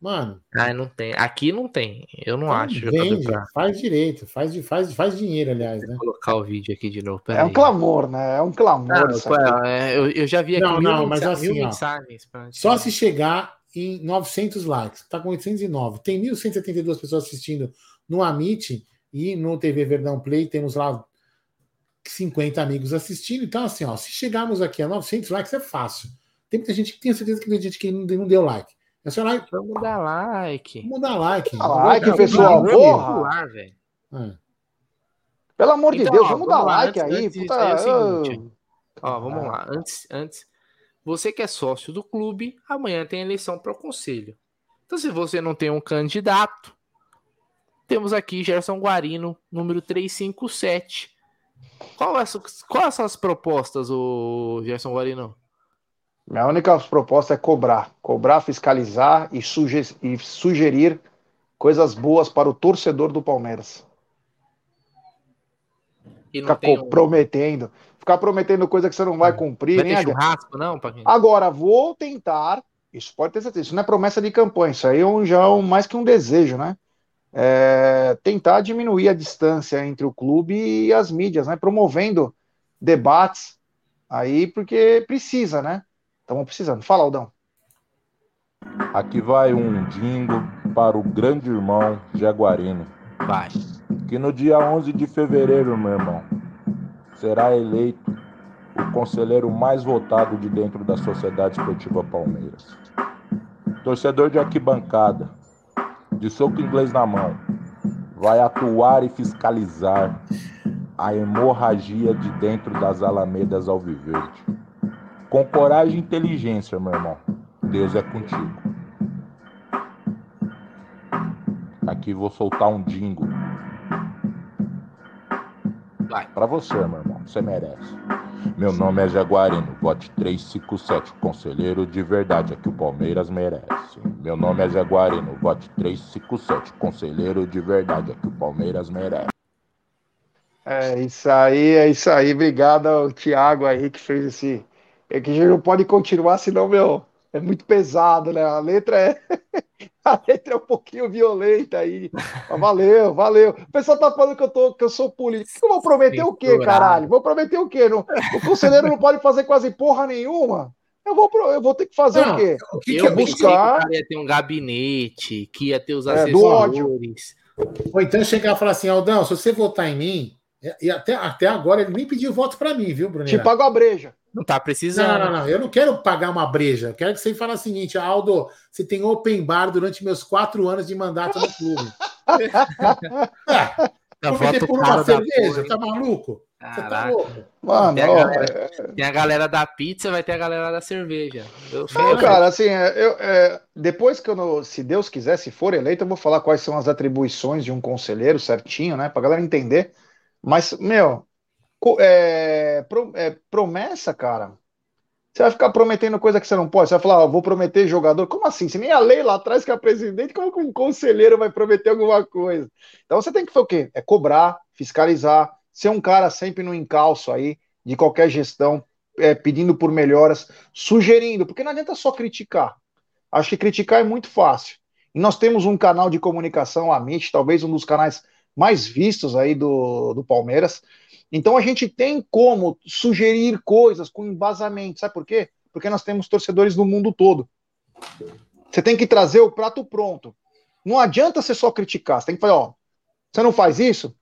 mano, Ah, não tem. Aqui não tem. Eu não acho. vende, pra- faz direito, faz, de- faz, faz dinheiro, aliás, né? Vou colocar o vídeo aqui de novo. É um peraí. clamor, né? É um clamor Não, é, eu, eu já vi aqui Não, não, mas assim, ó, Só se chegar em 900 likes. Tá com 809. Tem 1.172 pessoas assistindo no Amit e no TV Verdão Play. Temos lá 50 amigos assistindo. Então, assim, ó, se chegarmos aqui a 900 likes é fácil. Tem muita gente que tem certeza que tem gente que não não deu like. É só like, Vamos dar like. vamos dar like. Dá like, pessoal, porra. É. Pelo amor de Então, Deus, ó, vamos vamos dar lá, like antes- aí. antes puta, é o ah, seguinte, Ó, vamos lá. Antes, antes, você que é sócio do clube, amanhã tem eleição para o conselho. Então, se você não tem um candidato, temos aqui Gerson Guarino, número 357. Qual é, quais são as propostas, o Gerson Guarino? Minha única proposta é cobrar. Cobrar, fiscalizar e, suge- e sugerir coisas boas para o torcedor do Palmeiras. Ficar um- prometendo. Ficar prometendo coisa que você não vai cumprir. vai nem adianta. churrasco, não? Quem... Agora, vou tentar. Isso pode ter certeza. Isso não é promessa de campanha. Isso aí é um- já é um- mais que um desejo, né? É, tentar diminuir a distância entre o clube e as mídias, né? Promovendo debates aí, porque precisa, né? Estamos precisando. Fala, Aldão. Aqui vai um jingle para o grande irmão Jaguarino. Vai. Que no dia 11 de fevereiro, meu irmão, será eleito o conselheiro mais votado de dentro da Sociedade Esportiva Palmeiras. Torcedor de arquibancada, de soco inglês na mão, vai atuar e fiscalizar a hemorragia de dentro das alamedas alviverde. Com coragem e inteligência, meu irmão. Deus é contigo. Aqui vou soltar um dingo. Vai. Pra você, meu irmão. Você merece. Meu nome é Jaguarino, vote 357, conselheiro de verdade, é que o Palmeiras merece. Meu nome é Jaguarino, vote 357, conselheiro de verdade, é que o Palmeiras merece. É isso aí, é isso aí. Obrigado ao Thiago aí que fez esse. É que a gente não pode continuar, senão, meu, é muito pesado, né? A letra é. A letra é um pouquinho violenta aí. Mas valeu, valeu. O pessoal tá falando que eu, tô, que eu sou político. Eu vou prometer o quê, caralho? Vou prometer o quê? Não, o conselheiro não pode fazer quase porra nenhuma. Eu vou, eu vou ter que fazer Não, o quê? O que, que eu é pensei que o buscar? cara ia ter um gabinete, que ia ter os É, assessores. Ou então chegar e falar assim, Aldão, se você votar em mim, e até, até agora ele nem pediu voto pra mim, viu, Bruno? Te pago a breja. Não tá Não, precisando. não, não, eu não quero pagar uma breja. Eu quero que você fale o seguinte, Aldo, você tem open bar durante meus quatro anos de mandato no clube. Tá vou meter voto por uma da cerveja, porra, tá maluco? Você tá Caraca. louco? Mano, Tem a galera- Tem a galera da pizza, vai ter a galera da cerveja. Eu Não, cara, assim, é, eu, é, depois que eu, não- se Deus quiser, se for eleito, eu vou falar quais são as atribuições de um conselheiro certinho, né, pra galera entender. Mas, meu, é, é, promessa, cara. Você vai ficar prometendo coisa que você não pode. Você vai falar, vou prometer jogador. Como assim? Se nem a lei lá atrás que é presidente, como que um conselheiro vai prometer alguma coisa? Então você tem que fazer o quê? É cobrar, fiscalizar, ser um cara sempre no encalço aí de qualquer gestão, é, pedindo por melhoras, sugerindo, porque não adianta só criticar. Acho que criticar é muito fácil. E nós temos um canal de comunicação, a MIT, talvez um dos canais mais vistos aí do, do Palmeiras. Então a gente tem como sugerir coisas com embasamento. Sabe por quê? Porque nós temos torcedores do mundo todo. Você tem que trazer o prato pronto. Não adianta você só criticar. Você tem que falar, ó, você não faz isso?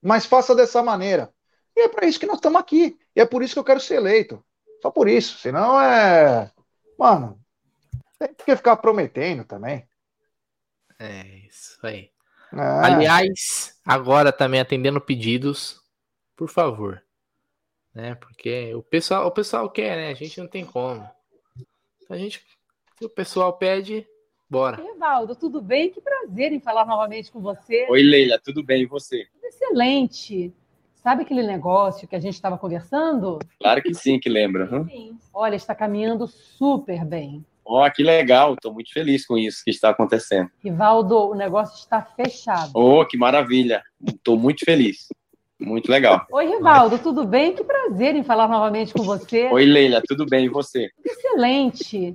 Mas faça dessa maneira. E é para isso que nós estamos aqui. E é por isso que eu quero ser eleito. Só por isso. Senão é. Mano, tem que ficar prometendo também. É isso aí. É. Aliás, agora também atendendo pedidos, por favor. Né? Porque o pessoal, o pessoal quer, né? A gente não tem como. A gente, se o pessoal pede, bora. Evaldo, tudo bem? Que prazer em falar novamente com você. Oi, Leila, tudo bem? E você? Excelente. Sabe aquele negócio que a gente estava conversando? Claro que sim, que lembra. hã? Sim. Olha, está caminhando super bem. Ó, que legal, estou muito feliz com isso que está acontecendo. Rivaldo, o negócio está fechado. Oh, que maravilha, estou muito feliz. Muito legal. Oi, Rivaldo, tudo bem? Que prazer em falar novamente com você. Oi, Leila, tudo bem? E você? Excelente.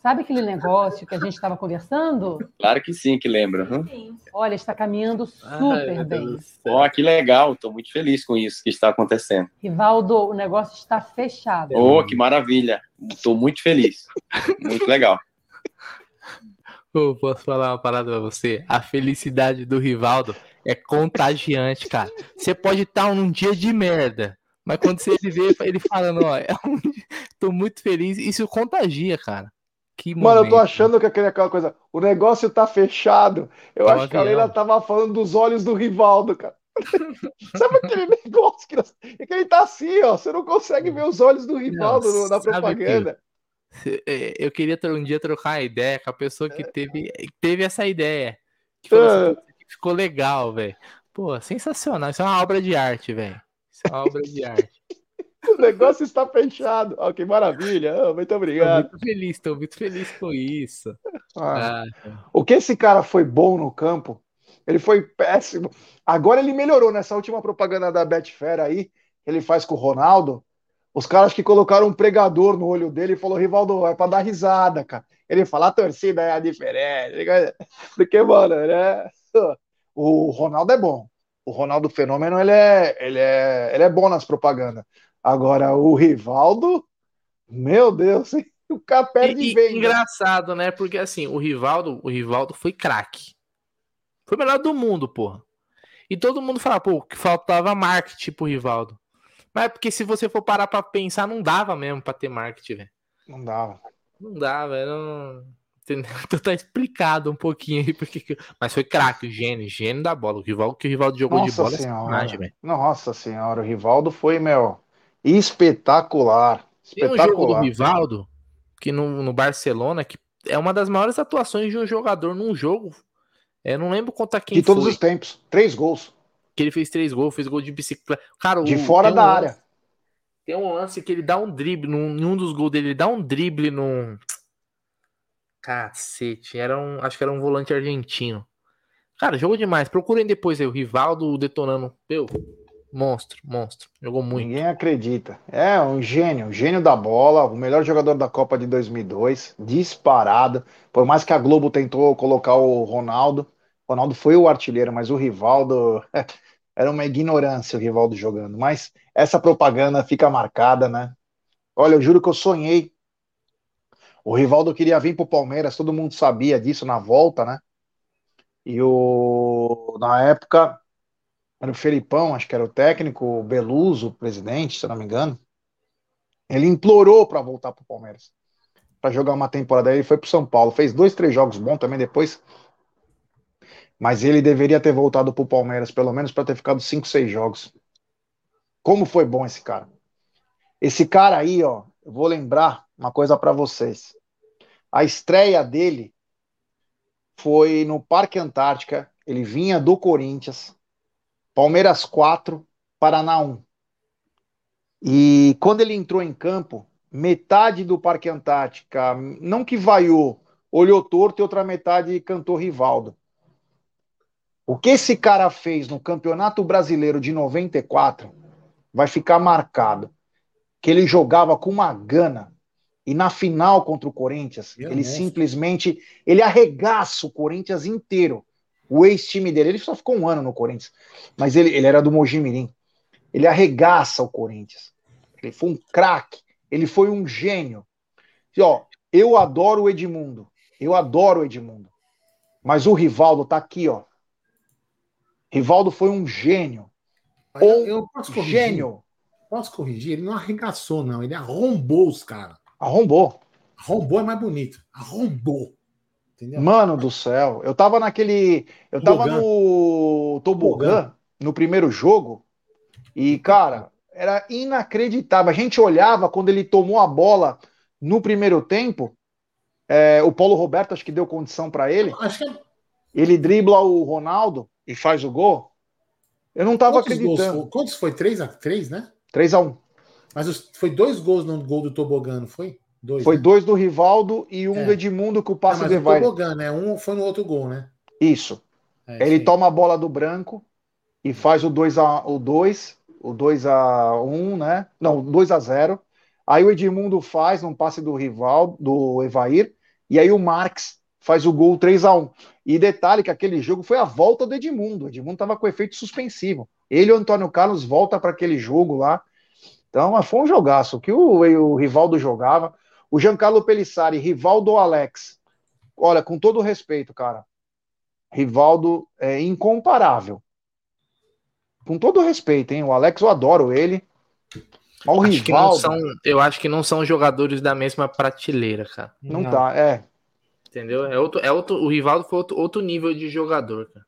Sabe aquele negócio que a gente estava conversando? Claro que sim, que lembra. hã? Olha, está caminhando Ai, super Deus bem. Ó, que legal, estou muito feliz com isso que está acontecendo. Rivaldo, o negócio está fechado. Oh, que maravilha, estou muito feliz. Muito legal. Eu posso falar uma parada pra você? A felicidade do Rivaldo é contagiante, cara. Você pode estar num dia de merda, mas quando você vê ele falando, ó, é um... tô muito feliz, isso contagia, cara. Que Mano, eu tô momento. achando que aquele- aquela coisa. O negócio tá fechado. Eu Tá acho que a. Leila tava falando dos olhos do Rivaldo, cara. Sabe aquele negócio que, nós- é que ele tá assim, ó. Você não consegue ver os olhos do Rivaldo no- na propaganda. É, Eu queria um dia trocar uma ideia com a pessoa que teve, teve essa ideia. Que falou assim, "Pô, isso aqui ficou legal, velho. Pô, sensacional. Isso é uma obra de arte, velho. Isso é uma obra de arte. O negócio está fechado. Ó, que maravilha. Ah, muito obrigado. muito feliz, tô muito feliz com isso. Ah, Ah, O que esse cara foi bom no campo, ele foi péssimo. Agora ele melhorou nessa última propaganda da Betfair aí, que ele faz com o Ronaldo. Os caras que colocaram um pregador no olho dele e falou: Rivaldo, é pra dar risada, cara. Ele fala: a torcida é a diferente. Porque, mano, né? O Ronaldo é bom. O Ronaldo Fenômeno, ele é, ele é, ele é bom nas propagandas. Agora, o Rivaldo, meu Deus, o cara perde E- e bem. né? engraçado, né? Porque assim, o Rivaldo, o Rivaldo foi craque. Foi o melhor do mundo, porra. E todo mundo fala, pô, que faltava marketing pro Rivaldo. Mas é porque se você for parar pra pensar, não dava mesmo pra ter marketing, velho. Não dava. Não dava, era um... Entendeu? Então tá explicado um pouquinho aí porque. que- Mas foi craque, gênio, gênio da bola. O rival que o rival jogou de Nossa bola é senhora. velho. Nossa senhora, o Rivaldo foi, meu, espetacular. Tem um jogo do Espetacular. Rivaldo que no, no Barcelona que é uma das maiores atuações de um jogador num jogo. Eu não lembro contra quem de todos foi. os tempos. Três gols. Que ele fez três gols, fez gol de bicicleta. Cara, De o- fora tem um da lance- área. Tem um lance que ele dá um drible, num, em um dos gols dele, ele dá um drible num. Cacete, era um. Acho que era um volante argentino. Cara, jogou demais. Procurem depois aí, o Rivaldo detonando. Meu, monstro, monstro. Jogou muito. Ninguém acredita. É um gênio, um gênio da bola, o melhor jogador da Copa de 2002, disparado. Por mais que a Globo tentou colocar o Ronaldo, o Ronaldo foi o artilheiro, mas o Rivaldo era uma ignorância o Rivaldo jogando. Mas essa propaganda fica marcada, né? Olha, eu juro que eu sonhei. O Rivaldo queria vir pro Palmeiras, todo mundo sabia disso na volta, né? E o na época era o Felipão, acho que era o técnico, o Beluso, o presidente, se não me engano. Ele implorou para voltar para o Palmeiras, para jogar uma temporada. Aí ele foi para São Paulo, fez dois, três jogos bons também depois. Mas ele deveria ter voltado para o Palmeiras, pelo menos para ter ficado cinco, seis jogos. Como foi bom esse cara. Esse cara aí, ó, eu vou lembrar uma coisa para vocês. A estreia dele foi no Parque Antártica. Ele vinha do Corinthians. Palmeiras 4, Paraná 1. E quando ele entrou em campo, metade do Parque Antártica, não que vaiou, olhou torto e outra metade cantou Rivaldo. O que esse cara fez no Campeonato Brasileiro de 94 vai ficar marcado. Que ele jogava com uma gana. E na final contra o Corinthians, Meu ele Deus. simplesmente ele arregaça o Corinthians inteiro. O ex-time dele, ele só ficou um ano no Corinthians, mas ele, ele era do Mojimirim. Ele arregaça o Corinthians. Ele foi um craque, ele foi um gênio. E, ó, eu adoro o Edmundo. Eu adoro o Edmundo. Mas o Rivaldo tá aqui, ó. Rivaldo foi um gênio. Um? Gênio. Posso corrigir? Ele não arregaçou, não. Ele arrombou os caras. Arrombou. Arrombou é mais bonito. Arrombou. Entendeu? Mano do céu, eu tava naquele. Eu tava Tobogã. no Tobogã, no primeiro jogo, e, cara, era inacreditável. A gente olhava quando ele tomou a bola no primeiro tempo. é, o Paulo Roberto acho que deu condição pra ele. Acho que é Ele dribla o Ronaldo e faz o gol. Eu não tava quantos gols acreditando. foi? Quantos foi? 3 a 3 né? 3x1. Mas os- foi dois gols no gol do Tobogã, não foi? Dois. Foi né? dois do Rivaldo e um É. do Edmundo que o Ah, passe mas de o vai. Tobogã, né? Um foi no outro gol, né? Isso. É, Ele sim. toma a bola do branco e faz o 2 a o 2, o 2 a 1, né? Não, 2 a 0. Aí o Edmundo faz um passe do rival, do Evair, e aí o Marx faz o gol 3 a 1. E detalhe que aquele jogo foi a volta do Edmundo. O Edmundo estava com efeito suspensivo. Ele e o Antônio Carlos volta para aquele jogo lá. Então, foi um jogaço. O que o, o Rivaldo jogava. O Giancarlo Pelissari, Rivaldo Alex. Olha, com todo o respeito, cara. Rivaldo é incomparável. Com todo o respeito, hein? O Alex, eu adoro ele. Mas o Acho que não Rivaldo são, eu acho que não são jogadores da mesma prateleira, cara. não, tá. É, Entendeu? É outro, é outro, o Rivaldo foi outro, outro nível de jogador, cara.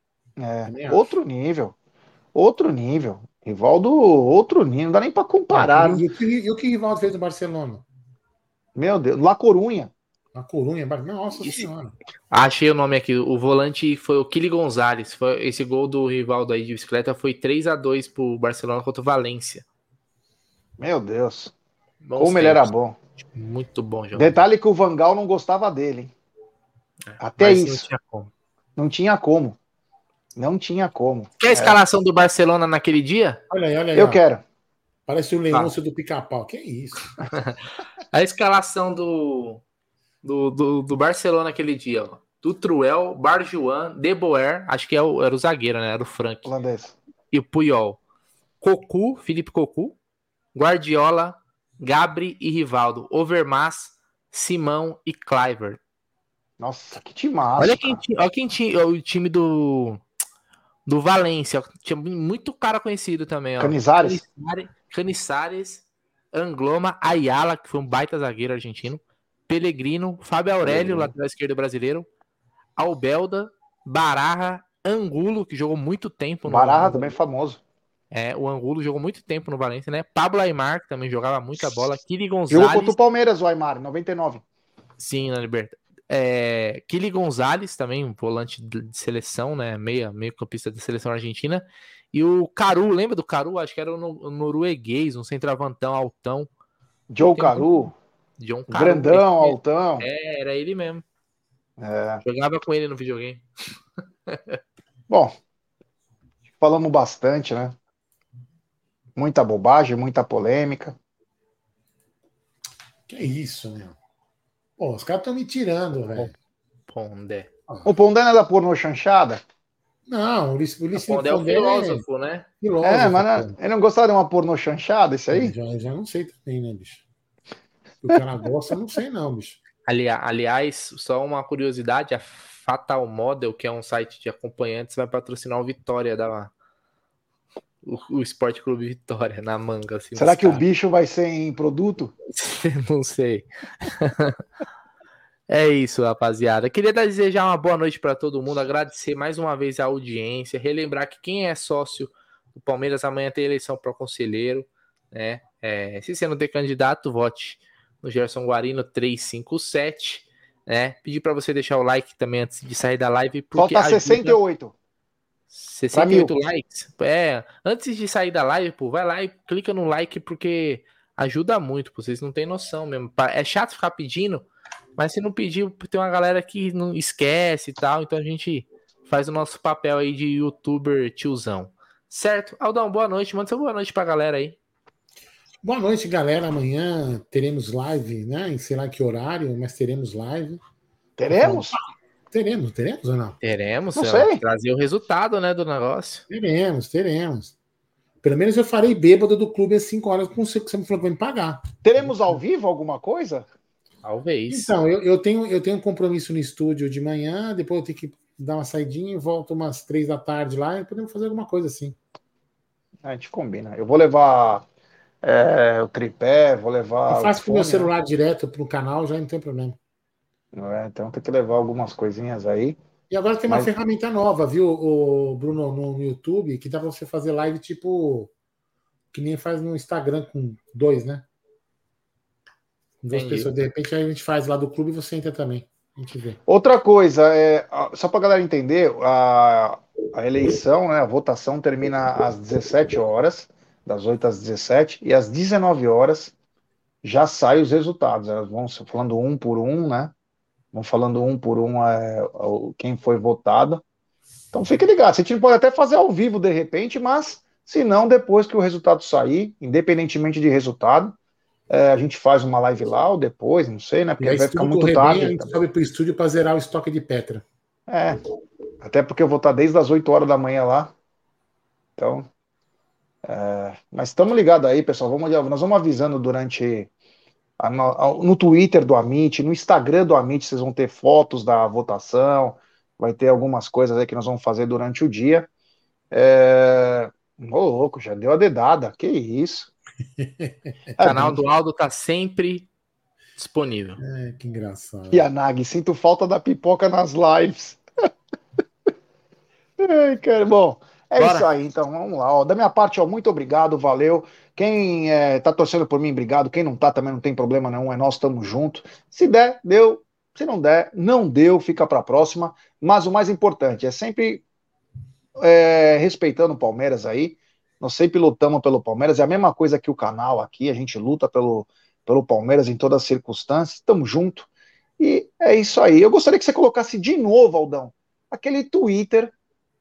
É. acho. Outro nível. Outro nível. Rivaldo, outro nível. Não dá nem pra comparar. né? E, o que, e o que o Rivaldo fez no Barcelona? Meu Deus. La Corunha. Na Corunha, nossa Isso. senhora. Achei o nome aqui. O volante foi o Kili Gonzalez. Foi, esse gol do Rivaldo aí de bicicleta foi 3 a 2 pro Barcelona contra o Valência. Meu Deus. Bons Como ele era tempos. bom. Muito bom jogador. Detalhe que o Vangal não gostava dele, hein? Até Mas não isso. tinha como. Não tinha como. Não tinha como. Quer a escalação do Barcelona naquele dia? Olha aí, olha aí. Eu ó. quero. Parece o Leôncio do pica-pau. Que isso? A escalação do, do, do, do Barcelona naquele dia, ó. Do Truel, Barjuan, De Boer, acho que é o- era o zagueiro, né? Era o Frank. Holandês. E o Puyol. Cocu, Felipe Cocu, Guardiola, Gabri e Rivaldo. Overmars, Simão e Cliver. Nossa, que timaço. Olha quem, olha quem ti- o time do. do Valência. Tinha muito cara conhecido também, ó. Canizares. Canizare- Canizares, Angloma, Ayala, que foi um baita zagueiro argentino, Pellegrino, Fábio Aurélio, lateral esquerdo brasileiro, Albelda, Barra, Angulo, que jogou muito tempo no Barra também famoso. É, o Angulo jogou muito tempo no Valência, né? Pablo Aymar, que também jogava muita bola, Kili Jogou contra Gonzalez, o Palmeiras, o Aymar, em 99. sim, na Libertadores. É, Kili Gonzalez, também um volante de seleção, né? Meia, meio campista da seleção argentina. E o Caru, lembra do Caru? Acho que era o no- norueguês, um centroavantão altão. Joe Caru, John Caru. grandão, esse- altão. É, era ele mesmo. É. Jogava com ele no videogame. Bom, falamos bastante, né? Muita bobagem, muita polêmica. Que isso, meu. Pô, os caras estão me tirando, velho. Pondé. O Pondé não é da porno chanchada? Não, o Ulisses, o Ulisses Pondé é o Pondé filósofo, né? filósofo, É, mas não- ele não gostava de uma porno chanchada, isso aí? Já, já não sei também, né, bicho? O cara gosta, eu não sei não, bicho. Ali- aliás, só uma curiosidade, a Fatal Model, que é um site de acompanhantes, vai patrocinar o Vitória da o, o Esporte Clube Vitória na manga. Assim, Será que o bicho vai ser em produto? Não sei. É isso, rapaziada. Queria desejar uma boa noite para todo mundo, agradecer mais uma vez a audiência, relembrar que quem é sócio do Palmeiras amanhã tem eleição para conselheiro, né? É, se você não tem candidato, vote no Gerson Guarino 357, né? Pedir para você deixar o like também antes de sair da live, porque Falta ajuda- 68. 68 likes. É, antes de sair da live, pô, vai lá e clica no like porque ajuda muito, pô, vocês não têm noção mesmo. É chato ficar pedindo, mas se não pedir, tem uma galera que não esquece e tal, então a gente faz o nosso papel aí de youtuber tiozão. Certo? Aldão, boa noite. Manda seu boa noite pra galera aí. Boa noite, galera. Amanhã teremos live, né? Em sei lá que horário, mas teremos live. Teremos? Teremos, teremos ou não? Teremos, Não sei. trazer o resultado, né, do negócio. Teremos, teremos. Pelo menos eu farei bêbado do clube às 5 horas com você que você me falou que vai me pagar. Teremos ao vivo alguma coisa? Talvez. Então, eu, eu, tenho, eu tenho um compromisso no estúdio de manhã, depois eu tenho que dar uma saidinha e volto umas três da tarde lá e podemos fazer alguma coisa assim. A gente combina. Eu vou levar é, o tripé, vou levar. eu faço o com o meu celular direto pro canal, já não tem problema. Né? Então tem que levar algumas coisinhas aí. E agora tem uma Mas- ferramenta nova, viu, o Bruno, no, YouTube, que dá pra você fazer live tipo. Que nem faz no Instagram com dois, né? Com duas Entendi. pessoas. De repente aí a gente faz lá do clube e você entra também. A gente vê. Outra coisa, é, só para galera entender, a, a eleição, né, a votação termina às 17 horas, das 8 às 17, e às 19 horas já saem os resultados. Elas vão falando um por um, né? Vão falando um por um é, o- quem foi votado. Então fique ligado. A gente pode até fazer ao vivo de repente, mas se não, depois que o resultado sair, independentemente de resultado, é, a gente faz uma live lá ou depois, não sei, né? Porque aí, vai ficar muito tarde. bem, a gente sobe pro estúdio pra zerar o estoque de Petra. É, até porque eu vou estar desde as 8 horas da manhã lá. Então, é, mas estamos ligados aí, pessoal. Vamos, nós vamos avisando durante no, Twitter do Amit, no Instagram do Amit, vocês vão ter fotos da votação, vai ter algumas coisas aí que nós vamos fazer durante o dia. É, ô louco, já deu a dedada, que isso. O canal do Aldo tá sempre disponível. É, que engraçado. E a Nag, sinto falta da pipoca nas lives. Ai, cara, bom, é Bora. isso aí, então vamos lá. Ó, da minha parte, ó, muito obrigado, valeu. Quem é, tá torcendo por mim, obrigado. Quem não tá, também não tem problema nenhum, é nós, estamos junto. Se der, deu. Se não der, não deu, fica pra próxima. Mas o mais importante é sempre é, respeitando o Palmeiras aí. Nós sempre lutamos pelo Palmeiras, é a mesma coisa que o canal aqui, a gente luta pelo, pelo Palmeiras em todas as circunstâncias, estamos junto. E é isso aí. Eu gostaria que você colocasse de novo, Aldão, aquele Twitter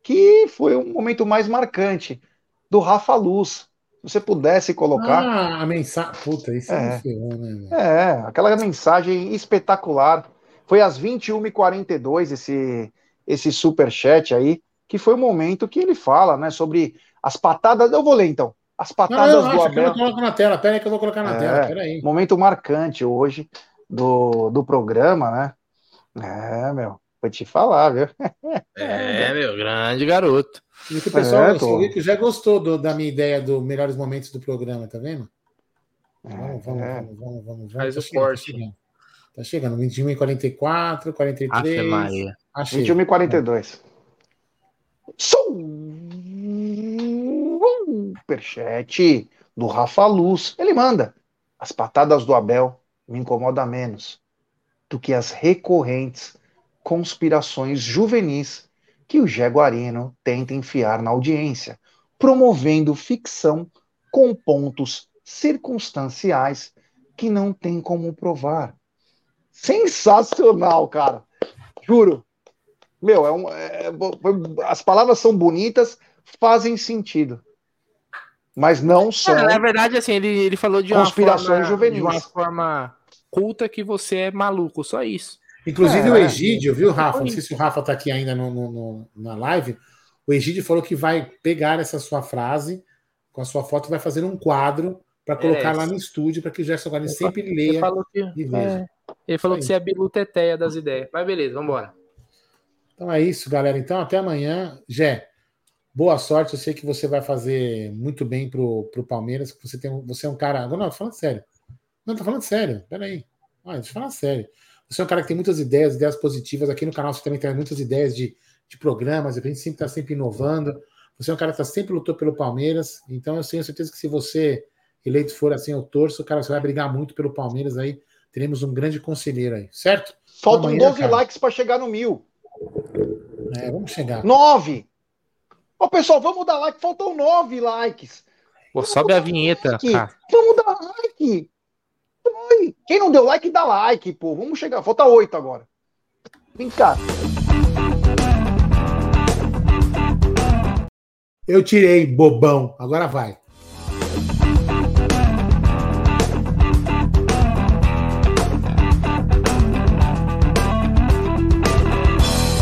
que foi um momento mais marcante do Rafa Luz. Se você pudesse colocar. Ah, a mensagem. Puta, isso É. é, ferrou, né? É, aquela mensagem espetacular. Foi às 21h42 esse, esse superchat aí, que foi o momento que ele fala, né, sobre as patadas. Eu vou ler então. As Não, patadas eu do eu Abel. não coloco na tela. Pera aí que eu vou colocar na É. tela. Pera aí. Momento marcante hoje do, do programa, né? É, meu. Vou te falar, viu? É, meu, grande garoto. E que o pessoal É, tô. que já gostou do- da minha ideia dos melhores momentos do programa, tá vendo? Vamos, vamos, É. vamos, vamos, vamos. Faz tá o chegando, tá chegando. Tá chegando, 21 e 44, 43. Ave Maria. Achei. 21 e 42. Superchat do Rafa Luz. Ele manda. As patadas do Abel me incomodam menos do que as recorrentes conspirações juvenis que o Jaguarino tenta enfiar na audiência, promovendo ficção com pontos circunstanciais que não tem como provar. Sensacional, cara. Juro. Meu, é um, é- as palavras são bonitas, fazem sentido. Mas não são. É, na verdade, assim, ele, ele falou de uma, Conspirações forma, juvenis. de uma forma culta que você é maluco, só isso. Inclusive É. o Egídio, viu, Rafa? Não sei se o Rafa tá aqui ainda no, no- no- na live. O Egídio falou que vai pegar essa sua frase com a sua foto e vai fazer um quadro para colocar É, lá no estúdio para que o Gerson Guarani sempre Ele leia falou que, e veja. é, ele falou que você é a biluteteia das ideias. Mas beleza, vambora. Então é isso, galera. Então até amanhã. Jé, boa sorte. Eu sei que você vai fazer muito bem pro, pro Palmeiras. que Você, tem, você é um cara. Não, não, tô falando sério. Não, tô falando sério. Peraí. Olha, deixa eu falar sério. Você é um cara que tem muitas ideias, ideias positivas. Aqui no canal você também tem muitas ideias de, de programas. A gente sempre está sempre inovando. Você é um cara que tá sempre lutou pelo Palmeiras. Então eu tenho certeza que se você eleito for assim, eu torço, cara, você vai brigar muito pelo Palmeiras aí. Teremos um grande conselheiro aí, certo? Faltam Amanhã, 12 cara. likes para chegar no mil. É, vamos chegar. 9. Ô, pessoal, vamos dar like. Faltam 9 likes. Pô, sobe a vinheta, Like. cara. Vamos dar like. Quem não deu like, dá like, pô. Vamos chegar. Falta 8 agora. Vem cá. Eu tirei, bobão. Agora vai.